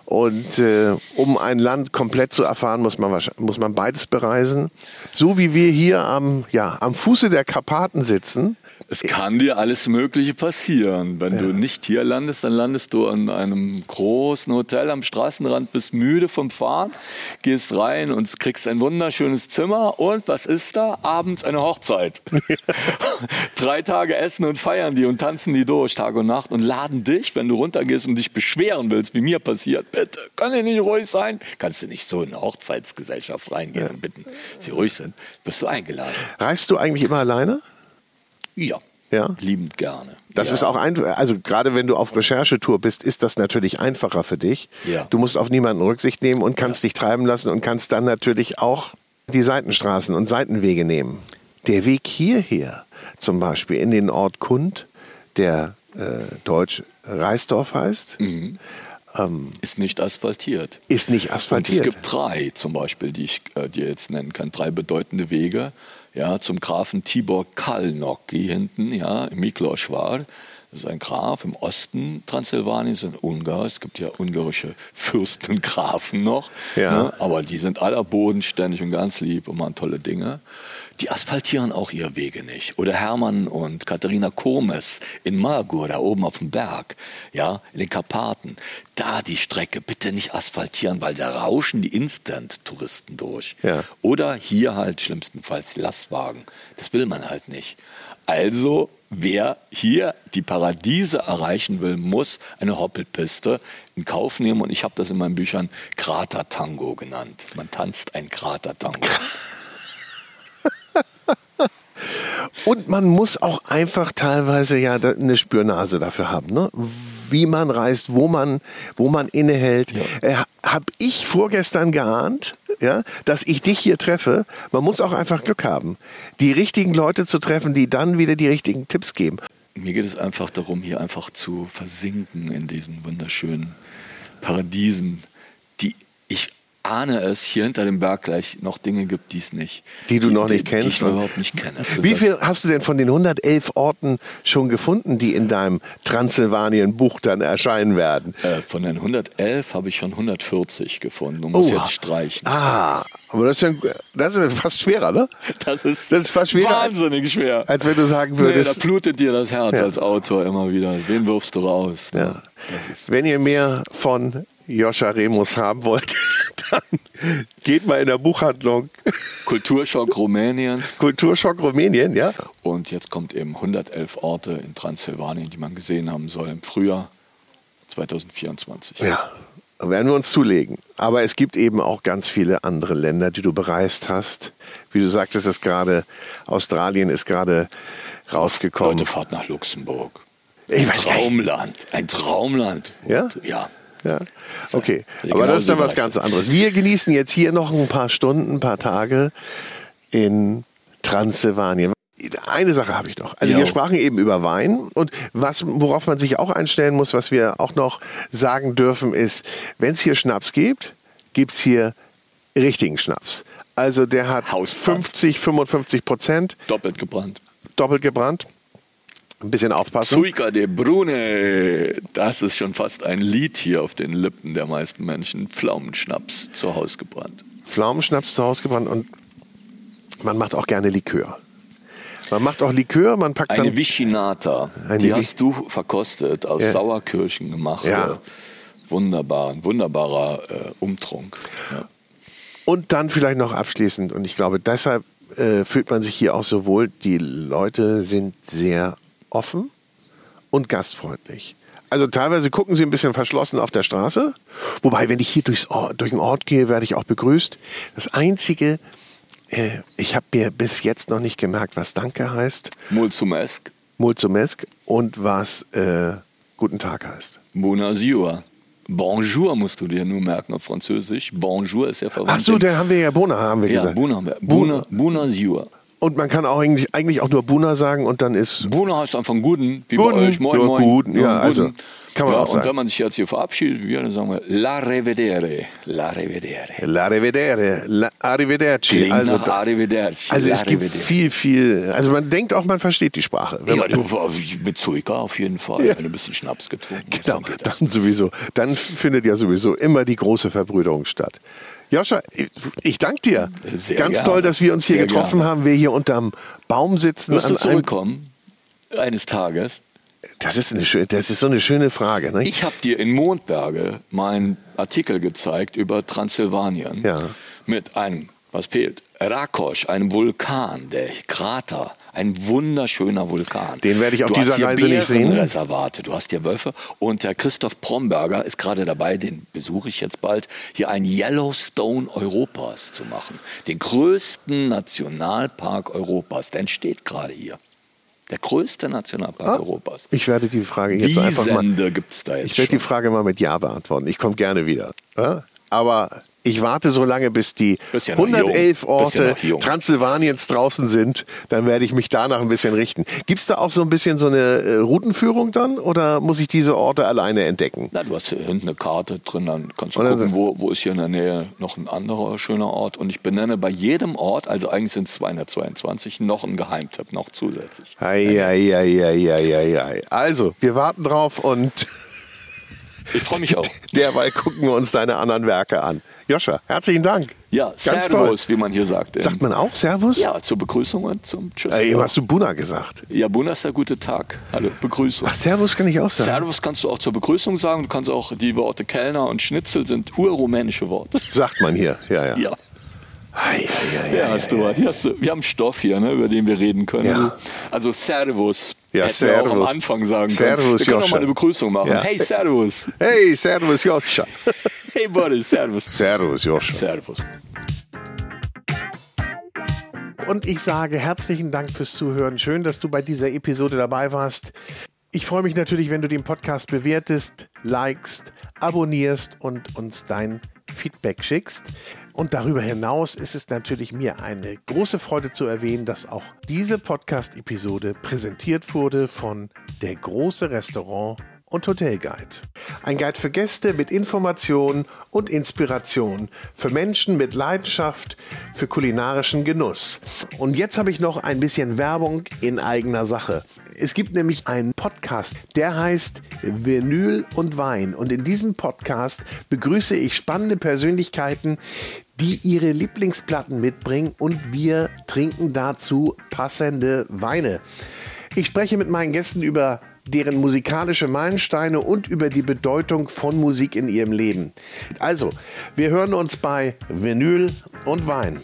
A: Und äh, um ein Land komplett zu erfahren, muss man, muss man beides bereisen. So wie wir hier am, ja, am Fuße der Karpaten sitzen.
C: Es kann dir alles Mögliche passieren. Wenn du nicht hier landest, dann landest du an einem großen Hotel am Straßenrand, bist müde vom Fahren, gehst rein und kriegst ein wunderschönes Zimmer. Und was ist da? Abends eine Hochzeit. Drei Tage essen und feiern die und tanzen die durch, Tag und Nacht, und laden dich, wenn du runtergehst und dich beschweren willst, wie mir passiert. Bitte, kann ich nicht ruhig sein? Kannst du nicht so in eine Hochzeitsgesellschaft reingehen und bitten, dass sie ruhig sind? Wirst du eingeladen.
A: Reist du eigentlich immer alleine?
C: Ja.
A: Ja?
C: Liebend gerne.
A: Das
C: ja.
A: ist auch ein, also gerade wenn du auf Recherchetour bist, ist das natürlich einfacher für dich.
C: Ja.
A: Du musst auf niemanden Rücksicht nehmen und kannst dich treiben lassen und kannst dann natürlich auch die Seitenstraßen und Seitenwege nehmen. Der Weg hierher, zum Beispiel in den Ort Kund, der äh, deutsch Reisdorf heißt,
C: Mhm.
A: ähm,
C: ist nicht asphaltiert.
A: ist nicht
C: Und
A: asphaltiert.
C: es gibt drei zum Beispiel, die ich äh, dir jetzt nennen kann. Drei bedeutende Wege. Ja, zum Grafen Tibor Kalnocki hinten, ja, Miklos war. Das ist ein Graf im Osten Transsilvaniens, ein Ungar. Es gibt ja ungarische Fürsten und Grafen noch.
A: Ja.
C: Ne? Aber die sind alle bodenständig und ganz lieb und machen tolle Dinge. Die asphaltieren auch ihre Wege nicht. Oder Hermann und Katharina Kurmes in Margur, da oben auf dem Berg, ja, in den Karpaten. Da die Strecke bitte nicht asphaltieren, weil da rauschen die Instant-Touristen durch.
A: Ja.
C: Oder hier halt schlimmstenfalls die Lastwagen. Das will man halt nicht. Also, wer hier die Paradiese erreichen will, muss eine Hoppelpiste in Kauf nehmen. Und ich habe das in meinen Büchern Kratertango genannt. Man tanzt ein Kratertango.
A: Und man muss auch einfach teilweise ja eine Spürnase dafür haben, ne? wie man reist, wo man, wo man innehält. Äh, Habe ich vorgestern geahnt, ja, dass ich dich hier treffe. Man muss auch einfach Glück haben, die richtigen Leute zu treffen, die dann wieder die richtigen Tipps geben.
C: Mir geht es einfach darum, hier einfach zu versinken in diesen wunderschönen Paradiesen, die ich ahne es, hier hinter dem Berg gleich noch Dinge gibt, die es nicht.
A: Die du noch nicht
C: Die
A: kennst,
C: ich noch überhaupt nicht kenne. Also
A: Wie viel hast du denn von den 111 Orten schon gefunden, die in deinem Transsilvanien-Buch dann erscheinen werden?
C: Äh, von den 111 habe ich schon 140 gefunden und muss
A: Oha.
C: jetzt streichen.
A: Ah, aber das ist, ja, das ist fast schwerer, ne?
C: Das ist,
A: Das ist fast schwerer als-
C: wahnsinnig schwer.
A: als wenn du sagen
C: Nee,
A: würdest-
C: da blutet dir das Herz
A: Ja.
C: als Autor immer wieder. Wen wirfst du raus? ne?
A: Ja. Wenn ihr mehr von Joscha Remus haben wollt, geht mal in der Buchhandlung
C: Kulturschock Rumänien.
A: Kulturschock Rumänien, ja?
C: Und jetzt kommt eben 111 Orte in Transsilvanien, die man gesehen haben soll im Frühjahr 2024.
A: Ja, werden wir uns zulegen. Aber es gibt eben auch ganz viele andere Länder, die du bereist hast. Wie du sagtest, ist gerade Australien ist gerade rausgekommen.
C: Leute, fahrt nach Luxemburg.
A: Ich
C: ein. Traumland. Ein Traumland.
A: Ja?
C: Ja.
A: Ja, okay. Aber das ist dann was ganz
C: es.
A: anderes. Wir genießen jetzt hier noch ein paar Stunden, ein paar Tage in Transsilvanien. Eine Sache habe ich noch. Also
C: Ja.
A: wir sprachen eben über Wein und was, worauf man sich auch einstellen muss, was wir auch noch sagen dürfen, ist, wenn es hier Schnaps gibt, gibt es hier richtigen Schnaps. Also der hat
C: Hausbrand.
A: 50, 55 Prozent
C: Doppelt gebrannt.
A: doppelt gebrannt. Ein bisschen aufpassen.
C: Suica de Brune. Das ist schon fast ein Lied hier auf den Lippen der meisten Menschen. Pflaumenschnaps zu Hause gebrannt.
A: Pflaumenschnaps zu Hause gebrannt und man macht auch gerne Likör. Man macht auch Likör, man packt
C: Eine
A: dann
C: Vichinata,
A: Eine
C: die hast du verkostet, aus
A: Ja.
C: Sauerkirschen gemacht.
A: Ja.
C: Wunderbar, ein wunderbarer äh, Umtrunk. Ja.
A: und dann vielleicht noch abschließend und ich glaube, deshalb äh, fühlt man sich hier auch so wohl. Die Leute sind sehr offen und gastfreundlich. Also teilweise gucken sie ein bisschen verschlossen auf der Straße. Wobei, wenn ich hier durchs Ort, durch den Ort gehe, werde ich auch begrüßt. Das Einzige, äh, ich habe mir bis jetzt noch nicht gemerkt, was Danke heißt,
C: Mulțumesc,
A: Mulțumesc und was äh, Guten Tag heißt.
C: Ziua. Bonjour musst du dir nur merken auf Französisch. Bonjour ist ja verwandt.
A: Ach so, da haben wir ja Bona, haben wir
C: ja,
A: gesagt.
C: Buna, Buna, Buna ziua.
A: Und man kann auch eigentlich, eigentlich auch nur Buna sagen und dann ist
C: Buna heißt einfach guten, wie
A: Guten,
C: bei euch. Moin, moin.
A: guten, ja, also, kann man
C: ja,
A: auch sagen.
C: Und wenn man sich jetzt hier verabschiedet, wir, dann sagen wir La Revedere. La Revedere.
A: La Rivedere, La Arrivederci.
C: Klingt
A: Also,
C: nach Arrivederci.
A: also es gibt
C: Revedere.
A: viel, viel, also man denkt auch, man versteht die Sprache. Wenn
C: Ja,
A: man,
C: du, mit Suika auf jeden Fall.
A: Ja.
C: Wenn du ein bisschen Schnaps getrunken hast,
A: genau,
C: dann
A: dann sowieso. Dann findet ja sowieso immer die große Verbrüderung statt. Joscha, ich, danke dir.
C: Sehr
A: Ganz
C: gerne.
A: toll, dass wir uns hier
C: Sehr
A: getroffen
C: gerne.
A: haben, wir hier unterm Baum sitzen.
C: Wirst du zurückkommen? Eines Tages.
A: Das ist, eine, das ist so eine schöne Frage. Ne?
C: Ich habe dir in Mondberge meinen Artikel gezeigt über Transsilvanien
A: Ja.
C: mit einem, was fehlt, Rakosch, einem Vulkan, der Krater, ein wunderschöner Vulkan.
A: Den werde ich auf
C: du
A: dieser Reise nicht sehen.
C: Reservate, du hast hier Wölfe und der Christoph Bromberger ist gerade dabei, den besuche ich jetzt bald, hier ein Yellowstone Europas zu machen. Den größten Nationalpark Europas, der entsteht gerade hier. Der größte Nationalpark
A: Ah,
C: Europas.
A: Ich werde die Frage jetzt einfach mal.
C: Wiesende gibt es da jetzt
A: Ich werde die
C: schon.
A: Frage mal mit Ja beantworten. Ich komme gerne wieder. Ja? Aber Ich warte so lange, bis die
C: ja noch
A: 111
C: jung.
A: Orte. Transsilvaniens draußen sind. Dann werde ich mich danach ein bisschen richten. Gibt es da auch so ein bisschen so eine äh, Routenführung dann? Oder muss ich diese Orte alleine entdecken?
C: Na, du hast hier hinten eine Karte drin, dann kannst du
A: dann
C: gucken, wo, wo ist hier in der Nähe noch ein anderer schöner Ort. Und ich benenne bei jedem Ort, also eigentlich sind es 222, noch einen Geheimtipp, noch zusätzlich.
A: Ei, ei, ei, ei, ei, ei, ei. Also, wir warten drauf und
C: Ich freue mich auch.
A: derweil gucken wir uns deine anderen Werke an. Joscha, herzlichen Dank.
C: Ja,
A: Ganz
C: Servus, wie man hier sagt.
A: Sagt man auch Servus?
C: Ja, zur Begrüßung und zum Tschüss.
A: Ey, eben hast du Buna gesagt.
C: ja, Buna ist der gute Tag. Hallo, Begrüßung.
A: Ach, Servus kann ich auch sagen.
C: Servus kannst du auch zur Begrüßung sagen. Du kannst auch die Worte Kellner und Schnitzel sind urrumänische Worte.
A: Sagt man hier. Ja, ja.
C: Ja.
A: Ei, ei, ei,
C: Ja, hast du, was. hier hast du, wir haben Stoff hier, ne, über den wir reden können.
A: Ja.
C: Also Servus.
A: Ja,
C: Hätten wir auch am
A: Servus.
C: Anfang sagen
A: Servus,
C: können. Wir können auch
A: Joscha.
C: mal eine Begrüßung machen.
A: Ja.
C: Hey, Servus.
A: Hey, Servus Joscha.
C: Hey, Buddy, Servus.
A: Servus Joscha.
C: Servus.
A: Und ich sage herzlichen Dank fürs Zuhören. Schön, dass du bei dieser Episode dabei warst. Ich freue mich natürlich, wenn du den Podcast bewertest, likest, abonnierst und uns dein Feedback schickst. Und darüber hinaus ist es natürlich mir eine große Freude zu erwähnen, dass auch diese Podcast-Episode präsentiert wurde von Der große Restaurant und Hotelguide. Ein Guide für Gäste mit Information und Inspiration, für Menschen mit Leidenschaft für kulinarischen Genuss. Und jetzt habe ich noch ein bisschen Werbung in eigener Sache. Es gibt nämlich einen Podcast, der heißt Vinyl und Wein. Und in diesem Podcast begrüße ich spannende Persönlichkeiten, die ihre Lieblingsplatten mitbringen und wir trinken dazu passende Weine. Ich spreche mit meinen Gästen über deren musikalische Meilensteine und über die Bedeutung von Musik in ihrem Leben. Also, wir hören uns bei Vinyl und Wein.